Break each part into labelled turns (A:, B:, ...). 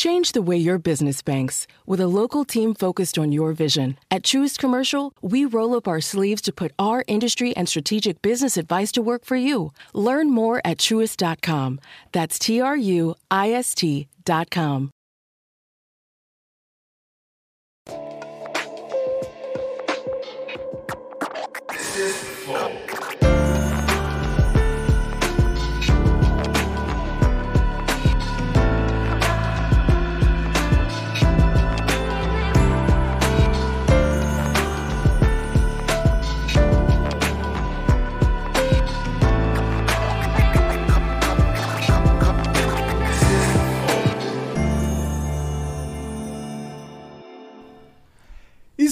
A: Change the way your business banks with a local team focused on your vision. At Truist Commercial, we roll up our sleeves to put our industry and strategic business advice to work for you. Learn more at truist.com. That's T R U I S T.com.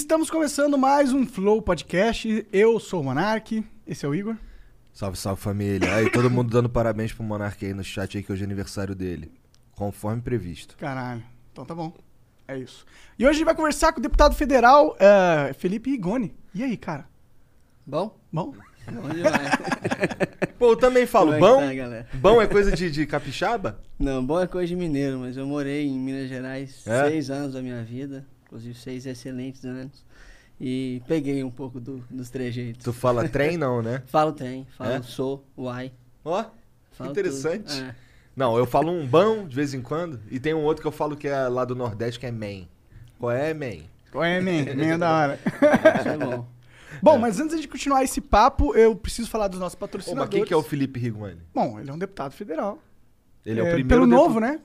B: Estamos começando mais um Flow Podcast. Eu sou o Monark, esse é o Igor.
C: Salve, salve família. Aí, todo mundo dando parabéns pro Monark aí no chat aí, que hoje é aniversário dele. Conforme previsto.
B: Caralho, então tá bom. É isso. E hoje a gente vai conversar com o deputado federal eh, Felipe Rigoni. E aí, cara?
D: Bom?
B: Bom?
D: Bom demais.
C: Pô, eu também falo,
D: é
C: bom?
D: tá?
C: Bom é coisa de, de capixaba?
D: Não, bom é coisa de mineiro, mas eu morei em Minas Gerais
C: É?
D: seis anos da minha vida, inclusive seis excelentes anos, e peguei um pouco do- dos trejeitos.
C: Tu fala trem não, né?
D: Falo tem, falo
C: É?
D: sou, uai.
C: Ó,
D: Falo
C: interessante.
D: É.
C: Não, eu falo um bom de vez em quando. E tem um outro que eu falo que é lá do Nordeste, que é man. Qual é, man?
B: Qual é, man? Man é da hora.
D: Isso é bom.
B: Bom, mas antes de continuar esse papo, eu preciso falar dos nossos
C: Ô, mas
B: patrocinadores.
C: quem que é o Felipe Rigoni?
B: Bom, ele é um deputado federal.
C: Ele é, o
B: É,
C: primeiro...
B: Pelo
C: depu-
B: novo, né?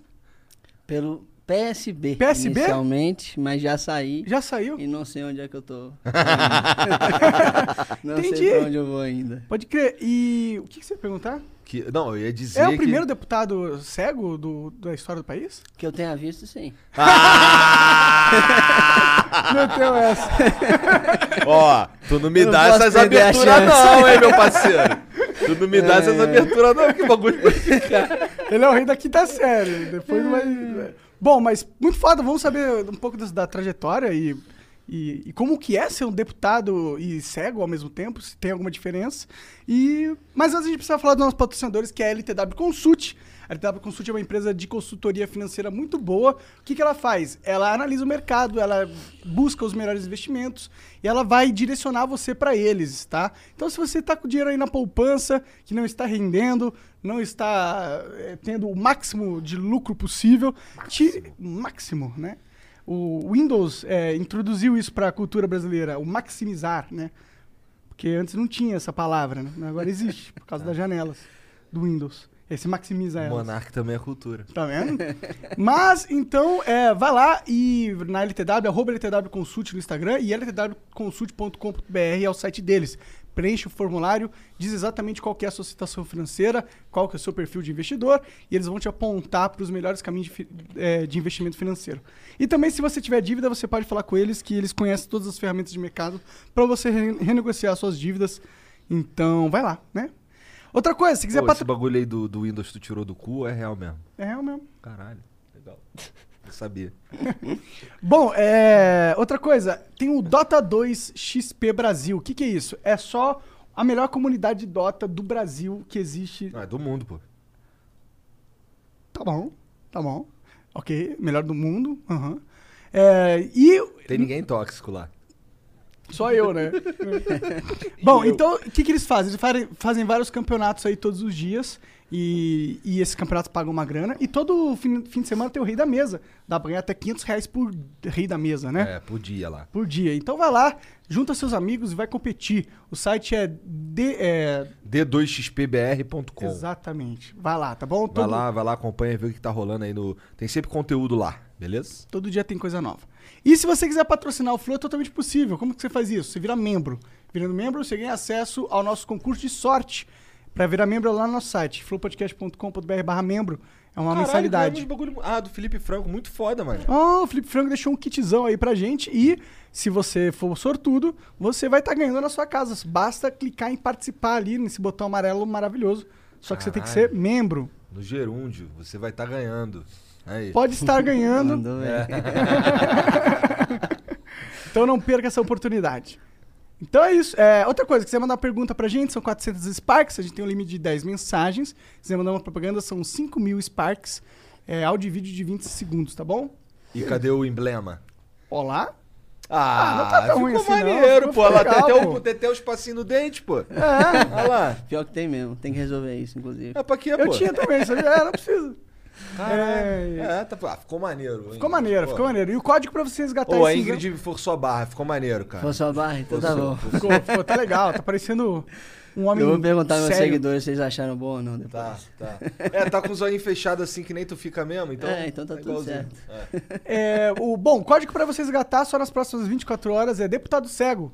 D: Pelo PSB,
B: PSB?
D: inicialmente, mas já saí
B: Já saiu.
D: e não sei onde é que eu tô. não
B: Entendi.
D: sei pra onde eu vou ainda.
B: Pode crer. E o que, que você ia perguntar?
C: Que, não, eu ia dizer
B: É o
C: que-
B: primeiro deputado cego do, da história do país?
D: Que eu tenha visto, sim.
B: Meteu essa.
C: Ó, tu não me
D: Eu não
C: dá essas aberturas não, hein, meu parceiro? Tu não me dá essas
D: É.
C: aberturas não, que bagulho.
B: Ele é o rei da quinta série. Depois não vai. Bom, mas muito foda. Vamos saber um pouco das- da, trajetória e, e, e como que é ser um deputado e cego ao mesmo tempo, se tem alguma diferença. E mas antes a gente precisa falar dos nossos patrocinadores, que é a LTW Consult. A LTW Consult é uma empresa de consultoria financeira muito boa. O que, que ela faz? Ela analisa o mercado, ela busca os melhores investimentos e ela vai direcionar você para eles, tá? Então, se você está com dinheiro aí na poupança, que não está rendendo, não está eh, tendo o máximo de lucro possível, tire máximo, né? O Windows eh, introduziu isso para a cultura brasileira, o maximizar, né? Porque antes não tinha essa palavra, né? Agora existe, por causa das janelas do Windows. Esse maximiza elas.
C: Monark também é cultura.
B: Tá vendo? Mas, então, é, vai lá e na LTW, arroba LTW Consult no Instagram e ltwconsult.com.br é o site deles. Preenche o formulário, diz exatamente qual que é a sua situação financeira, qual que é o seu perfil de investidor e eles vão te apontar para os melhores caminhos de, é, de investimento financeiro. E também, se você tiver dívida, você pode falar com eles que eles conhecem todas as ferramentas de mercado para você re- renegociar suas dívidas. Então, vai lá, né? Outra coisa, se quiser...
C: Pô,
B: patro-
C: esse bagulho aí do, do Windows tu tirou do cu é real mesmo.
B: É real mesmo.
C: Caralho, legal. Eu sabia.
B: Bom, é, outra coisa, tem o Dota 2 XP Brasil. O que, que é isso? É só a melhor comunidade de Dota do Brasil que existe.
C: Não, é do mundo, pô.
B: Tá bom, tá bom. Ok, melhor do mundo. aham. É, e
C: Tem ninguém tóxico lá.
B: Só eu, né? Bom, então, o que, que eles fazem? Eles fazem, fazem vários campeonatos aí todos os dias. E, e esses campeonatos pagam uma grana. E todo fim, fim de semana tem o rei da mesa. Dá pra ganhar até 500 reais por rei da mesa, né?
C: É, podia lá.
B: Por dia. Então vai lá, junta seus amigos e vai competir. O site é, de, é
C: D2XPBR.com.
B: Exatamente. Vai lá, tá bom?
C: Vai
B: Todo,
C: lá, vai lá, acompanha, vê o que tá rolando aí no. Tem sempre conteúdo lá, beleza?
B: todo dia tem coisa nova. E se você quiser patrocinar o Flow, é totalmente possível. Como que você faz isso? Você vira membro. Virando membro, você ganha acesso ao nosso concurso de sorte. Pra virar membro é lá no nosso site, flowpodcast.com.br barra membro. É uma
C: Caralho,
B: mensalidade.
C: bagulho- Ah, do Felipe Franco, muito foda, mano.
B: Oh, o Felipe Franco deixou um kitzão aí pra gente e se você for sortudo, você vai estar ganhando na sua casa. Basta clicar em participar ali nesse botão amarelo maravilhoso. Só que você tem que ser
C: Caralho.
B: membro.
C: No gerúndio, você vai estar ganhando. Aí.
B: Pode estar ganhando, então não perca essa oportunidade. Então é isso. É, outra coisa, quiser mandar pergunta pra gente, são 400 Sparks, a gente tem um limite de 10 mensagens. Se quiser mandar uma propaganda, são 5 mil Sparks. É áudio e vídeo de 20 segundos, tá bom?
C: E cadê o emblema?
B: Olá?
C: Ah,
B: não tá tão ruim assim, não.
C: maneiro,
B: Ficou
C: pô. Ela tem até,
B: pô.
C: o, tem até o espacinho no dente, pô.
B: É,
C: Olha lá.
D: Pior que tem mesmo, tem que resolver isso, inclusive.
C: É pra quê,
B: eu
C: pô?
B: tinha também, sabia? É, não precisa.
C: Caralho.
B: É.
C: É, tá, ah, ficou maneiro.
B: Ficou maneiro,
C: pô.
B: ficou maneiro. E o código pra você resgatar
C: Pô, a
B: esse
C: Ingrid forçou a barra, ficou maneiro, cara.
D: Foi sua barra, então tá bom.
B: Ficou, ficou, tá legal, tá parecendo um homem
D: Eu vou perguntar aos meus seguidores se eles acharam bom ou não depois.
C: Tá, tá. É, tá com o zoinho fechado assim que nem tu fica mesmo, então.
D: É, então tá tudo
C: igualzinho.
D: certo.
B: É, o, bom, o código pra você resgatar só nas próximas 24 horas é deputado cego.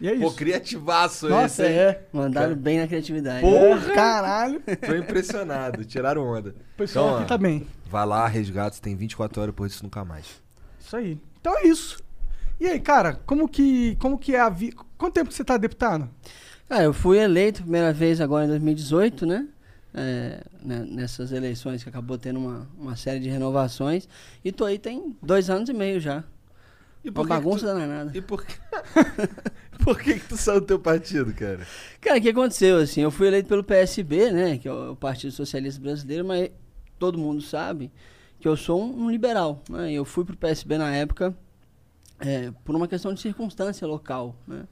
B: E é
C: É. Pô,
B: isso.
C: criativaço
B: Nossa,
C: esse,
B: é.
D: Mandaram bem na criatividade.
C: Porra!
B: Caralho.
C: Tô impressionado, tiraram onda.
B: O pessoal
C: Então,
B: aqui
C: ó,
B: tá bem.
C: Vai lá, resgata, você tem 24 horas por isso nunca mais.
B: Isso aí. Então é isso. E aí, cara, como que, como que é a vida... Quanto tempo que você tá deputado?
D: Cara, eu fui eleito primeira vez agora em 2018, né? É, né, nessas eleições que acabou tendo uma, uma série de renovações. E tô aí tem dois anos e meio já.
C: E
D: Uma
C: que
D: bagunça
C: que
D: danada.
C: tu... E por que... por que que tu saiu do teu partido, cara?
D: Cara, o que aconteceu, assim, eu fui eleito pelo PSB, né, que é o Partido Socialista Brasileiro, mas todo mundo sabe que eu sou um, um liberal, né, eu fui pro PSB na época é, por uma questão de circunstância local, né.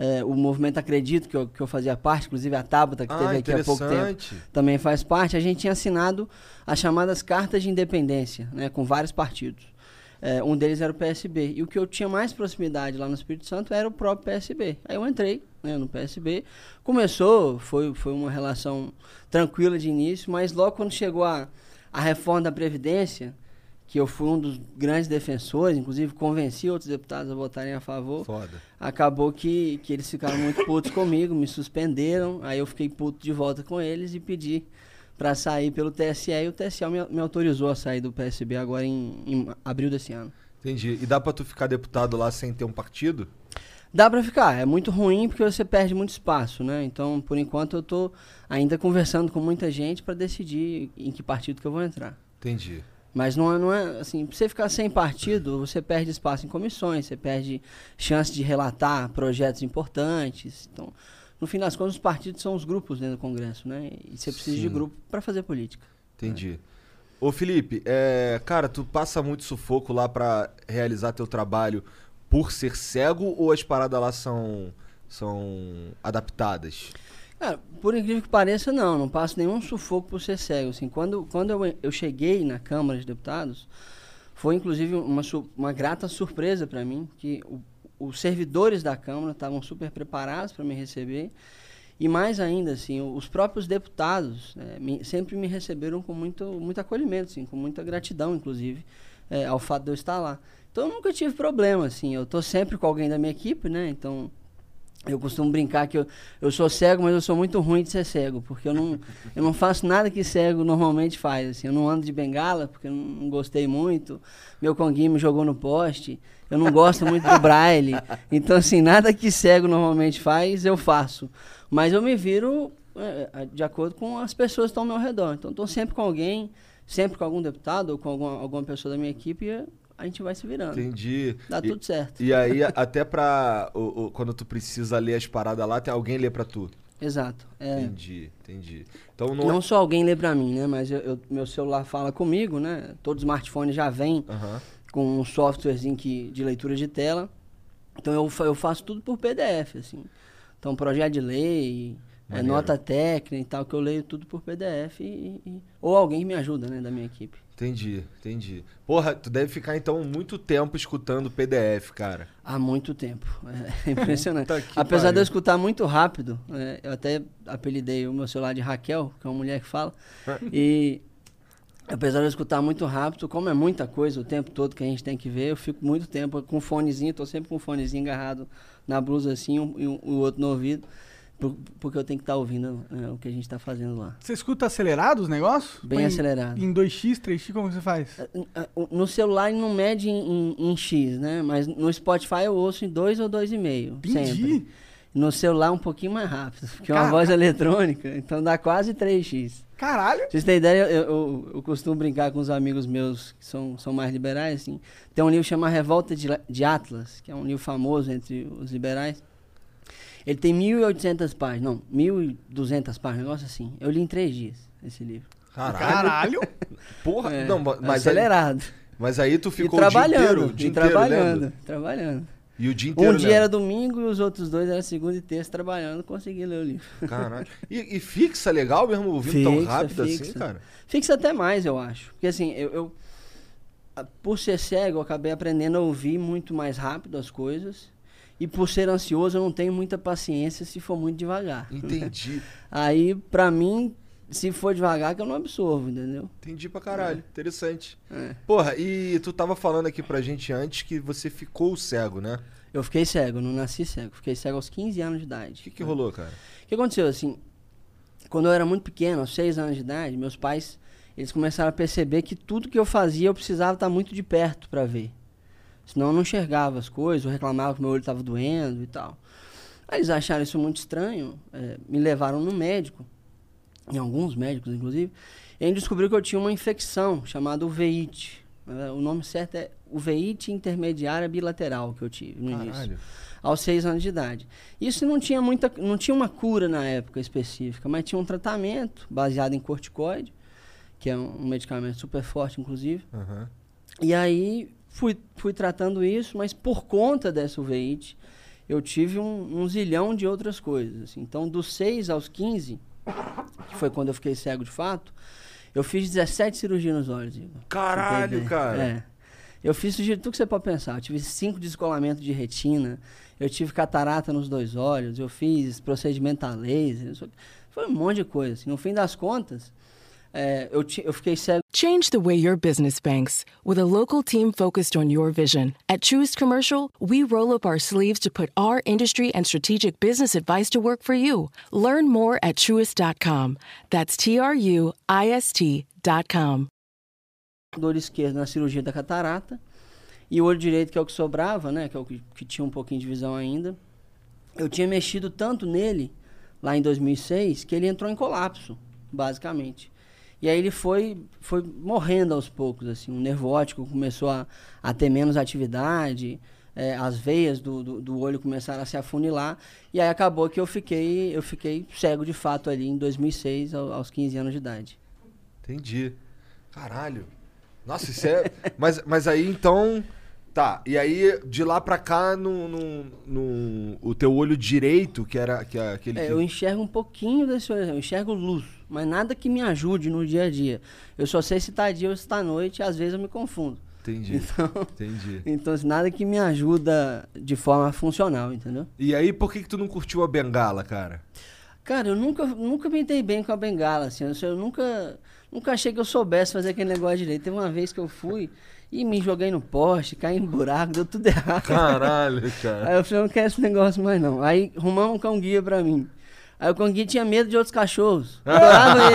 D: É, o movimento Acredito, que eu, que eu fazia parte, inclusive a Tabata, que
C: ah,
D: teve aqui há pouco tempo, também faz parte, a gente tinha assinado as chamadas cartas de independência, né, com vários partidos. É, um deles era o PSB. E o que eu tinha mais proximidade lá no Espírito Santo era o próprio PSB. Aí eu entrei né, no PSB. Começou, foi, foi uma relação tranquila de início, mas logo quando chegou a, a reforma da Previdência, que eu fui um dos grandes defensores, inclusive convenci outros deputados a votarem a favor,
C: Foda.
D: acabou que, que eles ficaram muito putos comigo, me suspenderam, aí eu fiquei puto de volta com eles e pedi para sair pelo TSE e o TSE me, me autorizou a sair do PSB agora em, em abril desse ano.
C: Entendi. E dá pra tu ficar deputado lá sem ter um partido?
D: Dá pra ficar, é muito ruim porque você perde muito espaço, né? Então, por enquanto, eu tô ainda conversando com muita gente para decidir em que partido que eu vou entrar.
C: Entendi.
D: Mas não é, não é assim, pra você ficar sem partido, você perde espaço em comissões, você perde chance de relatar projetos importantes. Então, no fim das contas, os partidos são os grupos dentro do Congresso, né? E você precisa de
C: Sim.
D: grupo para fazer política.
C: Entendi. Ô Felipe, é, cara, tu passa muito sufoco lá pra realizar teu trabalho por ser cego ou as paradas lá são, são adaptadas?
D: Cara, por incrível que pareça, não, não passo nenhum sufoco por ser cego. Assim, quando quando eu, eu cheguei na Câmara de Deputados, foi inclusive uma, uma grata surpresa para mim, que o- os servidores da Câmara estavam super preparados para me receber. E mais ainda, assim, os próprios deputados né, me- sempre me receberam com muito, muito acolhimento, assim, com muita gratidão, inclusive, eh, ao fato de eu estar lá. Então eu nunca tive problema, assim, eu tô sempre com alguém da minha equipe, né? Então eu costumo brincar que eu, eu sou cego, mas eu sou muito ruim de ser cego, porque eu não, eu não faço nada que cego normalmente faz. Assim, eu não ando de bengala, porque eu não, não gostei muito. Meu conguinho me jogou no poste. Eu não gosto muito do braille. Então, assim, nada que cego normalmente faz, eu faço. Mas eu me viro é, de acordo com as pessoas que estão ao meu redor. Então, estou sempre com alguém, sempre com algum deputado ou com alguma, alguma pessoa da minha equipe e a gente vai se virando.
C: Entendi.
D: Dá
C: e,
D: tudo certo.
C: E aí, até pra. o- o- quando tu precisa ler as paradas lá, tem alguém ler pra tu.
D: Exato. É,
C: Entendi, entendi. Então não.
D: Não só alguém lê pra mim, né? Mas eu, eu- meu celular fala comigo, né? Todo smartphone já vem
C: Aham.
D: Com um softwarezinho que, de leitura de tela. Então eu, eu faço tudo por PDF, assim. Então projeto de lei, é, nota técnica e tal, que eu leio tudo por PDF e, e- ou alguém me ajuda, né, da minha equipe.
C: Entendi, entendi. Porra, tu deve ficar então muito tempo escutando PDF, cara.
D: Há muito tempo. É impressionante. Apesar de
C: pariu.
D: eu escutar muito rápido, né, eu até apelidei o meu celular de Raquel, que é uma mulher que fala. e apesar de eu escutar muito rápido, como é muita coisa o tempo todo que a gente tem que ver, eu fico muito tempo com fonezinho, tô sempre com o fonezinho agarrado na blusa assim um- e um- o outro no ouvido, por- porque eu tenho que estar ouvindo né, o que a gente está fazendo lá.
B: Você escuta acelerado os negócios?
D: Bem
B: Põe
D: acelerado.
B: Em 2x, 3x, como você faz?
D: Ah, No celular ele não mede em, em- em X, né? Mas no Spotify eu ouço em 2 ou 2,5. Sempre. No celular um pouquinho mais rápido, porque é uma voz eletrônica, então dá quase 3x.
B: Caralho.
D: Pra vocês terem ideia, eu, eu, eu costumo brincar com os amigos meus que são, são mais liberais, assim. Tem um livro chamado Revolta de, de Atlas, que é um livro famoso entre os liberais. Ele tem 1.800 páginas, não, 1.200 páginas, um negócio assim. Eu li em três dias esse livro.
C: Caralho. Porra,
D: É,
C: não, ma- mas aí,
D: acelerado.
C: mas aí tu
D: E
C: ficou o dia
D: trabalhando,
C: inteiro, o dia
D: e
C: inteiro
D: trabalhando,
C: lendo?
D: trabalhando.
C: E o dia inteiro
D: Um dia
C: lendo.
D: era domingo e os outros dois eram segunda e terça trabalhando, consegui ler o livro.
C: Caralho. E, e fixa legal mesmo ouvindo tão
D: Fixa,
C: rápido assim,
D: fixa.
C: cara?
D: Fixa até mais, eu acho. Porque assim, eu, eu- por ser cego, eu acabei aprendendo a ouvir muito mais rápido as coisas. E por ser ansioso, eu não tenho muita paciência se for muito devagar.
C: Entendi.
D: Aí, pra mim, se for devagar, que eu não absorvo, entendeu?
C: Entendi pra caralho. Interessante.
D: É.
C: Porra, e tu tava falando aqui pra gente antes que você ficou cego, né?
D: Eu fiquei cego, não nasci cego. Fiquei cego aos 15 anos de idade.
C: O que que rolou, cara?
D: O que aconteceu, assim, quando eu era muito pequeno, aos 6 anos de idade, meus pais, eles começaram a perceber que tudo que eu fazia eu precisava estar muito de perto para ver. Senão eu não enxergava as coisas, eu reclamava que meu olho estava doendo e tal. Aí eles acharam isso muito estranho, eh, me levaram no médico, em alguns médicos, inclusive, e aí descobriu que eu tinha uma infecção chamada uveíte. Eh, O nome certo é uveíte intermediária bilateral que eu tive no início
C: Caralho.
D: aos seis anos de idade. Isso não tinha muita, não tinha uma cura na época específica, mas tinha um tratamento baseado em corticoide, que é um, um medicamento super forte, inclusive.
C: Aham.
D: E aí fui, fui tratando isso, mas por conta dessa uveíte, eu tive um, um zilhão de outras coisas. assim. Então, dos 6 aos 15, que foi quando eu fiquei cego de fato, eu fiz 17 cirurgias nos olhos, Igor.
C: Caralho, cara.
D: É. Eu fiz cirurgia tudo que você pode pensar. Eu tive cinco descolamentos de retina, eu tive catarata nos dois olhos, eu fiz procedimento a laser, foi um monte de coisa. assim. No fim das contas, é, eu, eu fiquei cego
A: Change the way your business banks with a local team focused on your vision. At Truist Commercial, we roll up our sleeves to put our industry and strategic business advice to work for you. Learn more at truist.com. That's T R U I S T.com.
D: do olho esquerdo na cirurgia da catarata e o olho direito, que é o que sobrava, né, que é o que, que tinha um pouquinho de visão ainda, eu tinha mexido tanto nele, lá em 2006, que ele entrou em colapso, basicamente. E aí ele foi, foi morrendo aos poucos, assim, o nervo óptico começou a, a ter menos atividade, eh, as veias do, do, do olho começaram a se afunilar, e aí acabou que eu fiquei, eu fiquei cego de fato ali em 2006, ao- aos 15 anos de idade.
C: Entendi. Caralho. Nossa, isso é. mas, mas aí então. Tá, e aí de lá pra cá, no, no, no- o teu olho direito, que era que é aquele.
D: É,
C: que-
D: eu enxergo um pouquinho desse olho, eu enxergo luz, mas nada que me ajude no dia a dia. Eu só sei se tá dia ou se tá noite, e às vezes eu me confundo.
C: Entendi.
D: Então,
C: Entendi.
D: então assim, nada que me ajuda de forma funcional, entendeu?
C: E aí, por que, que tu não curtiu a bengala, cara?
D: Cara, eu nunca, nunca me dei bem com a bengala, assim, eu, eu nunca, nunca achei que eu soubesse fazer aquele negócio direito. Teve uma vez que eu fui e me joguei no poste, caí em buraco, deu tudo errado.
C: Caralho, cara.
D: Aí eu falei, eu não quero esse negócio mais não. Aí arrumamos um cão guia pra mim. Aí o guia tinha medo de outros cachorros. Eu adorava ele.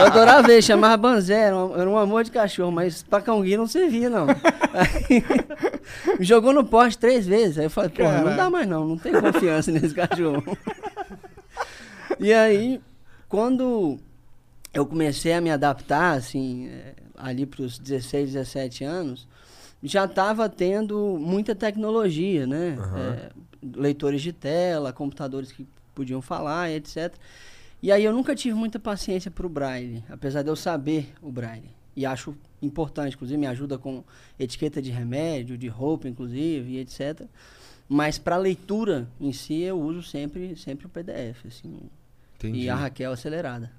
D: Eu adorava ele, chamava Banzé, era um, era um amor de cachorro, mas pra guia não servia, não. Aí, me jogou no poste três vezes. Aí eu falei, porra, não dá mais não, não tenho confiança nesse cachorro. E aí, quando eu comecei a me adaptar, assim, eh, ali pros 16, 17 anos, já estava tendo muita tecnologia, né? Eh, leitores de tela, computadores que podiam falar, etc. E aí eu nunca tive muita paciência para o braille, apesar de eu saber o braille. E acho importante, inclusive me ajuda com etiqueta de remédio, de roupa, inclusive, e etc. Mas para leitura em si eu uso sempre, sempre o PDF, assim.
C: Entendi.
D: E a Raquel acelerada.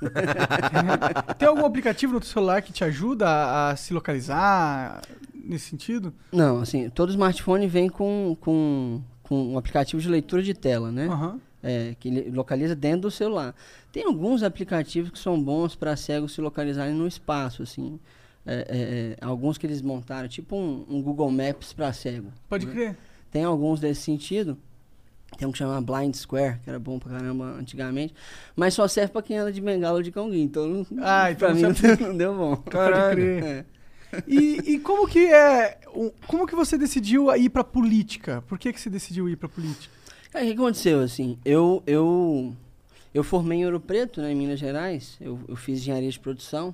B: Tem algum aplicativo no teu celular que te ajuda a, a se localizar nesse sentido?
D: Não, assim, todo smartphone vem com, com, com um aplicativo de leitura de tela, né?
B: Aham.
D: É, que ele localiza dentro do celular. Tem alguns aplicativos que são bons para cegos se localizarem no espaço, assim. É, é, é, alguns que eles montaram, tipo um, um Google Maps para cego.
B: Pode
D: né?
B: crer.
D: Tem alguns desse sentido. Tem um que chama Blind Square, que era bom pra caramba antigamente. Mas só serve pra quem anda de bengala ou de cãoguinho. Então, não-
B: Ah, então
D: pra mim
B: não
D: deu- não deu bom.
B: Crer.
D: É.
B: E, e como que é. Como que você decidiu ir pra política? Por que, que você decidiu ir pra política?
D: Cara, o que aconteceu, assim? Eu, eu, eu formei em Ouro Preto, né, em Minas Gerais. Eu, eu fiz engenharia de produção.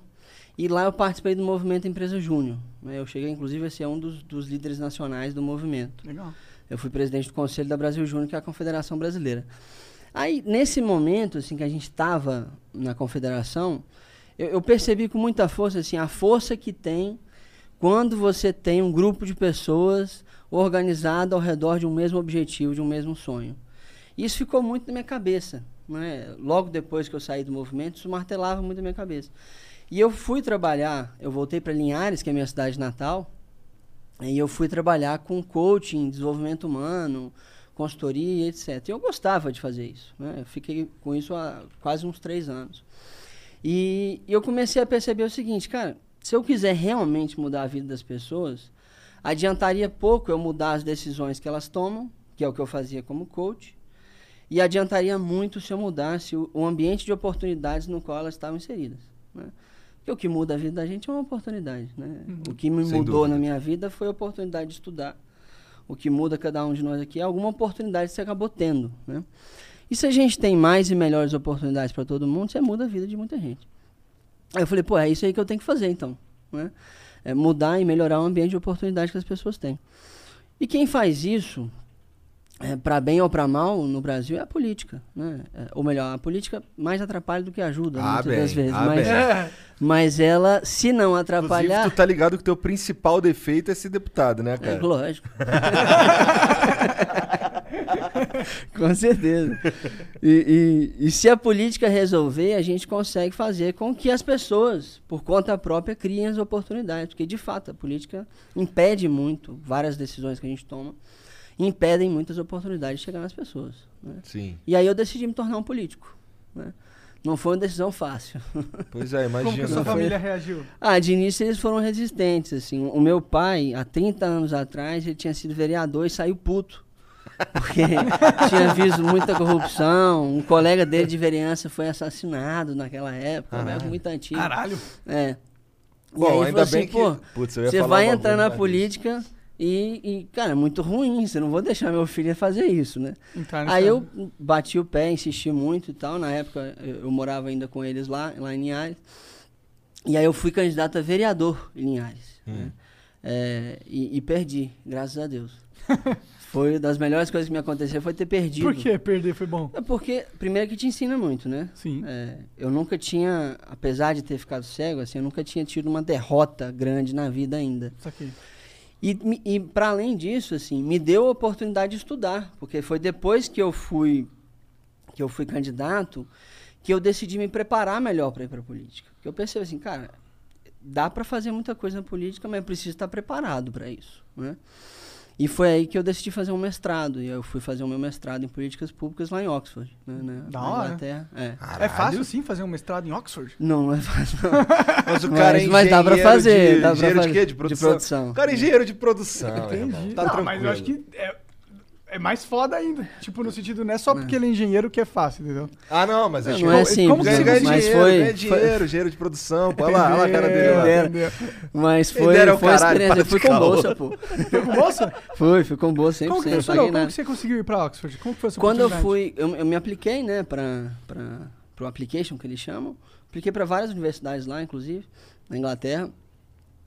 D: E lá eu participei do movimento Empresa Júnior. né? Eu cheguei, inclusive, a ser um dos, dos líderes nacionais do movimento.
B: Legal.
D: Eu fui presidente do Conselho da Brasil Júnior, que é a confederação brasileira. Aí, nesse momento, assim, que a gente estava na confederação, eu, eu percebi com muita força, assim, a força que tem quando você tem um grupo de pessoas organizado ao redor de um mesmo objetivo, de um mesmo sonho. Isso ficou muito na minha cabeça. Né? Logo depois que eu saí do movimento, isso martelava muito na minha cabeça. E eu fui trabalhar, eu voltei para Linhares, que é a minha cidade natal, e eu fui trabalhar com coaching, desenvolvimento humano, consultoria, etc. E eu gostava de fazer isso. Né? Eu fiquei com isso há quase uns três anos. E, eu comecei a perceber o seguinte, cara, se eu quiser realmente mudar a vida das pessoas, adiantaria pouco eu mudar as decisões que elas tomam, que é o que eu fazia como coach, e adiantaria muito se eu mudasse o, o ambiente de oportunidades no qual elas estavam inseridas. Né? Porque o que muda a vida da gente é uma oportunidade. Né? Uhum. O que me Sem mudou dúvida. na minha vida foi a oportunidade de estudar. O que muda cada um de nós aqui é alguma oportunidade que você acabou tendo. Né? E se a gente tem mais e melhores oportunidades para todo mundo, você muda a vida de muita gente. Aí eu falei, pô, é isso aí que eu tenho que fazer então. Né? É mudar e melhorar o ambiente de oportunidade que as pessoas têm. E quem faz isso, é, para bem ou para mal, no Brasil, é a política. Né? É, ou melhor, a política mais atrapalha do que ajuda, ah, muitas bem, das vezes. Ah, mas, mas ela, se não atrapalhar. Inclusive,
C: tu tá ligado que o teu principal defeito é ser deputado, né, cara? É,
D: lógico. com certeza. E, e, e, se a política resolver, a gente consegue fazer com que as pessoas, por conta própria, criem as oportunidades. Porque, de fato, a política impede muito várias decisões que a gente toma impedem muitas oportunidades de chegar nas pessoas. Né?
C: Sim.
D: E aí eu decidi me tornar um político. Né? Não foi uma decisão fácil.
C: Pois é, imagina.
B: Como que a sua família reagiu?
D: Ah, de início eles foram resistentes, assim. O meu pai, há 30 anos atrás, ele tinha sido vereador e saiu puto. Porque tinha visto muita corrupção. Um colega dele de vereança foi assassinado naquela época, ah, época muito antiga.
B: Caralho!
D: É.
C: Bom, ainda bem assim, que...
D: Pô, Putz, você vai entrar na política... E, e, cara, é muito ruim, você não vou deixar meu filho fazer isso, né? Aí eu bati o pé, insisti muito e tal. Na época eu, eu, morava ainda com eles lá, lá em Linhares. E aí eu fui candidato a vereador em Linhares. Hum. Né? É, e, e, perdi, graças a Deus. foi uma das melhores coisas que me aconteceu foi ter perdido.
B: Por que perder foi bom?
D: É porque, primeiro que te ensina muito, né?
B: Sim.
D: É, eu nunca tinha, apesar de ter ficado cego, assim, eu nunca tinha tido uma derrota grande na vida ainda.
B: Isso aqui.
D: E, e para além disso, assim, me deu a oportunidade de estudar, porque foi depois que eu fui que eu fui candidato que eu decidi me preparar melhor para ir para a política. Porque eu pensei assim, cara, dá para fazer muita coisa na política, mas eu preciso estar preparado para isso, né? E foi aí que eu decidi fazer um mestrado. E eu fui fazer o meu mestrado em políticas públicas lá em Oxford. Né, né
B: da hora.
D: Inglaterra. É.
B: é fácil sim fazer um mestrado em Oxford?
D: Não, não é fácil. Não.
C: mas o cara é mas,
D: é engenheiro mas dá pra fazer.
C: De,
D: dá
C: pra
D: fazer.
C: de quê? De produção?
D: De produção.
C: O cara é engenheiro de produção.
B: Entendi. Tá não, tranquilo. mas eu acho que é, é mais foda ainda. Tipo, no sentido, não é só porque ele é engenheiro que é fácil, entendeu?
C: Ah, não, mas
D: é não, tipo, não é simples, como que você
C: ganha
D: mas
C: dinheiro,
D: foi,
C: ganha dinheiro, foi... dinheiro de produção. Pô, olha lá, olha a cara dele lá.
D: Mas foi, foi, foi experiência. Eu fui com bolsa, pô.
B: Foi com bolsa?
D: Fui, fui com bolsa 100%.
B: Como que funcionou? Como que você conseguiu ir pra Oxford? Como que foi a sua
D: Quando eu fui, eu, eu, me apliquei, né, pra, pra, pro application que eles chamam. Apliquei pra várias universidades lá, inclusive, na Inglaterra.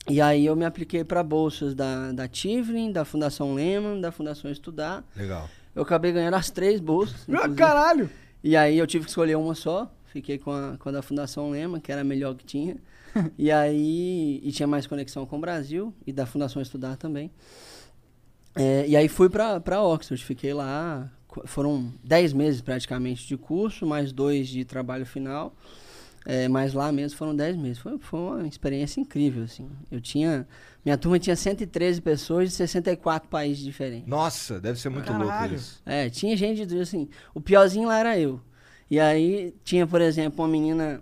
D: E aí eu me apliquei para bolsas da, da Tivlin, da Fundação Lehman, da Fundação Estudar.
C: Legal.
D: Eu acabei ganhando as três bolsas.
B: Meu caralho!
D: E aí eu tive que escolher uma só. Fiquei com a, com a da Fundação Lema, que era a melhor que tinha. e aí e tinha mais conexão com o Brasil e da Fundação Estudar também. É, e aí fui para Oxford, fiquei lá. Foram dez meses praticamente de curso, mais dois de trabalho final. É, mas lá mesmo foram 10 meses. Foi, foi uma experiência incrível, assim. Eu tinha... Minha turma tinha 113 pessoas de 64 países diferentes.
C: Nossa, deve ser muito Caralho. louco isso.
D: É, tinha gente, assim... O piorzinho lá era eu. E aí tinha, por exemplo, uma menina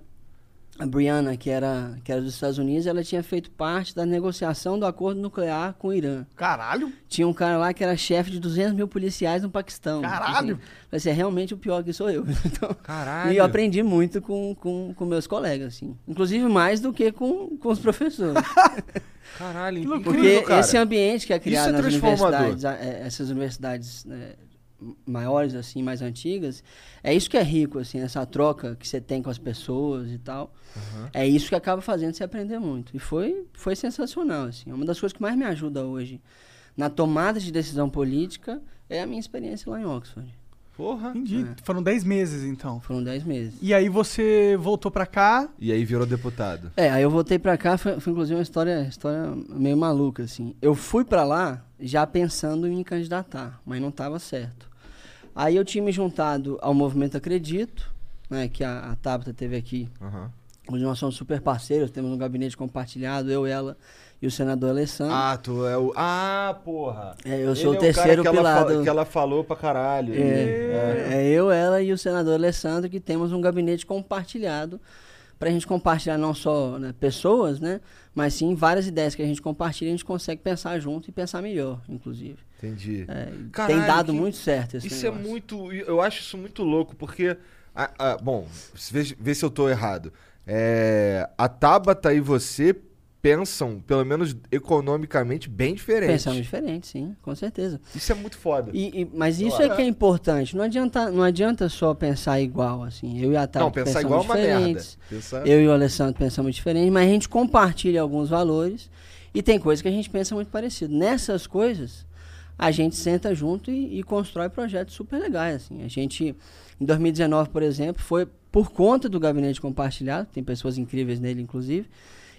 D: a Brianna, que era, que era dos Estados Unidos, ela tinha feito parte da negociação do acordo nuclear com o Irã.
B: Caralho!
D: Tinha um cara lá que era chefe de 200 mil policiais no Paquistão.
B: Caralho!
D: Assim, é realmente o pior que sou eu.
C: Então, Caralho!
D: E eu aprendi muito com, com, com meus colegas, assim. Inclusive mais do que com, com os professores.
C: Caralho, que
D: Porque
C: cara.
D: esse ambiente que é criado é nas universidades, é, essas universidades... Né, maiores assim, mais antigas, é isso que é rico assim, essa troca que você tem com as pessoas e tal. Uhum. É isso que acaba fazendo você aprender muito. E foi foi sensacional assim. É uma das coisas que mais me ajuda hoje na tomada de decisão política é a minha experiência lá em Oxford.
C: Porra.
B: Entendi.
D: É.
B: Foram 10 meses, então.
D: Foram 10 meses.
B: E aí você voltou pra cá.
C: E aí virou deputado.
D: É, aí eu voltei pra cá, foi, foi inclusive uma história, história meio maluca, assim. Eu fui pra lá já pensando em me candidatar, mas não tava certo. Aí eu tinha me juntado ao Movimento Acredito, né, que a, a Tabata teve aqui.
C: Aham.
D: Hoje nós somos super parceiros, temos um gabinete compartilhado, eu, ela e o senador Alessandro.
C: Ah, tu é o. Ah, porra.
D: É, eu sou
C: Ele
D: o
C: é cara
D: terceiro
C: que ela
D: pilar
C: fa-
D: do-
C: Que ela falou pra caralho.
D: É, é eu, ela e o senador Alessandro que temos um gabinete compartilhado para a gente compartilhar não só né, pessoas, né, mas sim várias ideias que a gente compartilha, a gente consegue pensar junto e pensar melhor, inclusive.
C: Entendi.
D: É,
C: Caralho,
D: tem dado
C: que-
D: muito certo esse
C: Isso
D: negócio.
C: é muito. Eu acho isso muito louco, porque. ah, ah, bom, vê, vê se eu tô errado. É, a Tabata e você pensam, pelo menos economicamente, bem diferente.
D: Pensamos diferente, sim, com certeza.
C: Isso é muito foda.
D: E, e- mas isso é que é importante. Não adianta, não adianta só pensar igual, assim. Eu e a Tati
C: Não, pensar
D: pensamos
C: igual é uma merda.
D: diferentes.
C: Pensar...
D: Eu e o Alessandro pensamos diferente, mas a gente compartilha alguns valores e tem coisas que a gente pensa muito parecido. Nessas coisas, a gente senta junto e, e constrói projetos super legais. Assim. A gente, em 2019, por exemplo, foi por conta do gabinete compartilhado, tem pessoas incríveis nele, inclusive,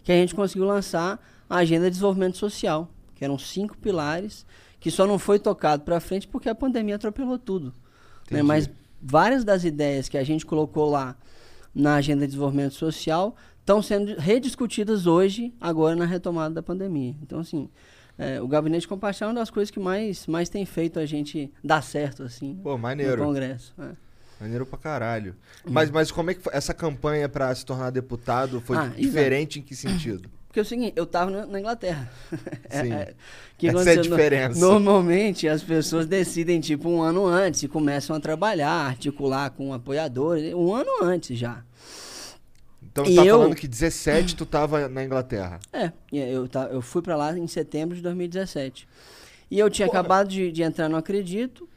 D: que a gente conseguiu lançar a Agenda de Desenvolvimento Social, que eram cinco pilares, que só não foi tocado para frente porque a pandemia atropelou tudo. Né? Mas várias das ideias que a gente colocou lá na Agenda de Desenvolvimento Social estão sendo rediscutidas hoje, agora na retomada da pandemia. Então, assim, é, o Gabinete Compartilhado é uma das coisas que mais, mais tem feito a gente dar certo, assim,
C: Pô,
D: no
C: maneiro.
D: Congresso. é.
C: Maneiro pra caralho. Mas, mas como é que foi essa campanha pra se tornar deputado foi
D: Ah, exato.
C: diferente em que sentido?
D: Porque é o seguinte, eu estava na, Inglaterra.
C: Sim.
D: que
C: Essa é a?
D: No-
C: diferença.
D: Normalmente as pessoas decidem tipo um ano antes e começam a trabalhar, articular com apoiadores, um ano antes já.
C: Então tu
D: E
C: tá
D: eu-
C: falando que 17 tu tava na Inglaterra.
D: É, eu, eu fui pra lá em setembro de 2017. E eu tinha
C: Porra.
D: acabado de, de entrar no Acredito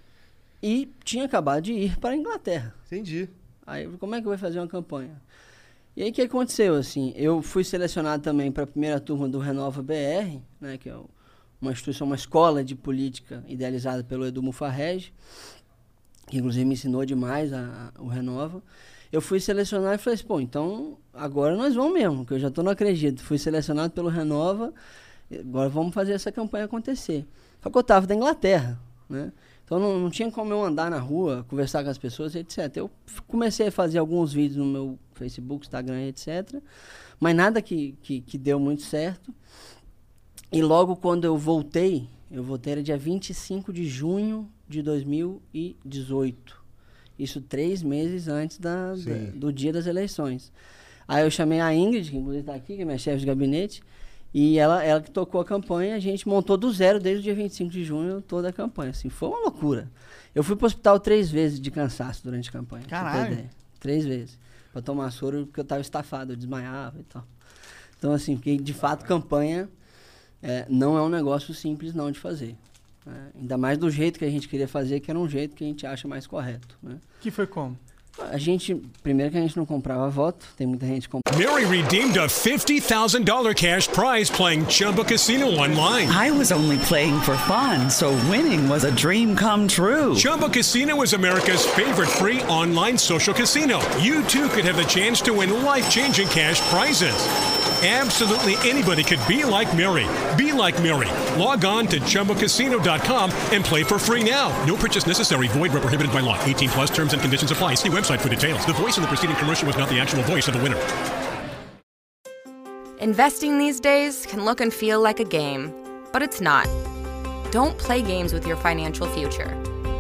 D: e tinha acabado de ir para a Inglaterra.
C: Entendi.
D: Aí, eu, como é que eu vou fazer uma campanha? E aí, o que aconteceu, assim? Eu fui selecionado também para a primeira turma do Renova BR, né? Que é uma instituição, uma escola de política idealizada pelo Edu Mufarrege, que inclusive me ensinou demais a, a- o Renova. Eu fui selecionado e falei assim, pô, então agora nós vamos mesmo, que eu já estou no Acredito. Fui selecionado pelo Renova, agora vamos fazer essa campanha acontecer. Só que eu estava da Inglaterra, né? Então não, não tinha como eu andar na rua, conversar com as pessoas, etc. Eu comecei a fazer alguns vídeos no meu Facebook, Instagram, etc. Mas nada que, que, que deu muito certo. E logo quando eu voltei, eu voltei era dia 25 de junho de 2018. Isso três meses antes da, da- do dia das eleições. Aí eu chamei a Ingrid, que inclusive está aqui, que é minha chefe de gabinete, e ela, ela que tocou a campanha, a gente montou do zero desde o dia 25 de junho toda a campanha. Assim, foi uma loucura. Eu fui para o hospital três vezes de cansaço durante a campanha. pra
B: Caralho.
D: Três vezes. Para tomar soro porque eu estava estafado, eu desmaiava e tal. Então, assim, porque de fato campanha é, não é um negócio simples não de fazer. né? Ainda mais do jeito que a gente queria fazer, que era um jeito que a gente acha mais correto. Né?
B: Que foi como?
D: A gente, primeiro que a gente não comprava voto, tem muita gente que compra.
E: Mary redeemed a $50,000 cash prize playing Chumba Casino online.
F: I was only playing for fun, so winning was a dream come true.
E: Chumba Casino is America's favorite free online social casino. You too could have the chance to win life changing cash prizes. Absolutely anybody could be like Mary. Be like Mary. Log on to ChumbaCasino.com and play for free now. No purchase necessary. Void where prohibited by law. 18 plus terms and conditions apply. See website for details. The voice in the preceding commercial was not the actual voice of the winner.
G: Investing these days can look and feel like a game, but it's not. Don't play games with your financial future.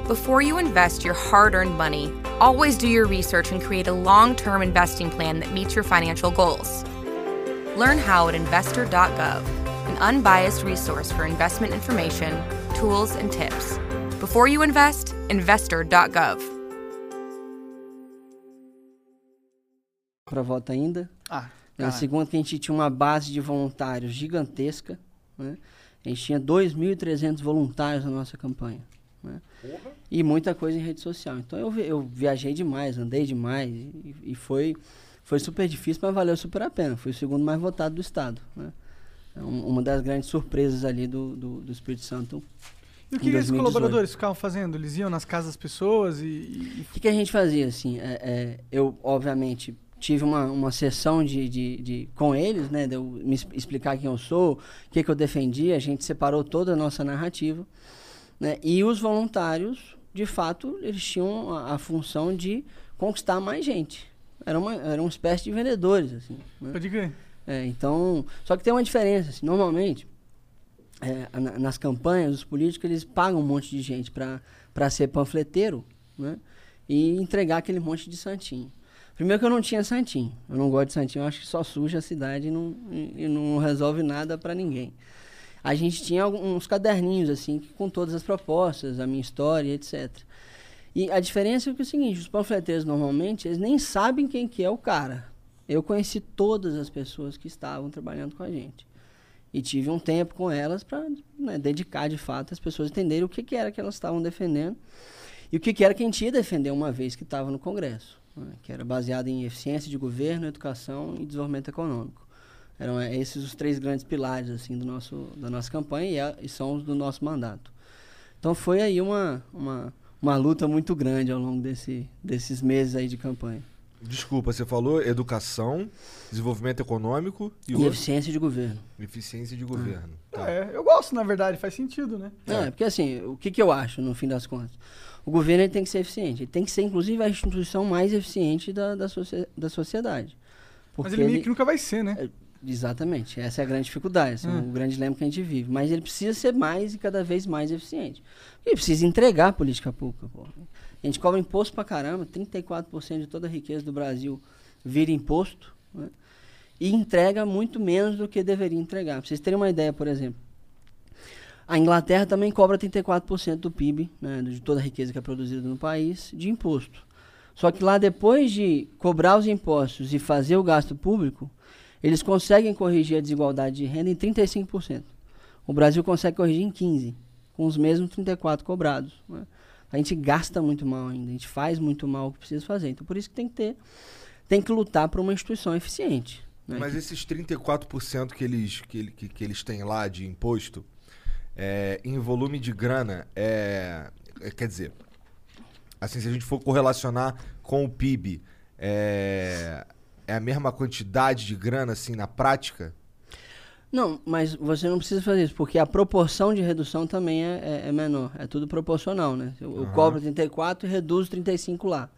G: Before you invest your hard earned money, always do your research and create a long term investing plan that meets your financial goals. Learn how at investor.gov, an unbiased resource for investment information, tools, and tips. Before you invest, investor.gov.
D: para voto ainda.
B: Ah,
D: Né?
B: caralho.
D: Segundo, que a gente tinha uma base de voluntários gigantesca. Né? A gente tinha 2.300 voluntários na nossa campanha. Né? E muita coisa em rede social. Então eu, vi- eu viajei demais, andei demais. E, e foi, foi super difícil, mas valeu super a pena. Fui o segundo mais votado do estado. Né? É um- uma das grandes surpresas ali do, do, do Espírito Santo.
B: E o que, que esses
D: 2018.
B: colaboradores ficavam fazendo? Eles iam nas casas das pessoas e. e-
D: O que, que a gente fazia, assim? é, é, eu, obviamente, tive uma, uma sessão de, de, de- com eles, né? De eu me explicar quem eu sou, o que, que eu defendia. A gente separou toda a nossa narrativa. Né? E os voluntários, de fato, eles tinham a, a função de conquistar mais gente. Era uma, era uma espécie de vendedores, assim. né?
B: Pode crer.
D: É, então, só que tem uma diferença. Assim, normalmente, é, na- nas campanhas, os políticos eles pagam um monte de gente para ser panfleteiro né, e entregar aquele monte de santinho. Primeiro que eu não tinha santinho. Eu não gosto de santinho. Eu acho que só suja a cidade e não, e, não resolve nada para ninguém. A gente tinha uns caderninhos assim com todas as propostas, a minha história, etc. E a diferença é que é o seguinte, os panfleteiros normalmente, eles nem sabem quem que é o cara. Eu conheci todas as pessoas que estavam trabalhando com a gente. E tive um tempo com elas para dedicar de fato as pessoas entenderem o que, que era que elas estavam defendendo e o que, que era que a gente ia defender uma vez que estava no Congresso, né, que era baseado em eficiência de governo, educação e desenvolvimento econômico. Eram eh, esses os três grandes pilares assim do nosso da nossa campanha e, é- e são os do nosso mandato. Então foi aí uma, uma, uma luta muito grande ao longo desse, desses meses aí de campanha.
C: Desculpa, você falou educação, desenvolvimento econômico e,
D: E, eficiência de governo.
C: eficiência de governo. Tá.
B: É, eu gosto, na verdade, faz sentido, né?
D: É, porque assim, o que, que eu acho, no fim das contas? O governo tem que ser eficiente. Ele tem que ser, inclusive, a instituição mais eficiente da, da, socie- da sociedade.
B: Mas ele meio
D: ele-
B: que nunca vai ser, né?
D: é, Exatamente. Essa é a grande dificuldade, esse é
B: Hum.
D: o grande dilema que a gente vive. Mas ele precisa ser mais e cada vez mais eficiente. Ele precisa entregar a política pública. Pô. A gente cobra imposto pra caramba, 34% de toda a riqueza do Brasil vira imposto, né? e entrega muito menos do que deveria entregar. Pra vocês terem uma ideia, por exemplo, a Inglaterra também cobra 34% do PIB, né, de toda a riqueza que é produzida no país, de imposto. Só que lá, depois de cobrar os impostos e fazer o gasto público, eles conseguem corrigir a desigualdade de renda em 35%. O Brasil consegue corrigir em 15%, com os mesmos 34% cobrados. né? A gente gasta muito mal ainda, a gente faz muito mal o que precisa fazer. Então, por isso que tem que ter, tem que lutar por uma instituição eficiente. né?
C: Mas esses 34% que eles, que, que, que eles têm lá de imposto, é, em volume de grana, é, é, quer dizer, assim, se a gente for correlacionar com o PIB, é, é a mesma quantidade de grana, assim, na prática?
D: Não, mas você não precisa fazer isso, porque a proporção de redução também é, é- é menor. É tudo proporcional, né? Eu, eu cobro 34 e reduzo 35 lá.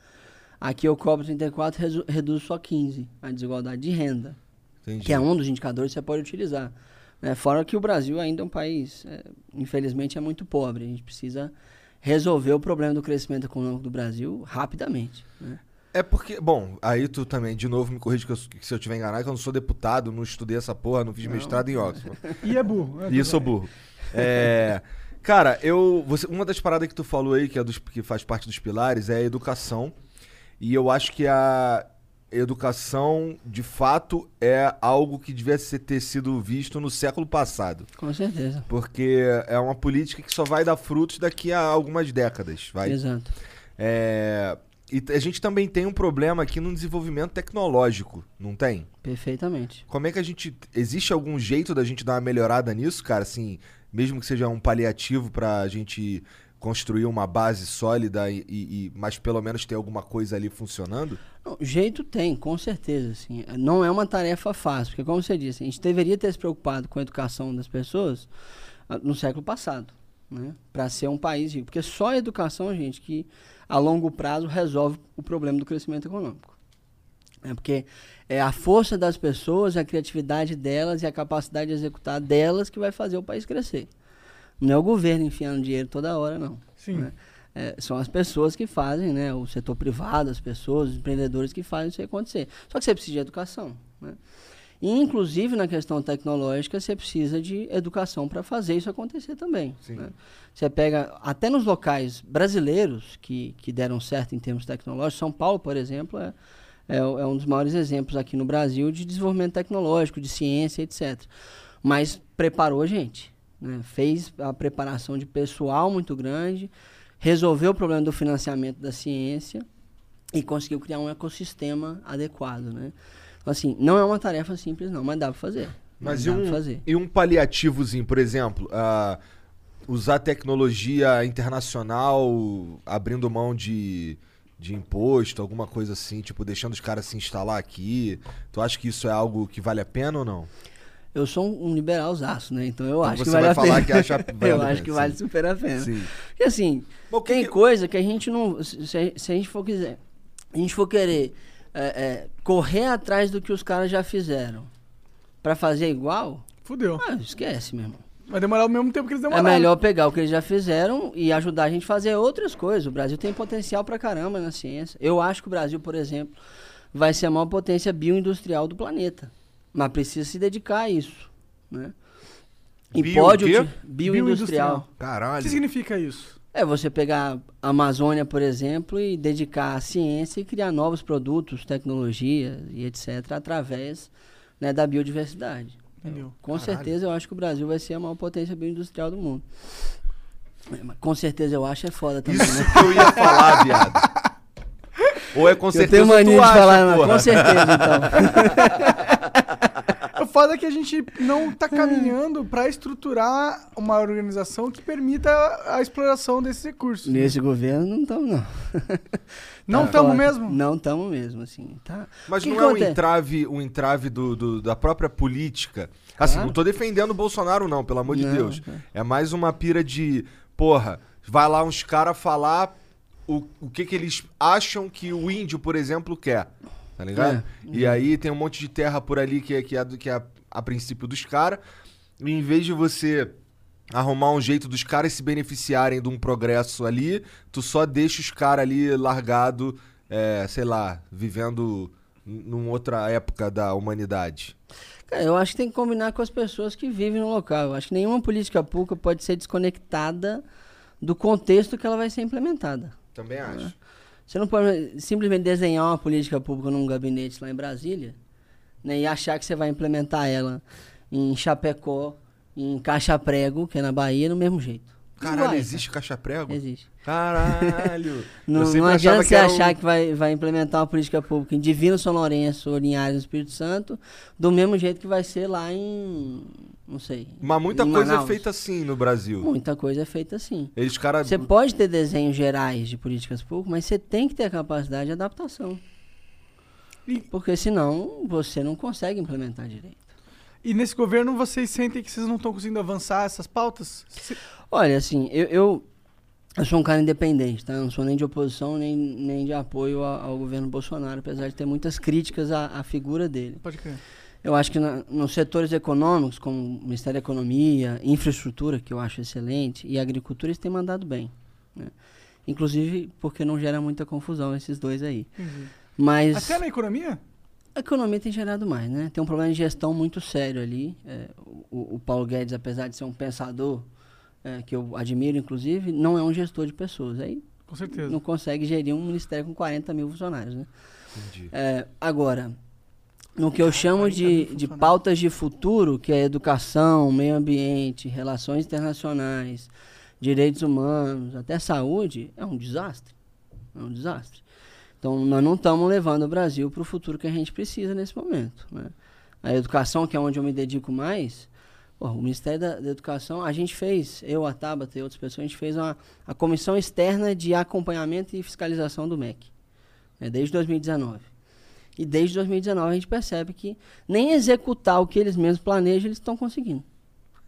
D: Aqui eu cobro 34 e reduzo só 15, a desigualdade de renda,
C: Entendi.
D: que é um dos indicadores que você pode utilizar. Né? Fora que o Brasil ainda é um país, é, infelizmente, é muito pobre. A gente precisa resolver o problema do crescimento econômico do Brasil rapidamente. né?
C: É porque, bom, aí tu também, de novo, me corrige que, eu- que se eu tiver enganado, que eu não sou deputado, não estudei essa porra, não fiz mestrado em Oxford.
B: E é burro. né?
C: E eu sou burro. É, cara, eu. Você, uma das paradas que tu falou aí, que, é dos, que faz parte dos pilares, é a educação. E eu acho que a educação, de fato, é algo que devia ser, ter sido visto no século passado.
D: Com certeza.
C: Porque é uma política que só vai dar frutos daqui a algumas décadas. Vai.
D: Exato.
C: É, e a gente também tem um problema aqui no desenvolvimento tecnológico, não tem?
D: Perfeitamente.
C: Como é que a gente. Existe algum jeito da gente dar uma melhorada nisso, cara? Assim, mesmo que seja um paliativo pra gente construir uma base sólida, e, e- e- mas pelo menos ter alguma coisa ali funcionando?
D: Não, jeito tem, com certeza. Assim. Não é uma tarefa fácil, porque, como você disse, a gente deveria ter se preocupado com a educação das pessoas ah, no século passado, né? para ser um país rico. Porque só a educação, gente, que a longo prazo resolve o problema do crescimento econômico. É porque é a força das pessoas, a criatividade delas e a capacidade de executar delas que vai fazer o país crescer. Não é o governo enfiando dinheiro toda hora, não.
B: Sim.
D: né? É, são as pessoas que fazem, né? O setor privado, as pessoas, os empreendedores que fazem isso acontecer. Só que você precisa de educação, né? E, inclusive, na questão tecnológica, você precisa de educação para fazer isso acontecer também. Né? Você pega, até nos locais brasileiros que, que deram certo em termos tecnológicos, São Paulo, por exemplo, é, é, é um dos maiores exemplos aqui no Brasil de desenvolvimento tecnológico, de ciência, etc. Mas preparou a gente, né? fez a preparação de pessoal muito grande, resolveu o problema do financiamento da ciência e conseguiu criar um ecossistema adequado, né? Então, assim, não é uma tarefa simples não, mas dá para fazer.
C: Mas e
D: dá pra
C: um,
D: fazer.
C: e um paliativozinho, por exemplo, ah, usar tecnologia internacional, abrindo mão de, de imposto, alguma coisa assim, tipo, deixando os caras se instalar aqui. Tu acha que isso é algo que vale a pena ou não?
D: Eu sou um, um liberalzaço, né? Então eu
C: Então
D: acho que vale
C: vai
D: a
C: falar
D: pena.
C: que acha- vale
D: eu acho
C: pena,
D: que vale super a pena.
C: Sim.
D: Porque assim,
C: o que
D: tem
C: que-
D: coisa que a gente não. Se, se a- gente for quiser. A gente for querer é, é, correr atrás do que os caras já fizeram pra fazer igual,
B: Fudeu.
D: ah, esquece, meu irmão.
B: Vai demorar o mesmo tempo que eles
D: É
B: demoraram.
D: melhor pegar o que eles já fizeram e ajudar a gente a fazer outras coisas. O Brasil tem potencial pra caramba na ciência. Eu acho que o Brasil, por exemplo, vai ser a maior potência bioindustrial do planeta. Mas precisa se dedicar a isso. Né? E
C: Bio
D: pode
C: o quê?
D: uti- bioindustrial.
B: O que
C: Caralho.
B: significa isso?
D: É você pegar a Amazônia, por exemplo, e dedicar à ciência e criar novos produtos, tecnologias e etc. através né, da biodiversidade.
B: Entendeu?
D: Com certeza eu acho que o Brasil vai ser a maior potência bioindustrial do mundo. É, Com certeza eu acho é foda também,
C: Isso
D: né?
C: que eu ia falar, viado. Ou é com
D: Eu
C: certeza
D: tenho mania
C: tu
D: de
C: acha,
D: falar,
C: porra.
D: com certeza, então.
B: O foda é que a gente não tá caminhando pra estruturar uma organização que permita a exploração desses recursos.
D: Nesse governo não estamos, não.
B: Não
D: Tá
B: estamos
D: foda.
B: mesmo?
D: Não estamos mesmo, assim, tá?
C: Mas
D: que
C: não
D: que
C: é um entrave, um entrave do, do- da própria política. Assim,
D: Claro.
C: não tô defendendo o Bolsonaro, não, pelo amor de
D: Não,
C: Deus.
D: cara.
C: É mais uma pira de, porra, vai lá uns caras falar o, o que, que eles acham que o índio, por exemplo, quer. Tá ligado?
D: É.
C: E aí tem um monte de terra por ali que é, que é, do- que é a princípio dos caras. E em vez de você arrumar um jeito dos caras se beneficiarem de um progresso ali, tu só deixa os caras ali largado, é, sei lá, vivendo numa outra época da humanidade.
D: Cara, eu acho que tem que combinar com as pessoas que vivem no local. Eu acho que nenhuma política pública pode ser desconectada do contexto que ela vai ser implementada.
C: Também acho.
D: Você não pode simplesmente desenhar uma política pública num gabinete lá em Brasília né, e achar que você vai implementar ela em Chapecó, em Caixa Prego, que é na Bahia, do mesmo jeito.
C: Caralho, existe caixa prego?
D: cara. Existe.
C: Caralho!
D: Não, não adianta você achar
C: um-
D: que vai, vai implementar uma política pública em Divino São Lourenço ou Linhares no Espírito Santo, do mesmo jeito que vai ser lá em. Não sei.
C: Mas muita coisa é
D: Manaus.
C: feita assim no Brasil.
D: Muita coisa é feita assim.
C: Eles caras.
D: Você pode ter desenhos gerais de políticas públicas, mas você tem que ter a capacidade de adaptação.
B: E-
D: Porque senão você não consegue implementar direito.
B: E nesse governo vocês sentem que vocês não estão conseguindo avançar essas pautas? Se-
D: Olha, assim, eu, eu, eu sou um cara independente, tá? Eu não sou nem de oposição, nem, nem de apoio a- ao governo Bolsonaro, apesar de ter muitas críticas à, à figura dele.
B: Pode crer.
D: Eu acho que na- nos setores econômicos, como o Ministério da Economia, infraestrutura, que eu acho excelente, e agricultura, eles têm mandado bem. né? Inclusive porque não gera muita confusão esses dois aí. Mas
B: Até na economia?
D: A economia tem gerado mais, né? Tem um problema de gestão muito sério ali. É, o, o Paulo Guedes, apesar de ser um pensador, é, que eu admiro, inclusive, não é um gestor de pessoas. Aí
B: Com certeza.
D: não consegue gerir um ministério com 40 mil funcionários, né?
C: Entendi.
D: É, agora, no que eu chamo
B: 40 mil
D: de, de pautas de futuro, que é educação, meio ambiente, relações internacionais, direitos humanos, até saúde, é um desastre. É um desastre. Então, nós não estamos levando o Brasil para o futuro que a gente precisa nesse momento. Né? A educação, que é onde eu me dedico mais, pô, o Ministério da, da Educação, a gente fez, eu, a Tabata e outras pessoas, a gente fez uma, a Comissão Externa de Acompanhamento e Fiscalização do MEC, né, desde 2019. E desde 2019 a gente percebe que nem executar o que eles mesmos planejam, eles estão conseguindo.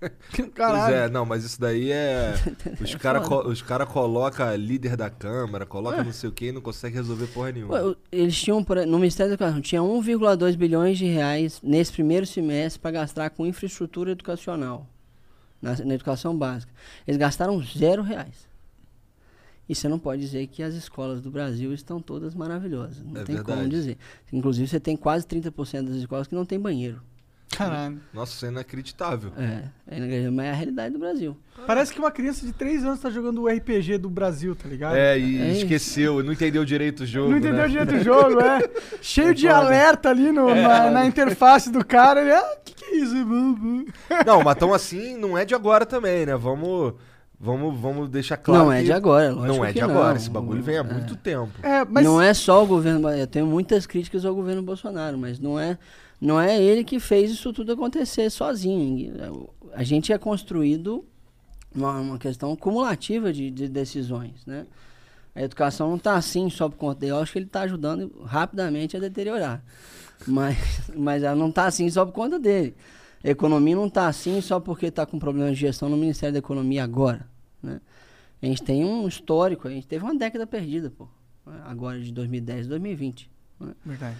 C: Pois
B: Caralho.
C: é, não, mas isso daí é. Os
D: É
C: caras os cara colocam líder da Câmara, coloca não sei o que e não consegue resolver porra nenhuma.
D: eles tinham, no Ministério da Educação, tinha 1,2 bilhões de reais nesse primeiro semestre para gastar com infraestrutura educacional, na, na educação básica. Eles gastaram zero reais. E você não pode dizer que as escolas do Brasil estão todas maravilhosas. Não
C: É
D: tem como
C: verdade.
D: dizer. Inclusive, você tem quase 30% das escolas que não tem banheiro.
B: Caralho.
C: Nossa, isso é inacreditável.
D: É, é, inacreditável, mas é a realidade do Brasil.
B: Parece que uma criança de 3 anos tá jogando o RPG do Brasil, tá ligado?
C: É, e
D: É
C: esqueceu, não entendeu direito o jogo.
B: Não entendeu
C: né?
B: o direito do jogo, é. Cheio de
D: foda.
B: alerta ali no-
C: É.
B: na, na interface do cara. Ele, ah, que que é isso?
C: Não, mas tão assim não é de agora também, né? Vamos, vamos, vamos deixar claro.
D: não é
C: que
D: de agora, lógico
C: Não é
D: que
C: de agora.
D: não.
C: Esse bagulho vem há
D: É.
C: muito tempo.
B: É, mas
D: Não é só o governo, eu tenho muitas críticas ao governo Bolsonaro, mas não é, não é ele que fez isso tudo acontecer sozinho. A gente é construído uma, uma questão cumulativa de, de decisões, né? A educação não está assim só por conta dele. Eu acho que ele está ajudando rapidamente a deteriorar. Mas, mas ela não está assim só por conta dele. A economia não está assim só porque está com problemas de gestão no Ministério da Economia agora. Né? A gente tem um histórico, a gente teve uma década perdida, pô. Agora de 2010 2020. Né?
B: Verdade.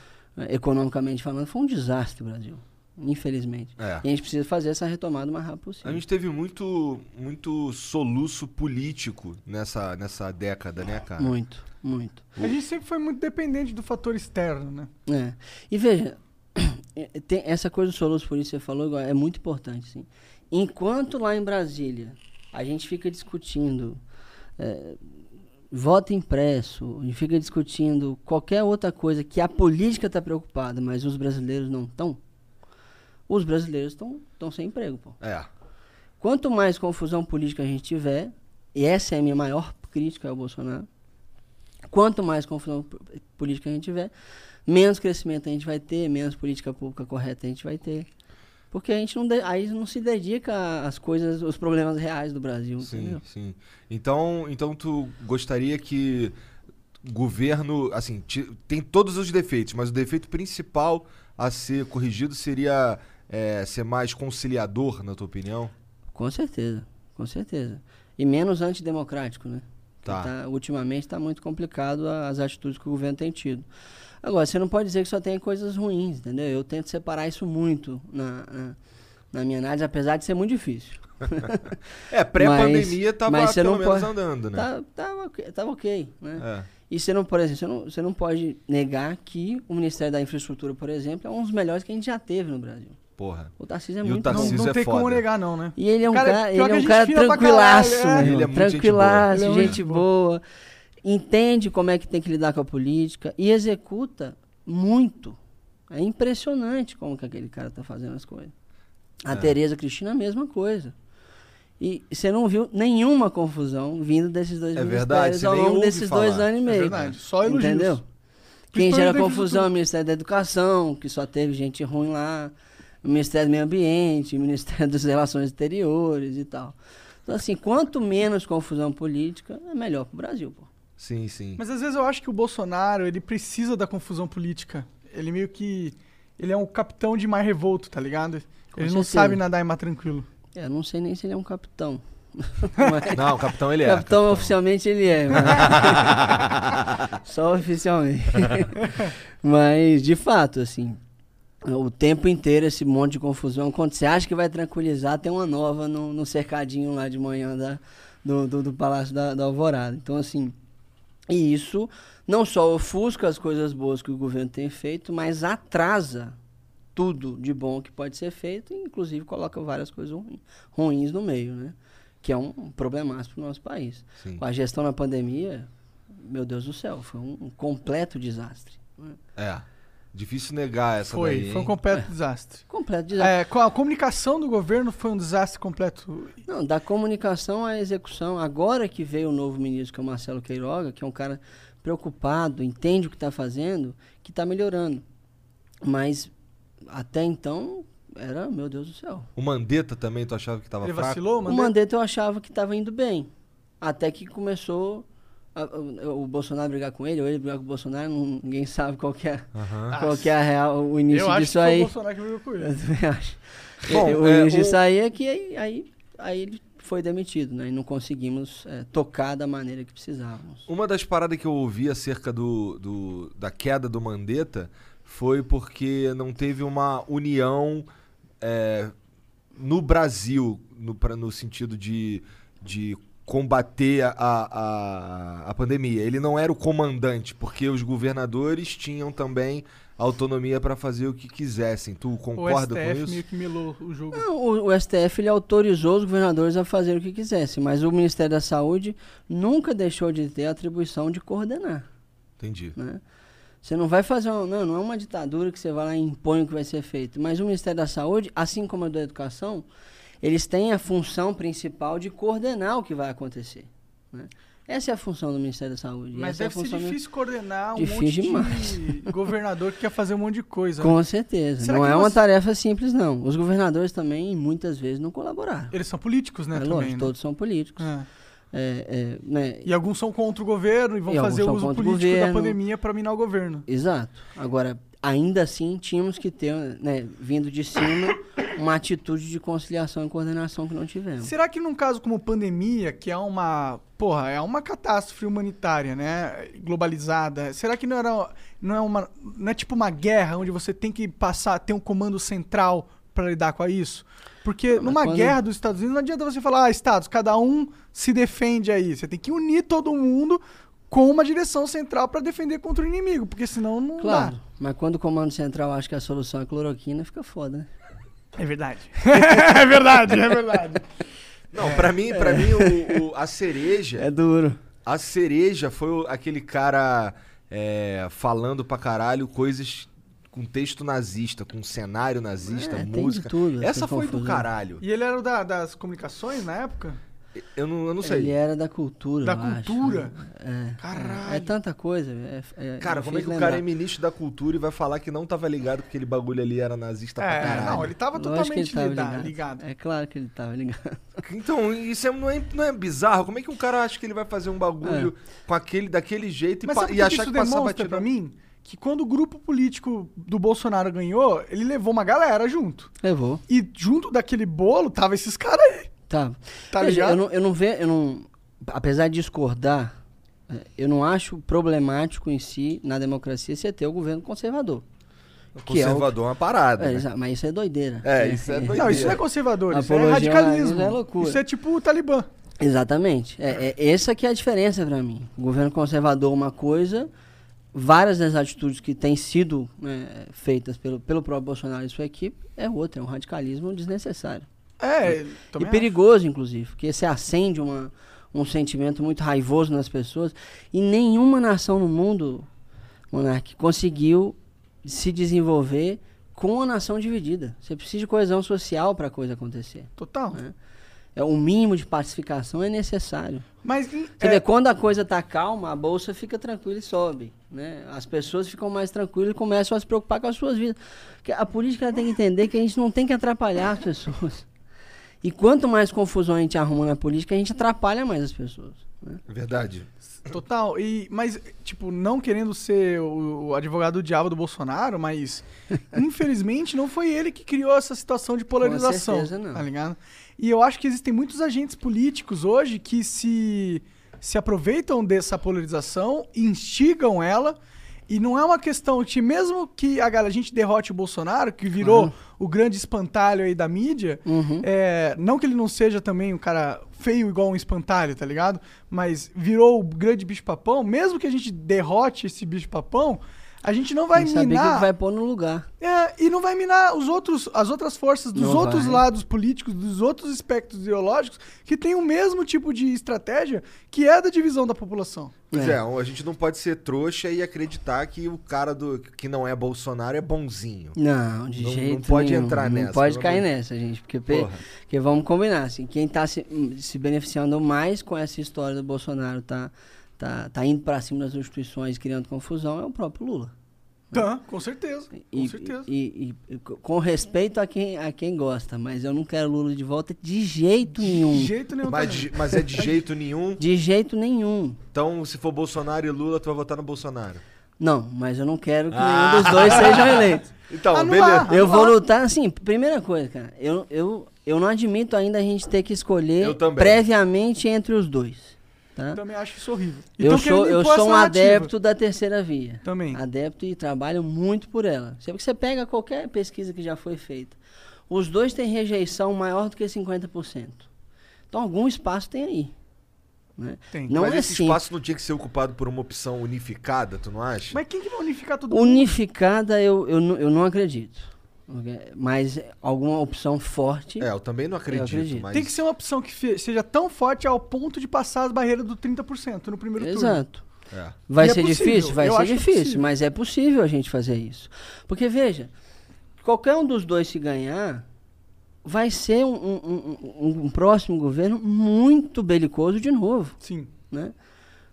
D: Economicamente falando, foi um desastre o Brasil. Infelizmente.
C: É.
D: E a gente precisa fazer essa retomada o mais rápido
C: A
D: possível.
C: gente teve muito, muito soluço político nessa, nessa década, né, cara?
D: Muito, muito.
B: A gente sempre foi muito dependente do fator externo, né?
D: É. E veja, é, tem essa coisa do soluço por isso que você falou é muito importante, sim. Enquanto lá em Brasília a gente fica discutindo é, voto impresso, gente fica discutindo qualquer outra coisa que a política está preocupada, mas os brasileiros não estão, os brasileiros estão sem emprego, pô.
C: É.
D: Quanto mais confusão política a gente tiver, e essa é a minha maior crítica ao Bolsonaro, quanto mais confusão política a gente tiver, menos crescimento a gente vai ter, menos política pública correta a gente vai ter. Porque a gente não, de- aí não se dedica às coisas, os problemas reais do Brasil,
C: Sim,
D: entendeu?
C: sim. Então, então tu gostaria que o governo, assim, tem todos os defeitos, mas o defeito principal a ser corrigido seria é, ser mais conciliador, na tua opinião?
D: Com certeza, com certeza. E menos antidemocrático, né?
C: Tá.
D: tá- ultimamente está muito complicado a- as atitudes que o governo tem tido. Agora, você não pode dizer que só tem coisas ruins, entendeu? Eu tento separar isso muito na, na, na minha análise, apesar de ser muito difícil.
C: É, pré-pandemia tava
D: mas
C: pelo
D: não
C: menos
D: pode-
C: andando, né?
D: Tá, tava, ok- tava ok, né?
C: É.
D: E você não, por exemplo, você não, você não pode negar que o Ministério da Infraestrutura, por exemplo, é um dos melhores que a gente já teve no Brasil.
C: Porra.
D: O Tarcísio é
C: E o
D: muito
C: Tarcísio
B: Não, não
C: é
B: tem como
C: foda.
B: negar, não, né?
D: E ele é um
B: Cara,
D: cara, ele é um
B: gente
D: cara tranquilaço,
B: caralho, é.
D: meu
C: Ele é muito gente
D: tranquilaço,
B: boa. Ele é
D: gente boa. Entende como é que tem que lidar com a política e executa muito. É impressionante como que aquele cara tá fazendo as coisas. A
C: É.
D: Tereza Cristina, a mesma coisa. E você não viu nenhuma confusão vindo desses dois
C: É
D: ministérios
C: verdade,
D: ao longo desses
C: falar.
D: dois anos e
B: É
D: meio.
B: verdade, só elogios.
D: Entendeu? Quem
B: Principalmente
D: gera confusão é o Ministério da Educação, que só teve gente ruim lá, o Ministério do Meio Ambiente, o Ministério das Relações Exteriores e tal. Então, assim, quanto menos confusão política, é melhor pro Brasil, pô.
C: Sim, sim.
B: Mas às vezes eu acho que o Bolsonaro, ele precisa da confusão política. Ele meio que... Ele é um capitão de mar revolto, tá ligado?
D: Com
B: ele não
D: certeza.
B: sabe nadar em mar tranquilo.
D: É, eu não sei nem se ele é um capitão. Mas-
C: Não, o capitão ele é.
D: capitão, oficialmente ele é, mas... só oficialmente. mas, de fato, assim, o tempo inteiro esse monte de confusão. Quando você acha que vai tranquilizar, tem uma nova no, no cercadinho lá de manhã da, do, do, do Palácio da, da Alvorada. Então, assim, e isso não só ofusca as coisas boas que o governo tem feito, mas atrasa tudo de bom que pode ser feito, e inclusive coloca várias coisas ruim- ruins no meio, né? Que é um problemaço para o nosso país.
C: Sim.
D: Com a gestão na pandemia, meu Deus do céu, foi um, um completo desastre. né?
C: É. Difícil negar essa
B: Foi,
C: daí,
B: foi um completo desastre.
D: Completo desastre.
B: É, a comunicação do governo foi um desastre completo.
D: Não, da comunicação à execução. Agora que veio o novo ministro, que é o Marcelo Queiroga, que é um cara preocupado, entende o que está fazendo, que está melhorando. Mas até então era, meu Deus do céu.
C: O Mandetta também, tu achava que tava
B: Ele
C: fraco?
B: vacilou,
D: O
B: mano?
D: Mandetta eu achava que estava indo bem. Até que começou o, Bolsonaro brigar com ele, ou ele brigar com o Bolsonaro, ninguém sabe qual que é,
C: Aham.
D: qual que é a real, o início
B: Eu acho que
D: disso
B: foi
D: aí.
B: o Bolsonaro que brigou com ele.
D: Eu acho.
C: Bom,
D: o
C: é,
D: início
C: o-
D: disso aí é que aí, aí, aí ele foi demitido, né? E não conseguimos é, tocar da maneira que precisávamos.
C: Uma das paradas que eu ouvi acerca do, do- da queda do Mandetta foi porque não teve uma união é, no Brasil, no, pra- no sentido de, de combater a, a, a pandemia. Ele não era o comandante, porque os governadores tinham também autonomia para fazer o que quisessem. Tu
B: O
C: concorda com
B: STF
C: isso?
B: meio que melou o jogo.
D: Não, o, o STF ele autorizou os governadores a fazer o que quisessem, mas o Ministério da Saúde nunca deixou de ter a atribuição de coordenar.
C: Entendi.
D: né? Você não vai fazer uma, não, não é uma ditadura que você vai lá e impõe o que vai ser feito. Mas o Ministério da Saúde, assim como a da Educação, eles têm a função principal de coordenar o que vai acontecer. né? Essa é a função do Ministério da Saúde.
B: Mas
D: é
B: deve ser
D: função do-
B: difícil coordenar um
D: Difícil
B: monte de governador que quer fazer um monte de coisa.
D: Com certeza.
B: Será
D: não é uma
B: você-
D: tarefa simples, não. Os governadores também, muitas vezes, não colaboraram.
B: Eles são políticos, né?
D: é lógico,
B: né?
D: todos são políticos.
B: É.
D: É, é, né,
B: E alguns são contra o governo e vão
D: E
B: fazer uso político da
D: governo.
B: pandemia para minar o governo.
D: Exato. Agora, ainda assim, tínhamos que ter, né, vindo de cima, uma atitude de conciliação e coordenação que não tivemos.
B: Será que num caso como pandemia, que é uma, porra, é uma catástrofe humanitária, né, globalizada, será que não era não é uma não é tipo uma guerra onde você tem que passar ter um comando central para lidar com isso? Porque
D: mas
B: numa
D: quando-
B: guerra dos Estados Unidos não adianta você falar, ah, estados, cada um se defende aí. Você tem que unir todo mundo com uma direção central para defender contra o inimigo, porque senão não
D: Claro,
B: dá.
D: mas quando o comando central acha que a solução é cloroquina, fica foda, né?
B: É verdade. é verdade, é verdade.
C: Não, pra mim, pra mim o, o- a cereja.
D: É duro.
C: A cereja foi o- aquele cara é, falando pra caralho coisas com texto nazista, com cenário nazista,
D: É, tem de
C: música.
D: tudo,
C: Essa foi do caralho.
B: E ele era o da- das comunicações na época?
C: Eu não, eu não sei.
D: Ele era da cultura,
B: Da
D: eu acho.
B: cultura?
D: É.
B: Caralho.
D: É tanta coisa. É, é
C: Cara, como é que
D: difícil
C: o cara é
D: lembrar.
C: ministro da cultura e vai falar que não tava ligado que aquele bagulho ali era nazista pra
B: É,
C: caralho?
B: não, ele tava
D: Lógico que
B: totalmente
D: ele tava ligado.
B: ligado.
D: É claro que ele tava ligado.
C: Então, isso é- não, é, não é bizarro? Como é que um cara acha que ele vai fazer um bagulho com aquele, daquele jeito e,
B: Mas o
C: e
B: que
C: achar que passar
B: demonstra
C: batido?
B: pra mim? Que quando o grupo político do Bolsonaro ganhou, ele levou uma galera junto.
D: Levou.
B: E junto daquele bolo tava esses caras aí.
D: Tá.
B: Tá
D: Veja,
B: ligado?
D: Eu não, eu não vejo, eu não, apesar de discordar, é, eu não acho problemático em si, na democracia, você ter o governo conservador. que é o-
C: Conservador é uma parada.
D: É,
C: né?
D: mas isso é doideira.
C: É, isso é doideira.
B: Não, isso não é conservador, isso é radicalismo.
D: isso é loucura.
B: Isso é tipo o Talibã.
D: Exatamente. É, é, essa que é a diferença para mim. O governo conservador uma coisa, várias das atitudes que têm sido né, feitas pelo, pelo próprio Bolsonaro e sua equipe é outra, é um radicalismo desnecessário.
B: É,
D: e
B: também
D: perigoso, inclusive, porque você acende uma, um sentimento muito raivoso nas pessoas e nenhuma nação no mundo, Monark, conseguiu se desenvolver com a nação dividida. Você precisa de coesão social para a coisa acontecer.
B: acho. Total.
D: né? É, o mínimo de pacificação é necessário.
B: Mas
D: Você
B: é,
D: vê, quando a coisa tá calma, a bolsa fica tranquila e sobe. Né? As pessoas ficam mais tranquilas e começam a se preocupar com as suas vidas. Porque a política tem que entender que a gente não tem que atrapalhar as pessoas. E quanto mais confusão a gente arruma na política, a gente atrapalha mais as pessoas. né?
C: Verdade.
B: Total. E, mas, tipo, não querendo ser o, o advogado do diabo do Bolsonaro, mas infelizmente não foi ele que criou essa situação de polarização.
D: certeza não.
B: Tá ligado? E eu acho que existem muitos agentes políticos hoje que se, se aproveitam dessa polarização, instigam ela. E não é uma questão de, mesmo que a, galera- a gente derrote o Bolsonaro, que virou o grande espantalho aí da mídia,
D: Uhum.
B: é, não que ele não seja também um cara feio igual um espantalho, tá ligado? Mas virou o grande bicho-papão, mesmo que a gente derrote esse bicho-papão, a gente não vai
D: Tem saber
B: minar.
D: que vai pôr no lugar.
B: É, e não vai minar os outros, as outras forças dos
D: Não
B: outros
D: vai.
B: lados políticos, dos outros espectros ideológicos, que têm o mesmo tipo de estratégia que é da divisão da população.
C: Pois
D: É.
C: é. a gente não pode ser trouxa e acreditar que o cara do que não é Bolsonaro é bonzinho.
D: Não, de
C: Não- não
D: jeito
C: pode
D: nenhum.
C: entrar
D: não
C: nessa,
D: pode
C: pelo
D: cair nessa, gente. Porque,
C: Porra.
D: porque vamos combinar, assim, quem está se, se beneficiando mais com essa história do Bolsonaro, tá, tá, tá indo para cima das instituições, criando confusão, é o próprio Lula.
B: Tá, com certeza. Com
D: E,
B: certeza.
D: e- e- e com respeito a quem, a quem gosta, mas eu não quero Lula de volta de jeito nenhum.
B: De jeito nenhum.
C: Mas, de- mas é de jeito nenhum.
D: De jeito nenhum.
C: Então, se for Bolsonaro e Lula, tu vai votar no Bolsonaro.
D: Não, mas eu não quero que
C: Ah.
D: nenhum dos dois sejam eleitos.
C: Então,
B: Anular.
C: beleza.
D: Eu vou lutar, assim, primeira coisa, cara, eu, eu, eu não admito ainda a gente ter que escolher previamente entre os dois. Tá?
B: Eu também acho isso horrível. E
D: Eu sou, eu sou um
B: narrativa.
D: adepto da terceira via.
B: Também.
D: Adepto e trabalho muito por ela. Sempre que você pega qualquer pesquisa que já foi feita, os dois têm rejeição maior do que 50%. Então algum espaço tem aí. Né?
B: Tem.
D: Não
C: Mas
D: é
C: esse
D: assim.
C: espaço não tinha que ser ocupado por uma opção unificada, tu não acha?
B: Mas quem que vai unificar mundo?
D: Unificada eu, eu, eu não acredito. Mas alguma opção forte.
C: É, eu também não acredito,
D: acredito.
C: mas...
B: Tem que ser uma opção que seja tão forte ao ponto de passar as barreiras do 30% no primeiro turno.
D: Exato.
C: É.
D: Vai
B: E é
D: ser
B: possível,
D: difícil? Vai
B: eu
D: ser
B: acho
D: difícil,
B: possível.
D: mas é possível a gente fazer isso. Porque, veja, qualquer um dos dois se ganhar, vai ser um, um- um- um- um próximo governo muito belicoso de novo.
B: Sim.
D: Né?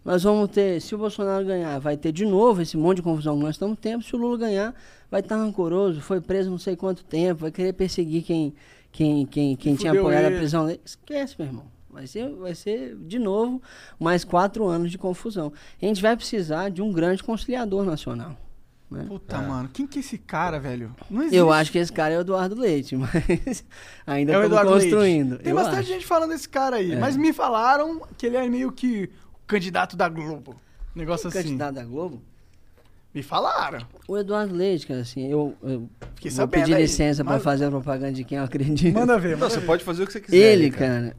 D: Nós vamos ter, se o Bolsonaro ganhar, vai ter de novo esse monte de confusão que nós estamos tendo. Se o Lula ganhar, vai estar rancoroso, foi preso não sei quanto tempo, vai querer perseguir quem, quem, quem, quem tinha apoiado
B: ele.
D: a prisão dele. Esquece, meu irmão. Vai ser, vai ser, de novo, mais quatro anos de confusão. A gente vai precisar de um grande conciliador nacional. né?
B: Puta, mano. Quem que é esse cara, velho? Não existe.
D: Eu acho que esse cara é o Eduardo Leite, mas ainda
B: É
D: estamos construindo.
B: Leite. Tem
D: eu
B: bastante
D: acho.
B: gente falando desse cara aí.
D: É.
B: Mas me falaram que ele é meio que candidato da Globo. Negócio
D: O
B: assim.
D: candidato da Globo?
B: Me falaram.
D: O Eduardo Leite, cara, assim, eu, eu
B: Fiquei
D: vou pedir
B: aí.
D: licença pra
B: Mas-
D: fazer a propaganda de quem eu acredito.
B: Manda ver,
C: Não,
B: manda
C: você
B: ver.
C: pode fazer o que você quiser.
D: Ele,
C: aí,
D: cara,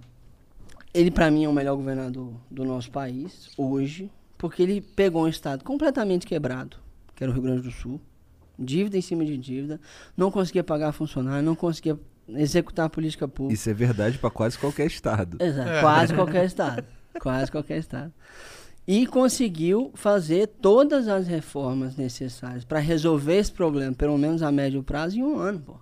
D: ele pra mim é o melhor governador do nosso país, hoje, porque ele pegou um estado completamente quebrado, que era o Rio Grande do Sul, dívida em cima de dívida, não conseguia pagar funcionário, não conseguia executar a política pública.
C: Isso é verdade pra quase qualquer estado.
D: Exato,
B: É.
D: quase qualquer estado. Quase qualquer estado. E conseguiu fazer todas as reformas necessárias para resolver esse problema, pelo menos a médio prazo, em um ano, pô.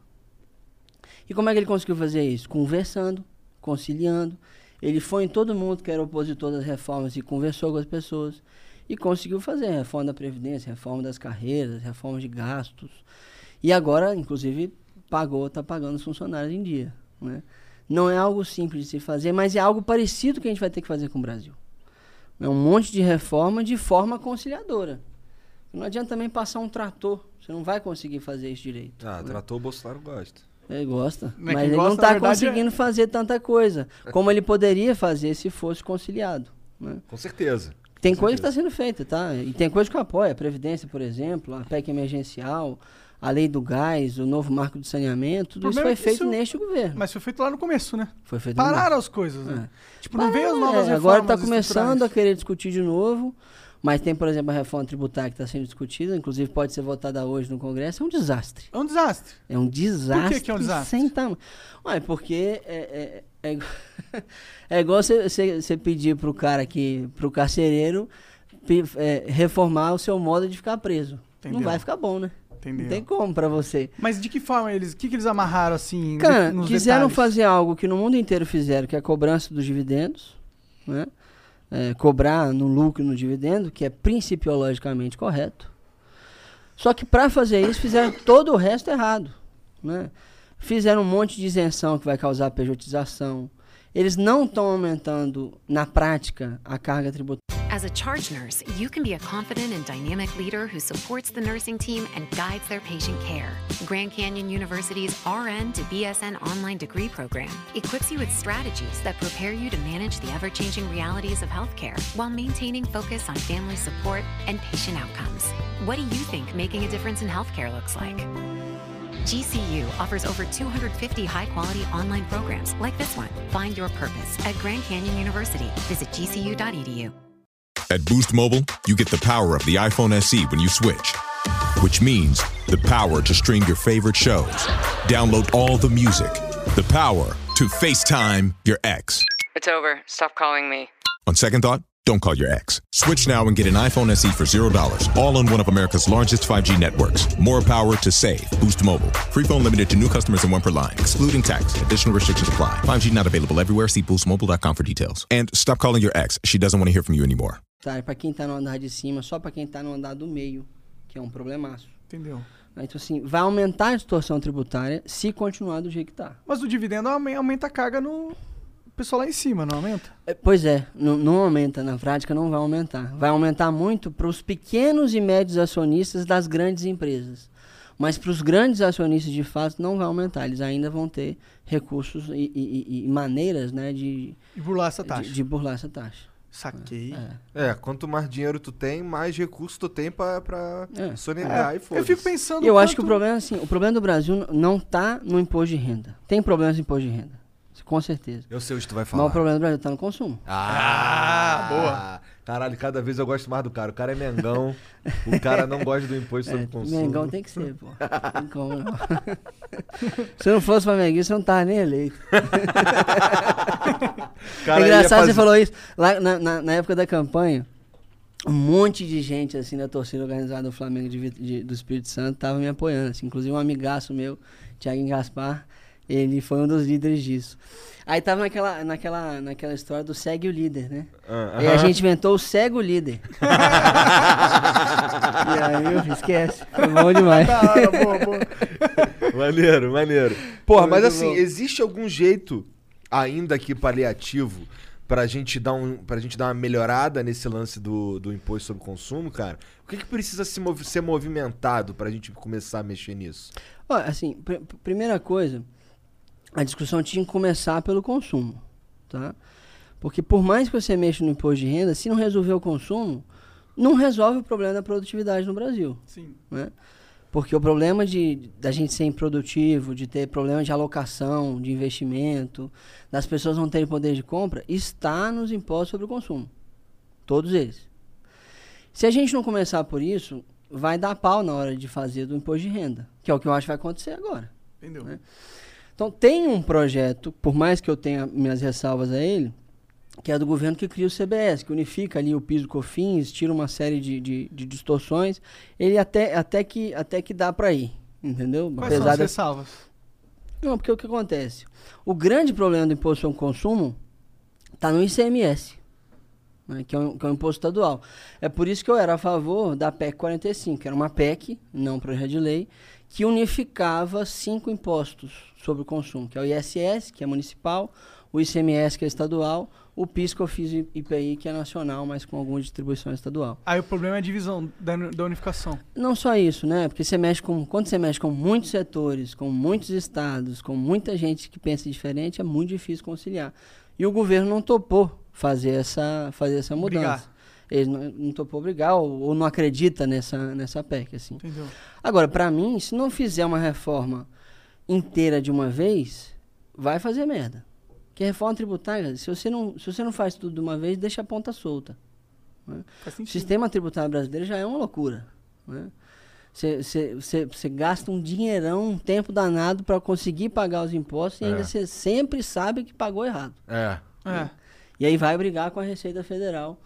D: E como é que ele conseguiu fazer isso? Conversando, conciliando. Ele foi em todo mundo que era opositor das reformas e conversou com as pessoas. E conseguiu fazer reforma da Previdência, reforma das carreiras, reforma de gastos. E agora, inclusive, pagou, está pagando os funcionários em dia. Né? Não é algo simples de se fazer, mas é algo parecido que a gente vai ter que fazer com o Brasil. É um monte de reforma de forma conciliadora. Não adianta também passar um trator. Você não vai conseguir fazer isso direito.
C: Ah,
D: né?
C: tratou o Bolsonaro gosta.
D: Ele gosta.
B: Não é
D: mas
B: quem
D: ele
B: gosta,
D: não está
B: é-
D: conseguindo fazer tanta coisa como ele poderia fazer se fosse conciliado. né?
C: Com certeza.
D: Tem
C: Com
D: coisa que está
C: certeza.
D: sendo feita, tá? E tem coisa que eu apoio. A Previdência, por exemplo, a PEC emergencial, a lei do gás, o novo marco de saneamento. Tudo
B: O
D: isso foi
B: é que
D: feito
B: isso-
D: neste governo.
B: Mas foi feito lá no começo, né?
D: Foi feito no
B: Pararam as coisas, né? Tipo, não veio as
D: É,
B: novas reformas
D: Agora está começando a querer discutir de novo. Mas tem, por exemplo, a reforma tributária que está sendo discutida, inclusive pode ser votada hoje no Congresso. É um desastre.
B: É um desastre.
D: É um desastre.
B: que é um desastre?
D: Sem tamanho. Ué, porque é, é, é, igual- é igual você- pedir pro cara que, pro carcereiro, pi- é, reformar o seu modo de ficar preso.
B: Entendeu.
D: Não vai ficar bom, né?
B: Entendeu?
D: Não tem como pra você.
B: Mas de que forma eles. O que, que eles amarraram assim?
D: Cara,
B: nos
D: quiseram
B: detalhes?
D: fazer algo que no mundo inteiro fizeram, que é a cobrança dos dividendos, né? É, cobrar no lucro e no dividendo, que é principiologicamente correto. Só que para fazer isso fizeram todo o resto errado, né? Fizeram um monte de isenção que vai causar pejotização. Eles não estão aumentando na prática a carga tributária.
H: As a charge nurse, you can be a confident and dynamic leader who supports the nursing team and guides their patient care. Grand Canyon University's RN to BSN online degree program equips you with strategies that prepare you to manage the ever changing realities of healthcare while maintaining focus on family support and patient outcomes. What do you think making a difference in healthcare looks like? GCU offers over 250 high quality online programs like this one. Find your purpose at Grand Canyon University. Visit gcu.edu.
I: At Boost Mobile, you get the power of the iPhone SE when you switch, which means the power to stream your favorite shows, download all the music, the power to FaceTime your ex.
J: It's over. Stop calling me.
I: On second thought, don't call your ex. Switch now and get an iPhone SE for $0, all on one of America's largest 5G networks. More power to save. Boost Mobile. Free phone limited to new customers and one per line, excluding tax. Additional restrictions apply. 5G not available everywhere. See boostmobile.com for details. And stop calling your ex. She doesn't want to hear from you anymore.
D: Para quem está no andar de cima, só para quem está no andar do meio, que é um problemaço.
B: Entendeu?
D: Então, assim, vai aumentar a distorção tributária se continuar do jeito que está.
B: Mas o dividendo aume- aumenta a carga no pessoal lá em cima, não aumenta?
D: É, Pois é, não, não aumenta, na prática não vai aumentar. Vai aumentar muito para os pequenos e médios acionistas das grandes empresas. Mas para os grandes acionistas, de fato, não vai aumentar. Eles ainda vão ter recursos e, e- e- maneiras né, de,
B: E burlar essa
D: de,
B: taxa.
D: de burlar essa taxa.
B: Saquei.
D: É.
C: É, quanto mais dinheiro tu tem, mais recurso tu tem pra, pra
D: É.
C: sonegar e
B: É,
C: foda
B: eu fico pensando.
D: Eu acho que o
B: quanto-
D: problema é assim, o problema do Brasil não está no imposto de renda. Tem problemas no imposto de renda, com certeza.
C: Eu sei o que tu vai
D: Mas
C: falar.
D: o problema do Brasil está no consumo.
C: Ah, boa. Caralho, cada vez eu gosto mais do cara. O cara é Mengão, o cara não gosta do imposto sobre
D: É,
C: consumo.
D: Mengão tem que ser, pô. Não tem como, não. Se não fosse Flamenguista, você não tava nem eleito.
C: Cara,
D: é engraçado
C: fazer-
D: você falou isso. Lá na, na- na época da campanha, um monte de gente, assim, da torcida organizada do Flamengo de, de- do Espírito Santo tava me apoiando. assim. inclusive um amigaço meu, Thiago Gaspar, Ele foi um dos líderes disso. Aí tava naquela, naquela, naquela história do segue o líder, né?
C: Ah,
D: E a gente inventou o cego líder. e aí eu esquece. Foi bom demais.
B: Da hora, boa, boa.
C: Maneiro, maneiro. Porra, mas assim,
D: bom.
C: existe algum jeito, ainda que paliativo, pra gente dar, um, pra gente dar uma melhorada nesse lance do, do imposto sobre consumo, cara? O que, que precisa se movi- ser movimentado pra gente começar a mexer nisso?
D: Ó, assim, pr- primeira coisa, a discussão tinha que começar pelo consumo, tá? Porque por mais que você mexa no imposto de renda, se não resolver o consumo, não resolve o problema da produtividade no Brasil.
B: Sim.
D: né? Porque o problema de da gente ser improdutivo, de ter problema de alocação, de investimento, das pessoas não terem poder de compra, está nos impostos sobre o consumo. Todos eles. Se a gente não começar por isso, vai dar pau na hora de fazer do imposto de renda, que é o que eu acho que vai acontecer agora.
B: Entendeu?
D: né? Então tem um projeto, por mais que eu tenha minhas ressalvas a ele, que é do governo que cria o CBS, que unifica ali o piso cofins, tira uma série de, de, de distorções, ele até, até, que, até que dá para ir, entendeu?
B: Quais são as
D: da-
B: ressalvas?
D: Não, porque o que acontece? O grande problema do imposto ao consumo está no ICMS, né, que, é um, que é um imposto estadual. É por isso que eu era a favor da PEC 45, que era uma PEC, não um projeto de lei, que unificava cinco impostos sobre o consumo, que é o ISS, que é municipal, o ICMS, que é estadual, o PIS, COFINS e IPI, que é nacional, mas com alguma distribuição estadual.
B: Aí o problema é a divisão da, da unificação.
D: Não só isso, né? Porque você mexe com. Quando você mexe com muitos setores, com muitos estados, com muita gente que pensa diferente, é muito difícil conciliar. E o governo não topou fazer essa, fazer essa mudança.
B: Brigar.
D: Ele não, não topou brigar ou, ou não acredita nessa, nessa PEC, assim.
B: Entendeu?
D: Agora, para mim, se não fizer uma reforma inteira de uma vez, vai fazer merda. Porque reforma tributária, se você não, se você não faz tudo de uma vez, deixa a ponta solta. né? O sistema tributário brasileiro já é uma loucura. né? Você você- você gasta um dinheirão, um tempo danado para conseguir pagar os impostos e
C: É.
D: ainda você sempre sabe que pagou errado.
C: É.
B: É.
D: E aí vai brigar com a Receita Federal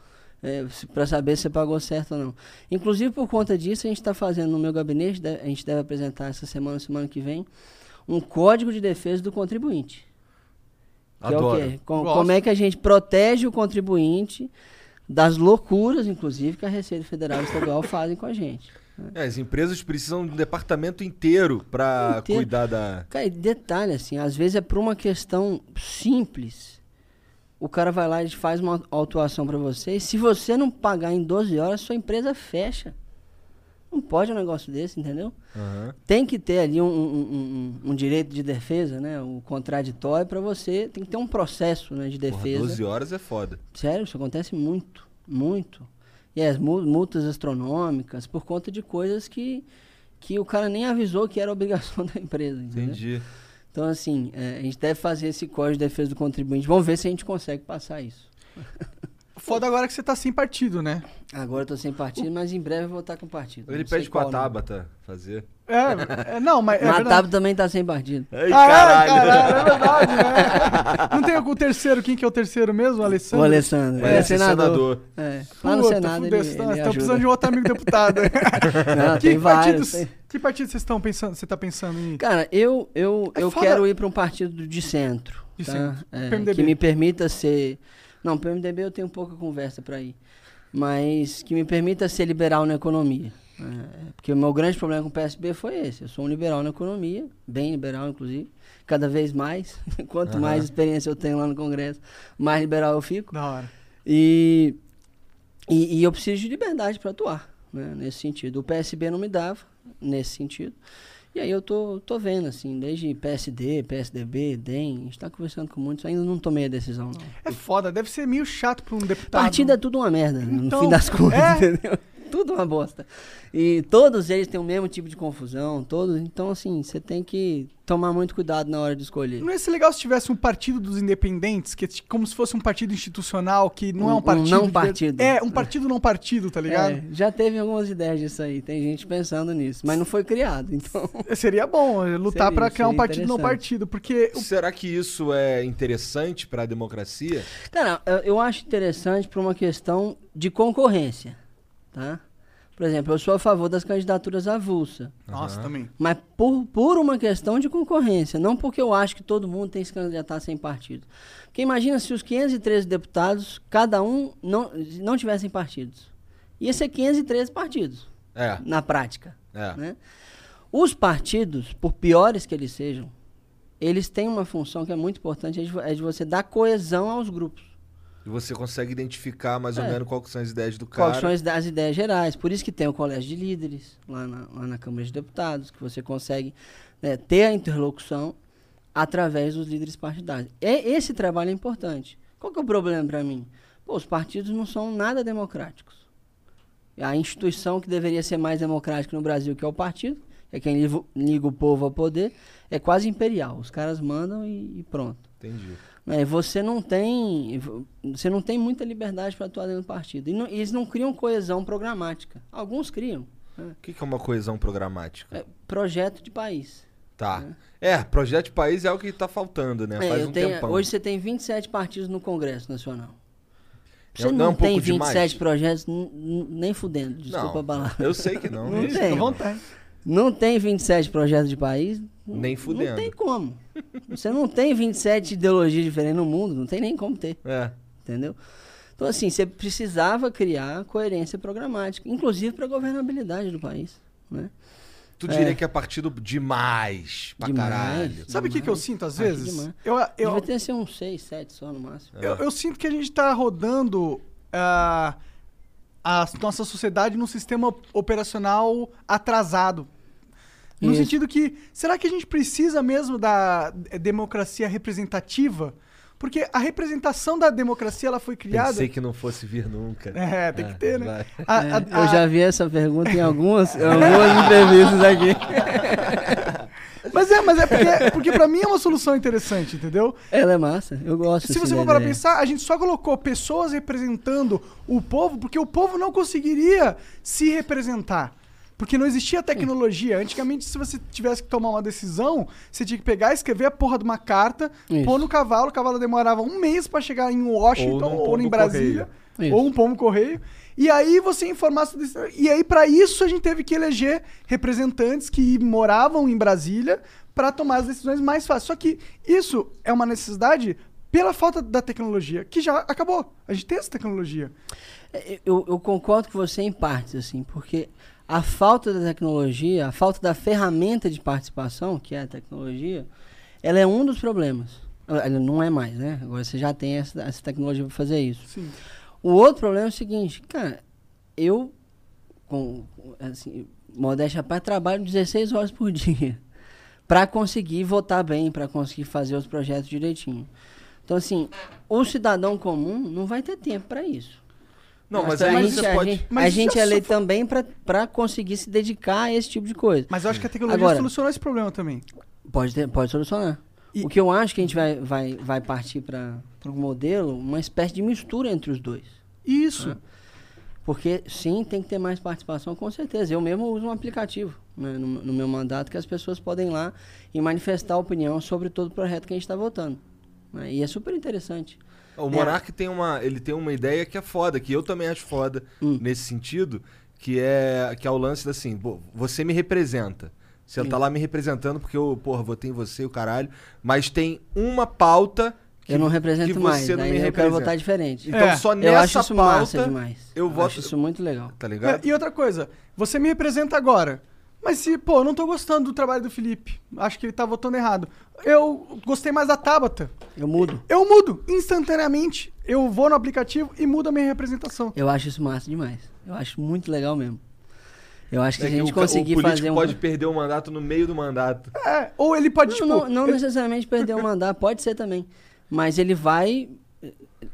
D: para saber se você pagou certo ou não. Inclusive, por conta disso, a gente está fazendo no meu gabinete, a gente deve apresentar essa semana, semana que vem, um código de defesa do contribuinte. Que é o
C: Adoro.
D: quê? Com- como é que a gente protege o contribuinte das loucuras, inclusive, que a Receita Federal e Estadual fazem com a gente.
C: É, as empresas precisam de um departamento inteiro
D: Inteiro.
C: cuidar da.
D: Cara, e detalhe, assim, às vezes é por uma questão simples. O cara vai lá e faz uma autuação para você. E se você não pagar em 12 horas, sua empresa fecha. Não pode um negócio desse, entendeu?
C: Aham.
D: Tem que ter ali um, um- um- um direito de defesa, né? O contraditório para você. Tem que ter um processo né, de
C: Porra,
D: defesa.
C: 12 horas é foda.
D: Sério, isso acontece muito, muito. E as mu- multas astronômicas por conta de coisas que, que o cara nem avisou que era obrigação da empresa, entendeu?
C: Entendi.
D: Então, assim, é, a gente deve fazer esse código de defesa do contribuinte. Vamos ver se a gente consegue passar isso.
B: Foda agora que você tá sem partido, né?
D: Agora eu tô sem partido, mas em breve eu vou estar com partido.
C: Ele pede
D: qual não.
C: Tabata fazer.
B: É, é, não, mas. É
D: também tá sem partido.
C: Ai,
B: Ah, é,
C: caralho.
B: caralho, é verdade, né? Não tem o terceiro, quem que é o terceiro mesmo? O Alessandro?
D: O Alessandro. Ele é
C: ser
D: senador.
C: senador.
D: É. Lá no
B: Puta,
D: Senado ele, ele ajuda.
B: precisando de outro amigo deputado.
D: Não,
B: que,
D: tem vários.
B: partidos,
D: tem-
B: que partido vocês estão pensando? Você tá pensando em.
D: Cara, eu, eu,
B: É
D: eu
B: foda.
D: quero ir para um partido de centro.
B: De
D: tá?
B: centro.
D: É. Que me permita ser. Não, PMDB eu tenho pouca conversa para ir. Mas que me permita ser liberal na economia. É, porque o meu grande problema com o PSB foi esse. Eu sou um liberal na economia, bem liberal, inclusive. Cada vez mais. Quanto
C: Aham.
D: mais experiência eu tenho lá no Congresso, mais liberal eu fico.
B: Da hora.
D: E, e, e eu preciso de liberdade para atuar, né, nesse sentido. O PSB não me dava, nesse sentido. E aí eu tô, tô vendo, assim, desde PSD, PSDB, DEM, a gente tá conversando com muitos, ainda não tomei a decisão, não.
B: É foda, deve ser meio chato pra um deputado.
D: Partido é tudo uma merda,
B: Então,
D: no fim das contas,
B: é.
D: entendeu? Tudo uma bosta. E todos eles têm o mesmo tipo de confusão, todos. Então, assim, você tem que tomar muito cuidado na hora de escolher.
B: Não ia ser legal se tivesse um partido dos independentes, que é como se fosse um partido institucional, que não é
D: Um-
B: um
D: um
B: partido.
D: não
B: de
D: partido.
B: É, um partido não partido, tá ligado?
D: É, já teve algumas ideias disso aí, tem gente pensando nisso, mas não foi criado, então.
B: Seria bom eh, lutar pra criar um partido não partido, porque
C: Será que isso é interessante pra democracia?
D: Cara, eu- eu acho interessante por uma questão de concorrência, tá? Por exemplo, eu sou a favor das candidaturas avulsa.
B: Nossa, também.
D: Mas por, por uma questão de concorrência, não porque eu acho que todo mundo tem que se candidatar sem partido. Porque imagina se os 513 deputados, cada um não, não tivessem partidos. Ia ser 513 partidos,
C: É,
D: na prática.
C: é.
D: né? Os partidos, por piores que eles sejam, eles têm uma função que é muito importante, é de, é de você dar coesão aos grupos.
C: E você consegue identificar mais ou
D: É.
C: menos quais são as ideias do cara.
D: Quais são as, as ideias gerais. Por isso que tem o colégio de líderes lá na, lá na Câmara de Deputados, que você consegue né, ter a interlocução através dos líderes partidários. E esse trabalho é importante. Qual que é o problema para mim? Pô, os partidos não são nada democráticos. A instituição que deveria ser mais democrática no Brasil, que é o partido, é quem liga, o- liga o povo ao poder, é quase imperial. Os caras mandam e, e pronto.
C: Entendi.
D: Né, você não tem você não tem muita liberdade para atuar dentro do partido e não- eles não criam coesão programática alguns criam né?
C: O que, que é uma coesão programática?
D: É, projeto de país
C: Tá. É, projeto de país é o que tá faltando, né?
D: É,
C: Faz um
D: tenho-
C: tempão.
D: hoje você tem 27 partidos no Congresso Nacional
C: É-
D: você
C: não
D: não,
C: é um
D: tem
C: demais?
D: 27 projetos n- n- nem fudendo desculpa
C: Não,
D: a palavra
C: eu sei que não.
D: não tem
C: fica à
B: vontade.
D: não tem 27 projetos de país não-
C: Nem fudendo.
D: não tem como você não tem 27 ideologias diferentes no mundo não tem nem como ter
C: É.
D: Entendeu? Então, assim, você precisava criar coerência programática, inclusive para a governabilidade do país. Né?
C: Tu
D: É.
C: diria que é partido demais pra
D: Demais.
C: caralho.
B: Sabe o que, que eu sinto às vezes? Eu, eu,
D: Devia ter ser uns 6, 7 só no máximo.
B: eu, eu sinto que a gente tá rodando ah, a nossa sociedade num sistema operacional atrasado. No
D: Isso.
B: sentido que, será que a gente precisa mesmo da eh, democracia representativa? Porque a representação da democracia ela foi criada.
C: Pensei que não fosse vir nunca.
B: É, tem que ter, né?
C: vai.
B: A-
D: É,
B: a-
D: eu
B: a-
D: já vi essa pergunta em algumas, algumas entrevistas aqui.
B: Mas é, mas é porque, porque pra mim é uma solução interessante, entendeu?
D: Ela é massa, eu gosto.
B: Se você for para pensar, a gente só colocou pessoas representando o povo porque o povo não conseguiria se representar. Porque não existia tecnologia. Antigamente, se você tivesse que tomar uma decisão, você tinha que pegar, escrever a porra de uma carta,
D: Isso.
B: pôr no cavalo, o cavalo demorava um mês para chegar em Washington ou,
C: pombo
B: em Brasília,
D: correio. Isso.
B: ou um pombo correio. E aí você informasse. desse- E aí, para isso, a gente teve que eleger representantes que moravam em Brasília para tomar as decisões mais fáceis. Só que isso é uma necessidade pela falta da tecnologia, que já acabou. A gente tem essa tecnologia.
D: É, Eu, eu concordo com você em partes, assim, porque a falta da tecnologia, a falta da ferramenta de participação, que é a tecnologia, ela é um dos problemas. Ela não é mais, né? Agora você já tem essa, essa tecnologia para fazer isso.
B: Sim.
D: O outro problema é o seguinte, cara, eu, com, assim, modéstia à parte, trabalho 16 horas por dia para conseguir votar bem, para conseguir fazer os projetos direitinho. Então, assim, o cidadão comum não vai ter tempo para isso.
C: Não, mas
D: a
C: aí
D: gente,
C: você
D: a
C: pode.
D: gente,
B: Mas
D: a gente
B: é
D: lei
B: só-
D: também para conseguir se dedicar a esse tipo de coisa.
B: Mas eu acho que a tecnologia
D: Agora-
B: solucionou esse problema também.
D: Pode, ter- pode solucionar.
B: E-
D: O que eu acho que a gente vai, vai, vai partir para um modelo, uma espécie de mistura entre os dois.
B: Isso.
D: Porque sim, tem que ter mais participação, com certeza. Eu mesmo uso um aplicativo né, no, no meu mandato que as pessoas podem ir lá e manifestar opinião sobre todo o projeto que a gente está votando. né? E é super interessante.
C: O Monark tem uma, ele tem uma ideia que é foda, que eu também acho foda
D: Hum.
C: nesse sentido, que é que é o lance da assim, você me representa. Você tá lá me representando porque eu, porra, votei em você, o caralho, mas tem uma pauta que
D: eu não
C: que
D: represento
C: você
D: mais,
C: não
D: né?
C: me
D: eu quero
C: representa.
D: votar diferente.
C: Então
B: É.
C: só
D: eu
C: nessa
D: acho isso
C: pauta
D: massa demais.
C: eu voto,
D: acho isso muito legal.
C: tá ligado?
B: É, E outra coisa, você me representa agora. Mas se, pô, eu não tô gostando do trabalho do Felipe. Acho que ele tá votando errado. Eu gostei mais da Tabata.
D: Eu mudo.
B: Eu mudo instantaneamente. Eu vou no aplicativo e mudo a minha representação.
D: Eu acho isso massa demais. Eu acho muito legal mesmo. Eu acho que
C: É
D: se a gente
C: o,
D: conseguir
C: o
D: fazer um.
C: pode perder o mandato no meio do mandato.
B: É, ou ele pode,
D: Não,
B: tipo.
D: não, não
B: ele-
D: necessariamente perder o mandato, pode ser também. Mas ele vai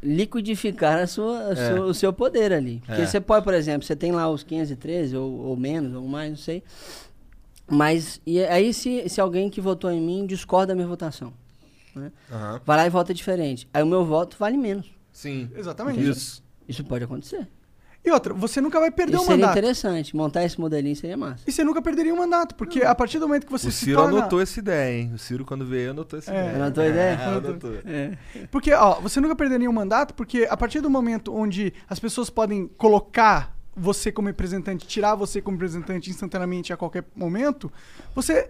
D: liquidificar a sua, a
C: É.
D: sua- o seu poder ali. Porque
C: É.
D: você pode, por exemplo, você tem lá os 513 ou, ou menos, ou mais, não sei. Mas e aí se, se alguém que votou em mim discorda da minha votação, né?
C: Aham.
D: vai lá e vota diferente. Aí o meu voto vale menos.
C: Sim.
B: Exatamente.
C: Isso.
D: Isso pode acontecer.
B: E outra, você nunca vai perder
D: Isso
B: o
D: seria
B: mandato.
D: interessante. Montar esse modelinho seria massa.
B: E você nunca perderia o mandato, porque a partir do momento que você
C: O
B: se
C: Ciro
B: torna...
C: anotou essa ideia, hein? O Ciro, quando veio, anotou essa
B: É.
C: ideia.
D: Anotou a ideia?
C: É, anotou.
D: É.
B: Porque, ó, você nunca perderia o mandato, porque a partir do momento onde as pessoas podem colocar você como representante, tirar você como representante instantaneamente a qualquer momento, você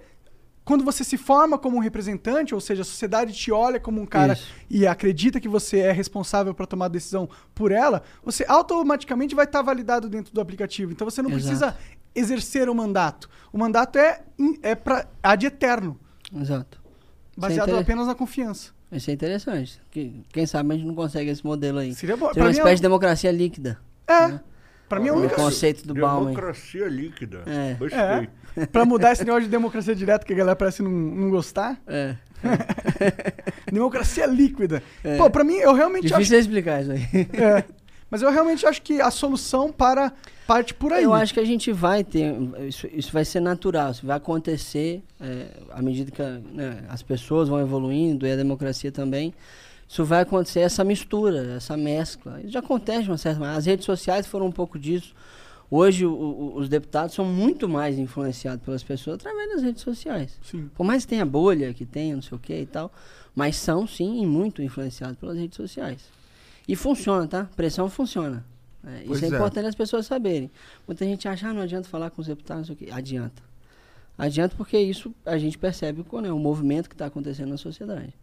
B: quando você se forma como um representante, ou seja, a sociedade te olha como um cara
D: Isso.
B: e acredita que você é responsável para tomar decisão por ela, você automaticamente vai estar validado dentro do aplicativo. Então você não
D: Exato.
B: precisa exercer o mandato. O mandato é, é para ad eterno,
D: Exato.
B: baseado
D: inter-
B: apenas na confiança.
D: Isso é interessante. Que, quem sabe a gente não consegue esse modelo aí.
B: Seria bom.
D: Seria
B: Pra
D: uma
B: mim é
D: espécie
B: um-
D: de democracia líquida.
B: É. Pra mim é
D: O
B: única
D: conceito do Bauman.
C: Democracia líquida.
D: É.
C: Gostei.
B: É. Pra mudar esse negócio de democracia direta que a galera parece não, não gostar.
D: É.
B: Democracia líquida.
D: É.
B: Pô, pra mim, eu realmente
D: Difícil explicar isso aí.
B: acho. É. Mas eu realmente acho que a solução para parte por aí.
D: Eu acho que a gente vai ter. Isso, isso vai ser natural, isso vai acontecer é, à medida que né, as pessoas vão evoluindo e a democracia também. Isso vai acontecer, essa mistura, essa mescla. Isso já acontece de uma certa maneira. As redes sociais foram um pouco disso. Hoje o- o- os deputados são muito mais influenciados pelas pessoas através das redes sociais.
B: Sim.
D: Por mais que tenha bolha, que tenha não sei o que e tal, mas são sim muito influenciados pelas redes sociais. E funciona, tá? Pressão funciona. É, isso é,
C: é.
D: importante as pessoas saberem. Muita gente acha, ah, não adianta falar com os deputados, não sei o quê. Adianta. Adianta porque isso a gente percebe com né, o movimento que está acontecendo na sociedade.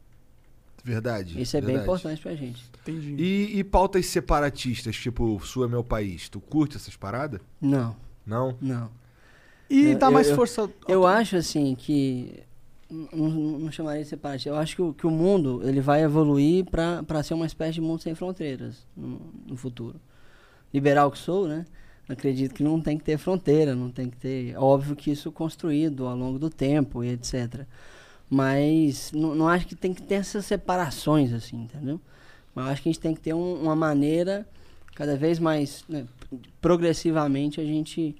C: Verdade.
D: Isso é bem
C: verdade.
D: importante pra gente.
B: Entendi.
C: E, e pautas separatistas, tipo, Sul é meu país. Tu curte essas paradas?
D: Não,
C: Não?
D: não.
B: E
D: Eu-
B: dá
D: eu-
B: mais
D: eu-
B: força.
D: Eu acho assim que não, não chamaria de separatista. Eu acho que o, que o mundo ele vai evoluir para ser uma espécie de mundo sem fronteiras no, no futuro. Liberal que sou, né? Acredito que não tem que ter fronteira, não tem que ter. é Óbvio que isso construído ao longo do tempo e etc. Mas não, não acho que tem que ter essas separações assim, entendeu? Mas eu acho que a gente tem que ter um- uma maneira cada vez mais né, progressivamente a gente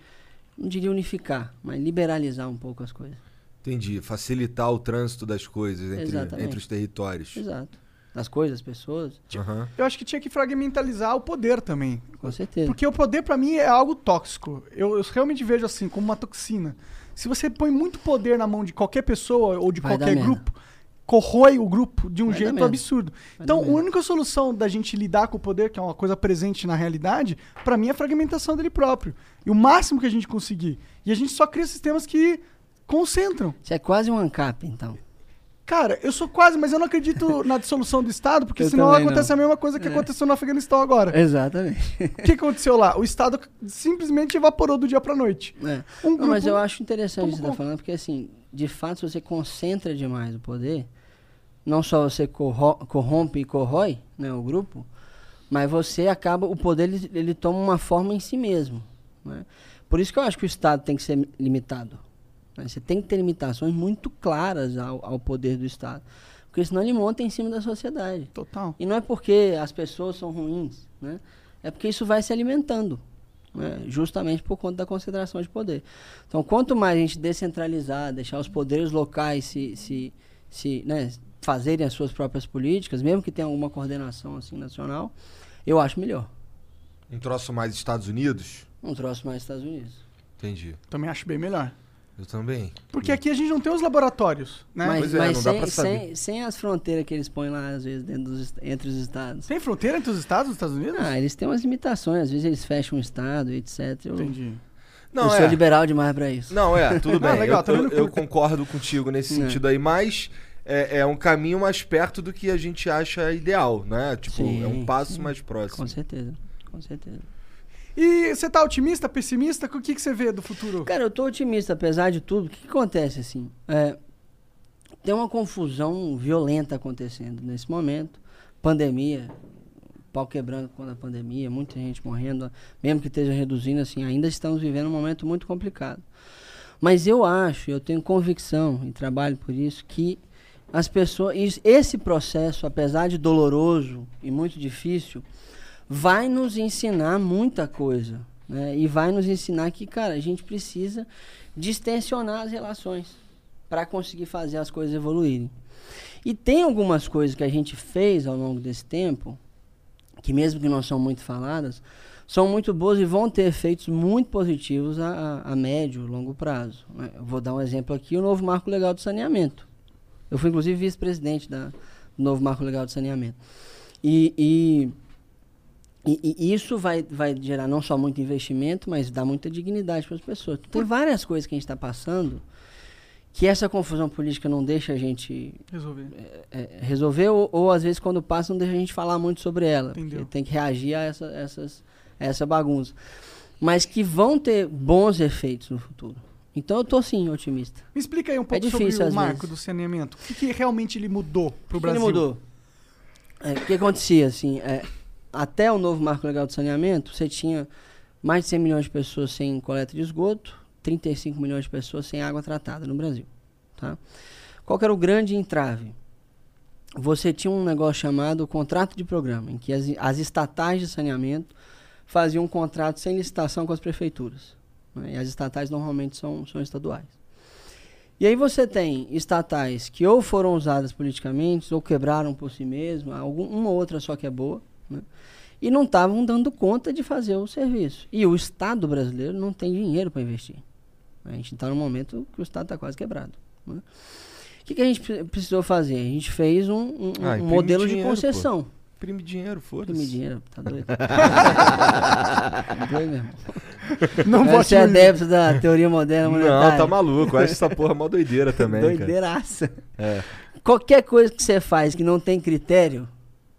D: não diria unificar, mas liberalizar um pouco as coisas.
C: Entendi. Facilitar o trânsito das coisas entre,
D: Exatamente.
C: entre os territórios.
D: Exato. Das coisas, das pessoas,
C: Aham.
B: Eu acho que tinha que fragmentalizar o poder também.
D: com certeza.
B: Porque o poder, pra mim, é algo tóxico. Eu, eu realmente vejo assim, como uma toxina. Se você põe muito poder na mão de qualquer pessoa ou de
D: Vai
B: qualquer
D: merda.
B: grupo, corrói o grupo de um
D: Vai
B: jeito
D: merda.
B: absurdo.
D: Vai
B: então, a
D: merda.
B: única solução da gente lidar com o poder, que é uma coisa presente na realidade, pra mim é a fragmentação dele próprio. E o máximo que a gente conseguir. E a gente só cria sistemas que concentram.
D: Você é quase um ANCAP, então.
B: Cara, eu sou quase, mas eu não acredito na dissolução do Estado, porque
D: Eu
B: senão acontece
D: não.
B: a mesma coisa que
D: É.
B: aconteceu no Afeganistão agora.
D: Exatamente.
B: O que aconteceu lá? O Estado simplesmente evaporou do dia pra noite.
D: É.
B: Um
D: Não, mas
B: grupo
D: eu acho interessante isso que você tá
B: conta.
D: falando, porque assim, de fato, se você concentra demais o poder, não só você corro- corrompe e corrói né, o grupo, mas você acaba, o poder ele, ele toma uma forma em si mesmo. né? Por isso que eu acho que o Estado tem que ser limitado. Né? Você tem que ter limitações muito claras ao, ao poder do Estado. Porque senão ele monta em cima da sociedade.
B: Total.
D: E não é porque as pessoas são ruins, né? É porque isso vai se alimentando, né? justamente por conta da concentração de poder. Então, quanto mais a gente descentralizar, deixar os poderes locais se, se, se né, fazerem as suas próprias políticas, mesmo que tenha alguma coordenação assim nacional, eu acho melhor.
C: Um troço mais Estados Unidos?
D: Um troço mais Estados Unidos.
C: Entendi.
B: Também acho bem melhor.
C: Eu também.
B: Porque aqui a gente não tem os laboratórios, né?
D: Mas,
C: Pois é,
D: mas
C: não dá
D: sem,
C: pra saber.
D: sem, sem as fronteiras que eles põem lá, às vezes, dentro dos, entre os estados.
B: Tem fronteira entre os estados dos Estados Unidos?
D: Ah, eles têm umas limitações, às vezes eles fecham o estado, etc. Eu,
B: Entendi.
C: Não,
D: eu
C: é.
D: sou liberal demais pra isso.
C: Não, é, tudo bem.
B: Ah, legal,
C: eu, eu- eu concordo contigo nesse
D: É.
C: sentido aí, mas é, é um caminho mais perto do que a gente acha ideal, né? Tipo,
D: Sim,
C: é um passo
D: sim.
C: mais
D: Com
C: próximo.
D: certeza, com certeza.
B: E você tá otimista, pessimista? O que, que você vê do futuro?
D: Cara, eu tô otimista, apesar de tudo. O que, que acontece, assim? É, tem uma confusão violenta acontecendo nesse momento. Pandemia, pau quebrando com a pandemia, muita gente morrendo, mesmo que esteja reduzindo, assim, ainda estamos vivendo um momento muito complicado. Mas eu acho, eu tenho convicção e trabalho por isso, que as pessoas. Esse processo, apesar de doloroso e muito difícil, vai nos ensinar muita coisa. Né? E vai nos ensinar que, cara, a gente precisa distensionar as relações para conseguir fazer as coisas evoluírem. E tem algumas coisas que a gente fez ao longo desse tempo, que mesmo que não são muito faladas, são muito boas e vão ter efeitos muito positivos a, a, médio, longo prazo. né? Vou dar um exemplo aqui, o novo Marco Legal do Saneamento. Eu fui, inclusive, vice-presidente do novo Marco Legal do Saneamento. E, e E, e isso vai, vai gerar não só muito investimento, mas dá muita dignidade para as pessoas. Tem várias coisas que a gente está passando que essa confusão política não deixa a gente
B: Resolver.
D: é, resolver, ou, ou às vezes quando passa não deixa a gente falar muito sobre ela.
B: Entendeu.
D: Porque tem que reagir a essa, essas, a essa bagunça. Mas que vão ter bons efeitos no futuro. Então eu tô sim otimista.
B: Me explica aí um pouco
D: É difícil,
B: sobre o marco
D: vezes.
B: do saneamento. O que, que realmente ele mudou pro
D: O que ele
B: Brasil?
D: mudou? É, o que acontecia, assim, é, até o novo marco legal de saneamento, você tinha mais de 100 milhões de pessoas sem coleta de esgoto, 35 milhões de pessoas sem água tratada no Brasil. Tá? Qual era o grande entrave? Você tinha um negócio chamado contrato de programa, em que as, as estatais de saneamento faziam um contrato sem licitação com as prefeituras. né? E as estatais normalmente são, são estaduais. E aí você tem estatais que ou foram usadas politicamente, ou quebraram por si mesmas, algum, uma ou outra só que é boa, né? e não estavam dando conta de fazer o serviço. E o Estado brasileiro não tem dinheiro para investir. A gente está num momento que o Estado está quase quebrado. né? O que, que a gente pre- precisou fazer? A gente fez um, um- um
C: Ah, imprime
D: modelo
C: dinheiro,
D: de
C: pô.
D: concessão.
C: Imprime dinheiro, foda-se.
D: Imprime dinheiro, tá doido? doido mesmo.
B: Não
D: Você
B: vote
D: é adepto da teoria moderna monetária.
C: Não, tá maluco. Eu acho essa porra mó doideira também.
D: Doideiraça.
C: É.
D: Qualquer coisa que você faz que não tem critério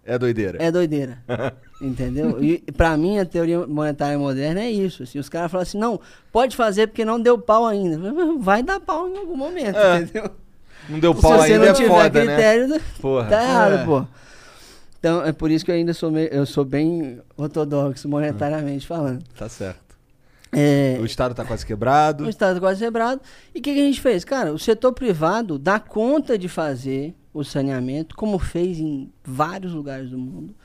C: É doideira.
D: é doideira. Entendeu? E pra mim a teoria monetária moderna é isso. Assim, os caras falam assim, não, pode fazer porque não deu pau ainda. Vai dar pau em algum momento,
C: É.
D: entendeu?
C: Não deu
D: Se
C: pau
D: você
C: ainda
D: não
C: é
D: tiver
C: foda,
D: critério,
C: né? Porra.
D: tá errado,
B: É.
D: pô. Então é por isso que eu ainda sou, meio, eu sou bem ortodoxo monetariamente falando.
C: Tá certo.
D: É,
C: O Estado tá quase quebrado.
D: o Estado quase quebrado. E o que, que a gente fez? Cara, o setor privado dá conta de fazer o saneamento, como fez em vários lugares do mundo,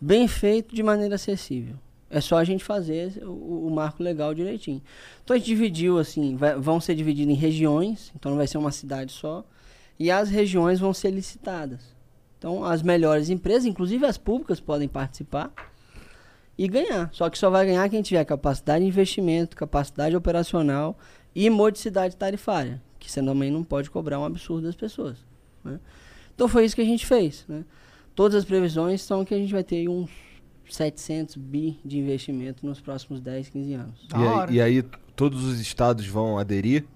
D: bem feito de maneira acessível. É só a gente fazer o, o marco legal direitinho. Então a gente dividiu assim, vai- vão ser divididos em regiões, então não vai ser uma cidade só, e as regiões vão ser licitadas. Então as melhores empresas, inclusive as públicas, podem participar e ganhar. Só que só vai ganhar quem tiver capacidade de investimento, capacidade operacional e modicidade tarifária, que você também não pode cobrar um absurdo das pessoas. né? Então foi isso que a gente fez. né? Todas as previsões são que a gente vai ter uns 700 bi de investimento nos próximos 10, 15 anos.
C: E aí, e aí todos os estados vão aderir?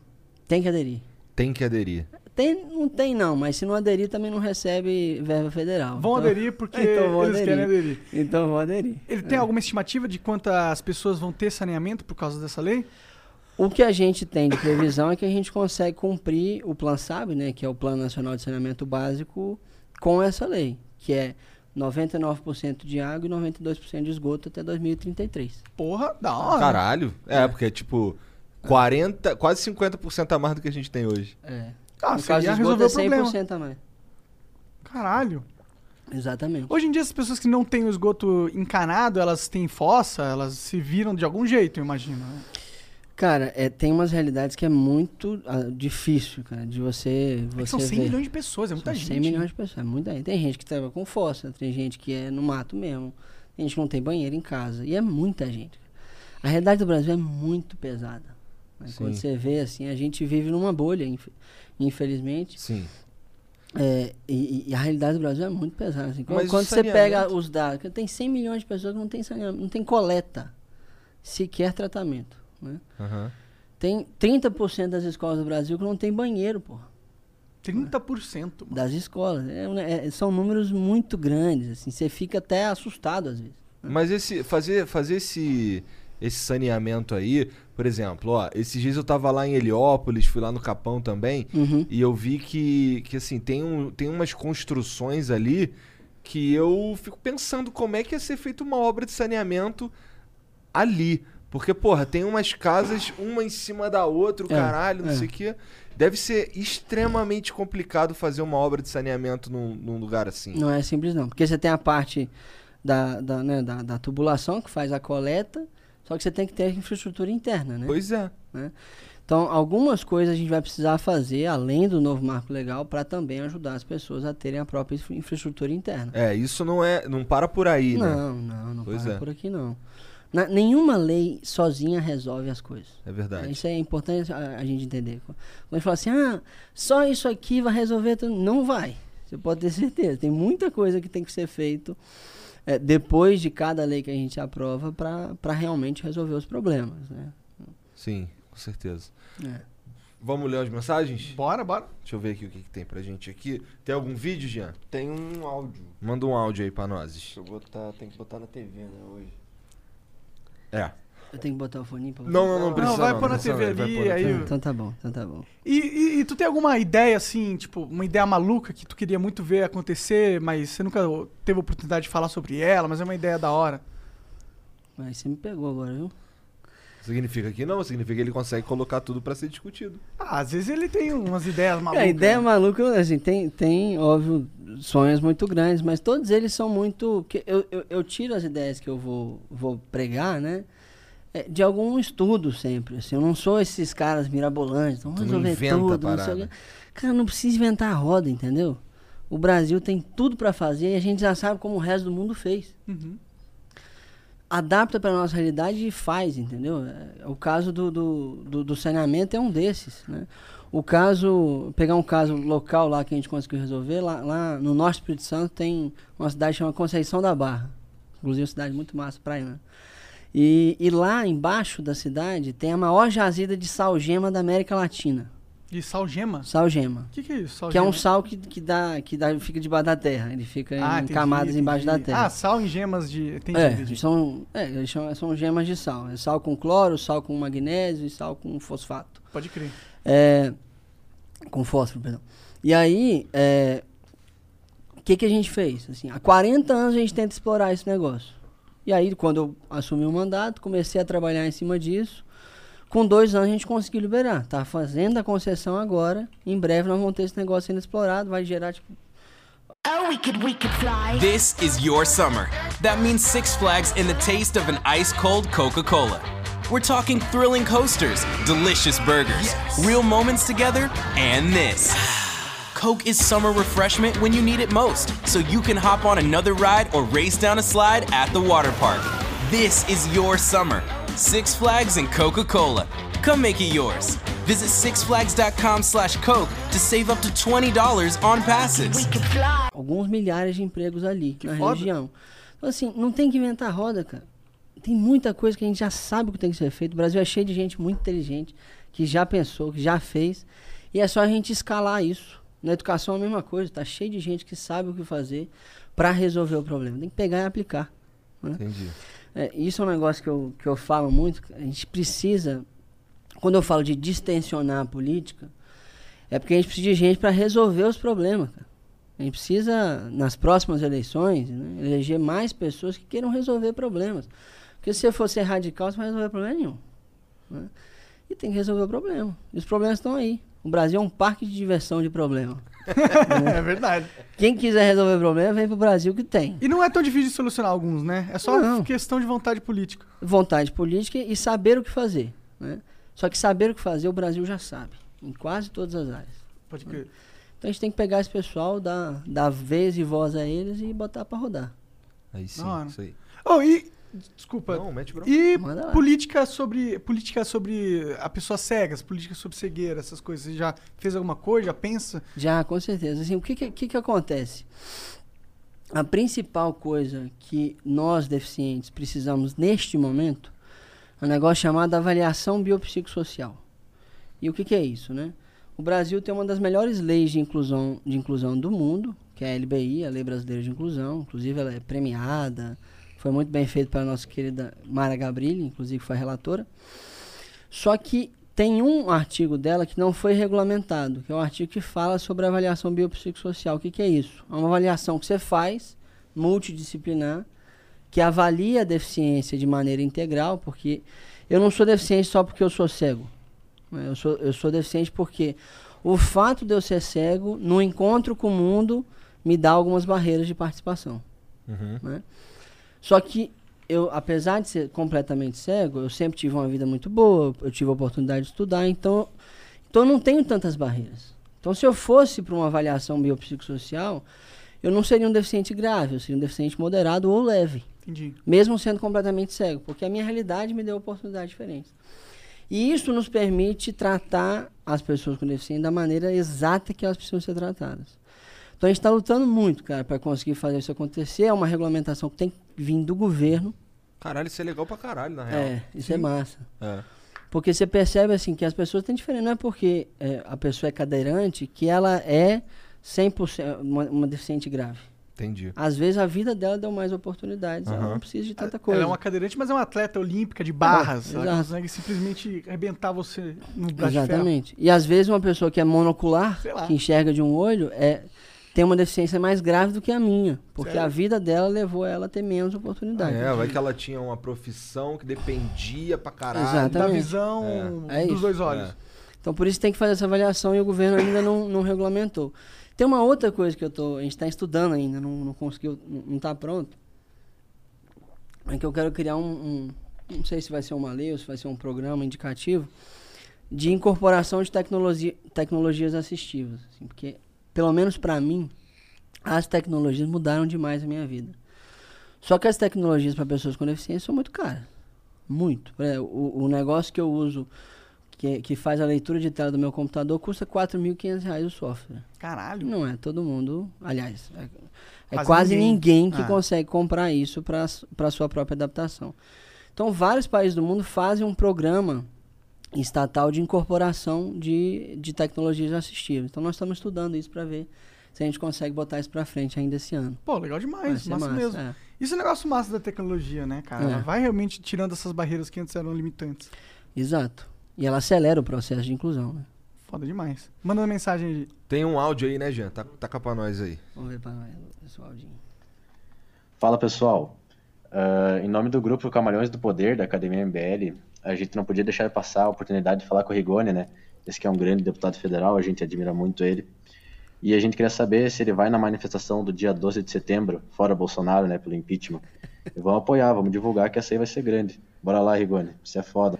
D: Tem que aderir.
C: Tem que aderir.
D: Tem, não tem não, mas se não aderir também não recebe verba federal.
B: Vão
D: Então-
B: aderir porque
D: Então vão
B: eles querem aderir.
D: Então vão aderir.
B: Ele tem alguma estimativa de quantas pessoas vão ter saneamento por causa dessa lei?
D: O que a gente tem de previsão é que a gente consegue cumprir o Plan SAB, né, que é o Plano Nacional de Saneamento Básico, com essa lei, que é 99% de água e 92% de esgoto até 2033.
B: Porra, da hora.
C: Caralho. É, porque é tipo 40, quase 50% a mais do que a gente tem hoje.
D: É.
B: Ah,
D: no
B: você
D: caso
B: ia
D: esgoto é
B: o problema.
D: 100% a mais.
B: Caralho.
D: Exatamente.
B: Hoje em dia, as pessoas que não têm o esgoto encanado, elas têm fossa, elas se viram de algum jeito, eu imagino. né?
D: Cara, é, tem umas realidades que é muito ah, difícil, cara, de você,
B: É
D: você
B: são 100
D: ver.
B: milhões de pessoas, é muita
D: São
B: gente.
D: 100 milhões de pessoas, é muita gente. Tem gente que trabalha com fossa, tem gente que é no mato mesmo, tem gente que não tem banheiro em casa, e é muita gente. A realidade do Brasil é muito pesada. né? Quando você vê assim, a gente vive numa bolha, inf- infelizmente,
C: Sim.
D: é, e, e a realidade do Brasil é muito pesada. assim. Quando, quando você pega os dados, tem 100 milhões de pessoas que não tem saneamento, não tem coleta, sequer tratamento. Né?
C: Aham.
D: Tem 30% das escolas do Brasil que não tem banheiro, porra.
B: 30%. mano.
D: Das escolas. É é- são números muito grandes, assim. Você fica até assustado às vezes.
C: Mas esse fazer fazer esse esse saneamento aí, por exemplo, ó, esses dias eu tava lá em Heliópolis, fui lá no Capão também,
D: Uhum.
C: e eu vi que que assim, tem um tem umas construções ali que eu fico pensando como é que ia ser feita uma obra de saneamento ali. Porque, porra, tem umas casas, uma em cima da outra, o
D: É,
C: caralho, não
D: é.
C: sei o quê. Deve ser extremamente complicado fazer uma obra de saneamento num, num lugar assim.
D: Não é simples não. Porque você tem a parte da, da, né, da, da tubulação que faz a coleta, só que você tem que ter a infraestrutura interna, né?
C: Pois é.
D: né? Então, algumas coisas a gente vai precisar fazer, além do novo marco legal, para também ajudar as pessoas a terem a própria infra- infraestrutura interna.
C: É, isso não é. Não para por aí, né?
D: Não, não, não
C: Pois
D: para
C: é.
D: por aqui não. Na- nenhuma lei sozinha resolve as coisas.
C: É verdade.
D: Isso é importante a, a gente entender. Quando a gente fala assim, ah, só isso aqui vai resolver tudo. Não vai. Você pode ter certeza. Tem muita coisa que tem que ser feito é, depois de cada lei que a gente aprova para realmente resolver os problemas, né?
C: Sim, com certeza.
D: É.
C: Vamos ler as mensagens?
B: Bora, bora.
C: Deixa eu ver aqui o que, que tem pra gente aqui. Tem algum vídeo, Jean?
K: Tem um áudio.
C: Manda um áudio aí pra nós.
K: Deixa eu botar, tem que botar na TV, né, hoje.
C: É.
D: Eu tenho que botar o fone pra
C: Não, não, não precisa.
B: vai
C: não,
B: pôr na
C: precisa
B: TV
C: não, vai
B: ali,
C: pôr na
B: aí-.
D: Então tá bom, então tá bom.
B: E, e- e tu tem alguma ideia, assim, tipo, uma ideia maluca que tu queria muito ver acontecer, mas você nunca teve oportunidade de falar sobre ela, mas é uma ideia da hora?
D: Mas você me pegou agora, viu?
C: Significa que não, significa que ele consegue colocar tudo pra ser discutido.
B: Ah, às vezes ele tem umas ideias malucas.
D: É, a ideia
B: né?
D: maluca, assim, tem, tem, óbvio, sonhos muito grandes, mas todos eles são muito. que eu, eu, eu tiro as ideias que eu vou, vou pregar, né? é, de algum estudo sempre. Assim, eu não sou esses caras mirabolantes, vamos resolver tudo, não sei o. Cara, não precisa inventar a roda, entendeu? O Brasil tem tudo para fazer e a gente já sabe como o resto do mundo fez.
B: Uhum.
D: Adapta para nossa realidade e faz, entendeu? É, O caso do, do, do, do saneamento é um desses, né? O caso, pegar um caso local lá que a gente conseguiu resolver, lá, lá no Norte Espírito Santo tem uma cidade chamada Conceição da Barra. Inclusive uma cidade muito massa, praia, né? E, e lá embaixo da cidade tem a maior jazida de salgema da América Latina.
B: De salgema?
D: Salgema.
B: O que, que é isso?
D: Que é um sal que, que, dá, que dá, fica debaixo da terra. Ele fica
B: Ah,
D: em
B: entendi,
D: camadas embaixo da
B: entendi.
D: terra.
B: Ah, sal em gemas de. Entendi,
D: É,
B: entendi.
D: são, é, eles chamam- são gemas de sal. É sal com cloro, sal com magnésio e sal com fosfato.
B: Pode crer.
D: É, com fósforo, perdão. E aí, é, o que, que a gente fez? Assim, há 40 anos a gente tenta explorar esse negócio. E aí, quando eu assumi o mandato, comecei a trabalhar em cima disso. Com dois anos a gente conseguiu liberar. Tá fazendo a concessão agora. Em breve nós vamos ter esse negócio sendo explorado. Vai gerar, tipo,
L: This is your summer. That means Six Flags and the taste of an ice cold Coca Cola. We're talking thrilling coasters, delicious burgers, real moments together, and this. Coke is summer refreshment when you need it most, so you can hop on another ride or race down a slide at the water park. This is your summer. Six Flags and Coca Cola. Come make it yours. Visit sixflags.com slash Coke to save up to $20 on passes.
D: alguns milhares de empregos ali na
B: foda.
D: região. Então, assim, não tem que inventar roda, cara. Tem muita coisa que a gente já sabe o que tem que ser feito. O Brasil é cheio de gente muito inteligente, que já pensou, que já fez. E é só a gente escalar isso. Na educação é a mesma coisa. Tá cheio de gente que sabe o que fazer para resolver o problema. Tem que pegar e aplicar. né?
C: Entendi.
D: É, isso é um negócio que eu, que eu falo muito. A gente precisa, quando eu falo de distensionar a política, é porque a gente precisa de gente para resolver os problemas. A gente precisa, nas próximas eleições, né, eleger mais pessoas que queiram resolver problemas. Porque se você for ser radical, você não vai resolver problema nenhum. né? E tem que resolver o problema. E os problemas estão aí. O Brasil é um parque de diversão de problema.
B: É verdade.
D: Quem quiser resolver problema, vem pro Brasil que tem.
B: E não é tão difícil de solucionar alguns, né? É só
D: Não.
B: questão de vontade política.
D: vontade política e saber o que fazer. Né? Só que saber o que fazer o Brasil já sabe, em quase todas as áreas.
B: Pode crer.
D: Então a gente tem que pegar esse pessoal, dar, dar vez e voz a eles e botar pra rodar.
C: Aí sim, isso aí.
B: Oh, e. Desculpa.
C: Não, mete bronca.
B: E
D: Manda lá.
B: política sobre. Política sobre a pessoa cegas, política sobre cegueira, essas coisas. Você já fez alguma coisa? Já pensa?
D: Já, com certeza. Assim, o que, que, que que acontece? A principal coisa que nós deficientes precisamos neste momento é um negócio chamado avaliação biopsicossocial. E o que, que é isso, né? O Brasil tem uma das melhores leis de inclusão, de inclusão do mundo, que é a LBI, a Lei Brasileira de Inclusão. Inclusive, ela é premiada. Foi muito bem feito pela nossa querida Mara Gabrilli, inclusive foi relatora. Só que tem um artigo dela que não foi regulamentado, que é um artigo que fala sobre avaliação biopsicossocial. O que, que é isso? É uma avaliação que você faz, multidisciplinar, que avalia a deficiência de maneira integral, porque eu não sou deficiente só porque eu sou cego. Eu sou, eu sou deficiente porque o fato de eu ser cego, no encontro com o mundo, me dá algumas barreiras de participação.
C: Uhum.
D: né? Só que eu, apesar de ser completamente cego, eu sempre tive uma vida muito boa, eu tive a oportunidade de estudar, então, então eu não tenho tantas barreiras. Então, se eu fosse para uma avaliação biopsicossocial, eu não seria um deficiente grave, eu seria um deficiente moderado ou leve,
B: Entendi.
D: mesmo sendo completamente cego, porque a minha realidade me deu oportunidades diferentes. E isso nos permite tratar as pessoas com deficiência da maneira exata que elas precisam ser tratadas. Então a gente está lutando muito, cara, para conseguir fazer isso acontecer. É uma regulamentação que tem que vir do governo.
C: Caralho, isso é legal pra caralho, na real.
D: É, isso é massa.
C: É.
D: Porque você percebe assim que as pessoas têm diferença. Não é porque é, a pessoa é cadeirante que ela é 100% uma, uma deficiente grave.
C: Entendi.
D: Às vezes a vida dela deu mais oportunidades. Ela
C: Aham.
D: não precisa de tanta coisa.
B: Ela é uma cadeirante, mas é uma atleta olímpica de barras.
D: É,
B: ela consegue simplesmente arrebentar você no braço de ferro.
D: Exatamente. E às vezes uma pessoa que é monocular, que enxerga de um olho, é, tem uma deficiência mais grave do que a minha. Porque
C: Sério?
D: a vida dela levou ela a ter menos oportunidade.
C: É, vai que ela tinha uma profissão que dependia pra caralho.
D: Exatamente.
B: Da visão
D: É
B: dos
D: isso.
B: dois olhos.
C: É.
D: Então por isso tem que fazer essa avaliação e o governo ainda não, não regulamentou. Tem uma outra coisa que eu tô, a gente está estudando ainda, não, não conseguiu, não, não tá pronto. É que eu quero criar um, um- não sei se vai ser uma lei ou se vai ser um programa indicativo de incorporação de tecnologia, tecnologias assistivas, assim, porque pelo menos para mim as tecnologias mudaram demais a minha vida. Só que as tecnologias para pessoas com deficiência são muito caras. Muito. Exemplo, o, o negócio que eu uso, que, que faz a leitura de tela do meu computador, custa 4.500 reais o software.
B: Caralho.
D: Não é todo mundo. Aliás, é, é
B: Quase
D: quase,
B: ninguém.
D: ninguém, que
B: Ah.
D: consegue comprar isso para sua própria adaptação. Então, vários países do mundo fazem um programa estatal de incorporação de, de tecnologias assistivas. Então, nós estamos estudando isso para ver se a gente consegue botar isso para frente ainda esse ano.
B: Pô, legal demais, massa,
D: massa,
B: mesmo.
D: é.
B: Isso é um negócio massa da tecnologia, né, cara?
D: É.
B: Ela vai realmente tirando essas barreiras que antes eram limitantes.
D: Exato. E ela acelera o processo de inclusão. Né?
B: Foda demais. Manda uma mensagem aí.
C: Tem um áudio aí, né, Jean? Tá, taca pra nós aí.
D: Vamos ver para pessoal.
M: Fala pessoal, Ah, em nome do grupo Camarões do Poder da Academia MBL, a gente não podia deixar de passar a oportunidade de falar com o Rigoni, né? Esse que é um grande deputado federal, a gente admira muito ele. E a gente queria saber se ele vai na manifestação do dia 12 de setembro, fora Bolsonaro, né, pelo impeachment. E vamos apoiar, vamos divulgar que essa aí vai ser grande. Bora lá, Rigoni, você é foda.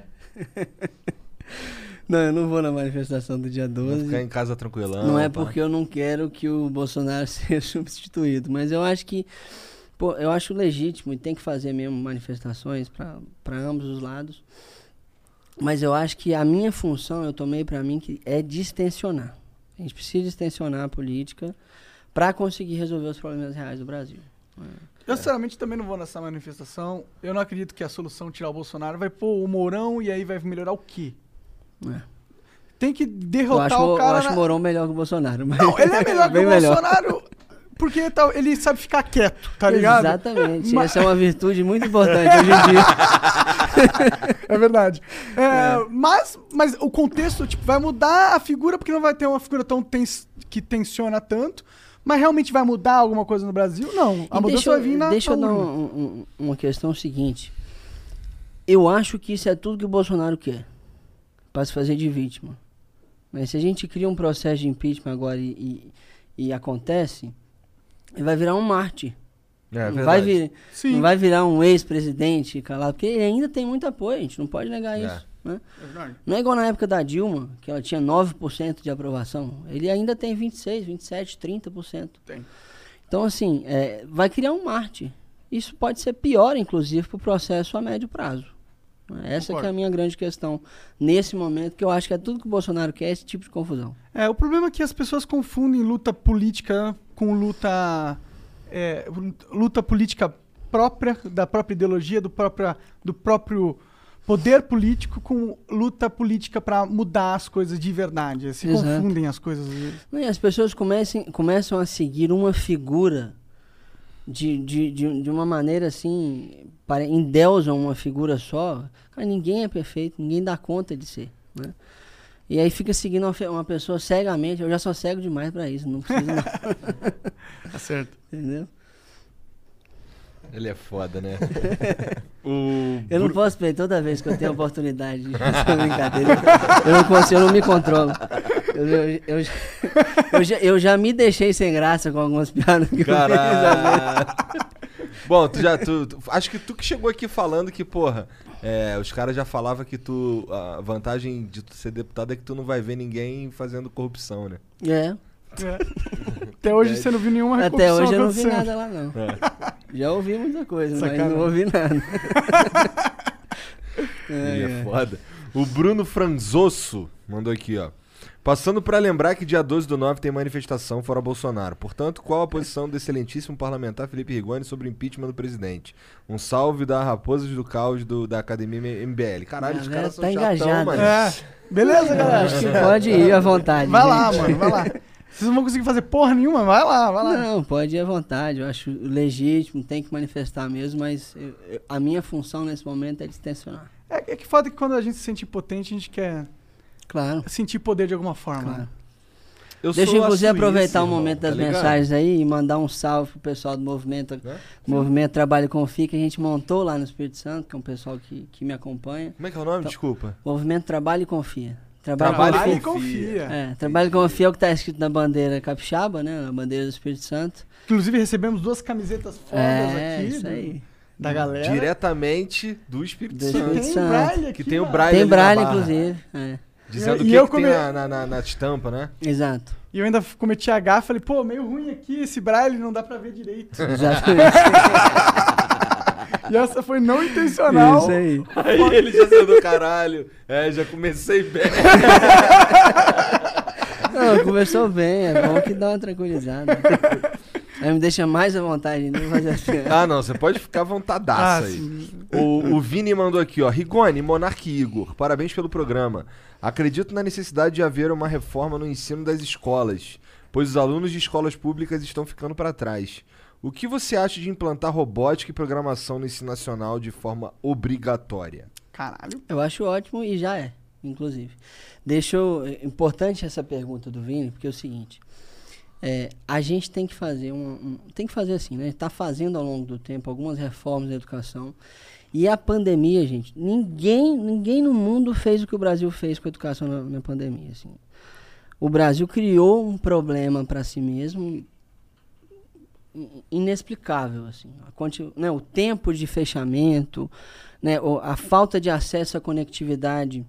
D: Não, eu não vou na manifestação do dia 12.
C: Vai ficar em casa tranquilão.
D: Não é
C: pá.
D: porque eu não quero que o Bolsonaro seja substituído, mas eu acho que pô, eu acho legítimo e tem que fazer mesmo manifestações para ambos os lados. Mas eu acho que a minha função eu tomei para mim que é distensionar. A gente precisa distensionar a política para conseguir resolver os problemas reais do Brasil.
B: Eu, sinceramente, também não vou nessa manifestação. Eu não acredito que a solução tirar o Bolsonaro vai pôr o Mourão e aí vai melhorar o quê?
D: É.
B: Tem que
D: Eu
B: derrotar
D: acho,
B: o
D: eu
B: cara.
D: acho
B: na-
D: o Mourão melhor que o Bolsonaro. Mas
B: Não, ele é melhor que o. Bolsonaro porque tá- ele sabe ficar quieto, tá ligado?
D: Exatamente.
B: Mas-
D: Essa é uma virtude muito importante hoje em dia.
B: é verdade. É, Mas, mas o contexto tipo, vai mudar a figura, porque não vai ter uma figura tão tens, que tensiona tanto. Mas realmente vai mudar alguma coisa no Brasil? Não. A
D: E
B: mudança
D: deixa,
B: vai vir na.
D: deixa eu dar um- um- uma questão seguinte. Eu acho que isso é tudo que o Bolsonaro quer. Para se fazer de vítima. Mas se a gente cria um processo de impeachment agora e, e, e acontece, ele vai virar um Marte.
C: É,
D: não, vai
C: verdade.
D: vir, não vai virar um ex-presidente calado, porque ele ainda tem muito apoio, a gente não pode negar
C: É.
D: isso. Né?
B: É verdade.
D: Não é igual na época da Dilma, que ela tinha 9% de aprovação. Ele ainda tem 26, 27, 30%.
B: Tem.
D: Então, assim, é, vai criar um Marte. Isso pode ser pior, inclusive, para o processo a médio prazo. Essa que é a minha grande questão nesse momento, que eu acho que é tudo que o Bolsonaro quer, é esse tipo de confusão.
B: É, o problema é que as pessoas confundem luta política com luta. é, luta política própria, da própria ideologia, do, própria, do próprio poder político, com luta política para mudar as coisas de verdade. Se
D: Exato.
B: confundem as coisas
D: E as pessoas comecem, começam a seguir uma figura de, de, de, de uma maneira assim, pare- endeusam uma figura só. Cara, ninguém é perfeito, ninguém dá conta de ser. Né? E aí fica seguindo uma, uma pessoa cegamente. Eu já sou cego demais pra isso, não preciso não.
B: Tá certo.
D: Entendeu?
C: Ele é foda, né? o
D: Eu não posso perder toda vez que eu tenho a oportunidade de fazer brincadeira. Eu não consigo, eu não me controlo. Eu, eu, eu, já- eu já, eu já me deixei sem graça com algumas piadas que eu fiz.
C: Bom, tu já. Tu, tu- acho que tu que chegou aqui falando que, porra, é, os caras já falavam que tu. A vantagem de tu ser deputado é que tu não vai ver ninguém fazendo corrupção, né?
D: É.
B: Até hoje você não viu nenhuma
D: Até hoje eu não vi nada lá, não.
C: É.
D: Já ouvi muita coisa, mas não ouvi nada. É,
C: é
D: é.
C: foda. O Bruno Franzoso mandou aqui, ó. Passando pra lembrar que dia 12 do 9 tem manifestação fora Bolsonaro. Portanto, qual a posição do excelentíssimo parlamentar Felipe Rigoni sobre o impeachment do presidente? Um salve da Raposas do Caos do, da Academia MBL. Caralho, os caras são
D: tá
C: chatão,
D: engajada.
C: mano.
B: É. Beleza, galera?
D: Acho que pode ir à vontade.
B: Vai lá,
D: gente.
B: mano, vai lá. Vocês não vão conseguir fazer porra nenhuma, vai lá, vai lá.
D: Não, pode ir à vontade. Eu acho legítimo, tem que manifestar mesmo, mas eu- eu- a minha função nesse momento é distensionar.
B: É, é que foda que quando a gente se sente impotente, a gente quer
D: Claro.
B: sentir poder de alguma forma.
D: Claro.
C: Eu
D: Deixa
C: sou
D: eu inclusive
C: Suíça,
D: aproveitar o
C: irmão,
D: momento
C: tá
D: das
C: ligado?
D: mensagens aí e mandar um salve pro pessoal do movimento, movimento Trabalho e Confia, que a gente montou lá no Espírito Santo, que é um pessoal que, que me acompanha.
C: Como é que é o nome?
D: Então,
C: Desculpa.
D: Movimento Trabalho e Confia.
C: Trabalho
B: e
D: e
B: confia.
D: É, Trabalho e Confia é o que tá escrito na bandeira capixaba, né? Na bandeira do Espírito Santo.
B: Inclusive, recebemos duas camisetas fodas
D: É,
B: aqui.
D: isso
B: do-
D: aí.
B: Da galera.
C: Diretamente do Espírito
D: Do
C: Santo.
D: Espírito
B: Tem
D: Santo.
B: braille
C: Que
B: aqui,
C: tem o braille
D: Tem braille, inclusive. É.
C: Dizendo
B: E
C: o que,
B: eu
C: que tem
B: come-
C: na, na, na, na estampa, né?
D: Exato.
B: E eu ainda cometi a gafa, falei, pô, meio ruim aqui, esse braille não dá pra ver direito.
D: Exatamente.
B: e essa foi não intencional.
D: Isso aí.
C: Aí ele já saiu do caralho. É, já comecei bem.
D: Não, conversou bem, é bom que dá uma tranquilizada. Aí me deixa mais à vontade de fazer assim.
C: Ah, não, você pode ficar à vontadaça
B: Ah,
C: aí. O, o Vini mandou aqui, ó. Rigoni, Monarque Igor, parabéns pelo programa. Acredito na necessidade de haver uma reforma no ensino das escolas, pois os alunos de escolas públicas estão ficando para trás. O que você acha de implantar robótica e programação no ensino nacional de forma obrigatória?
B: Caralho.
D: Eu acho ótimo e já é, inclusive. Deixa eu. É importante essa pergunta do Vini, porque é o seguinte. É, a gente tem que fazer um, um- Tem que fazer assim, né? Está fazendo ao longo do tempo algumas reformas da educação. E a pandemia, gente, ninguém, ninguém no mundo fez o que o Brasil fez com a educação na, na pandemia. Assim. O Brasil criou um problema para si mesmo in- inexplicável assim a né, o tempo de fechamento né, a falta de acesso à conectividade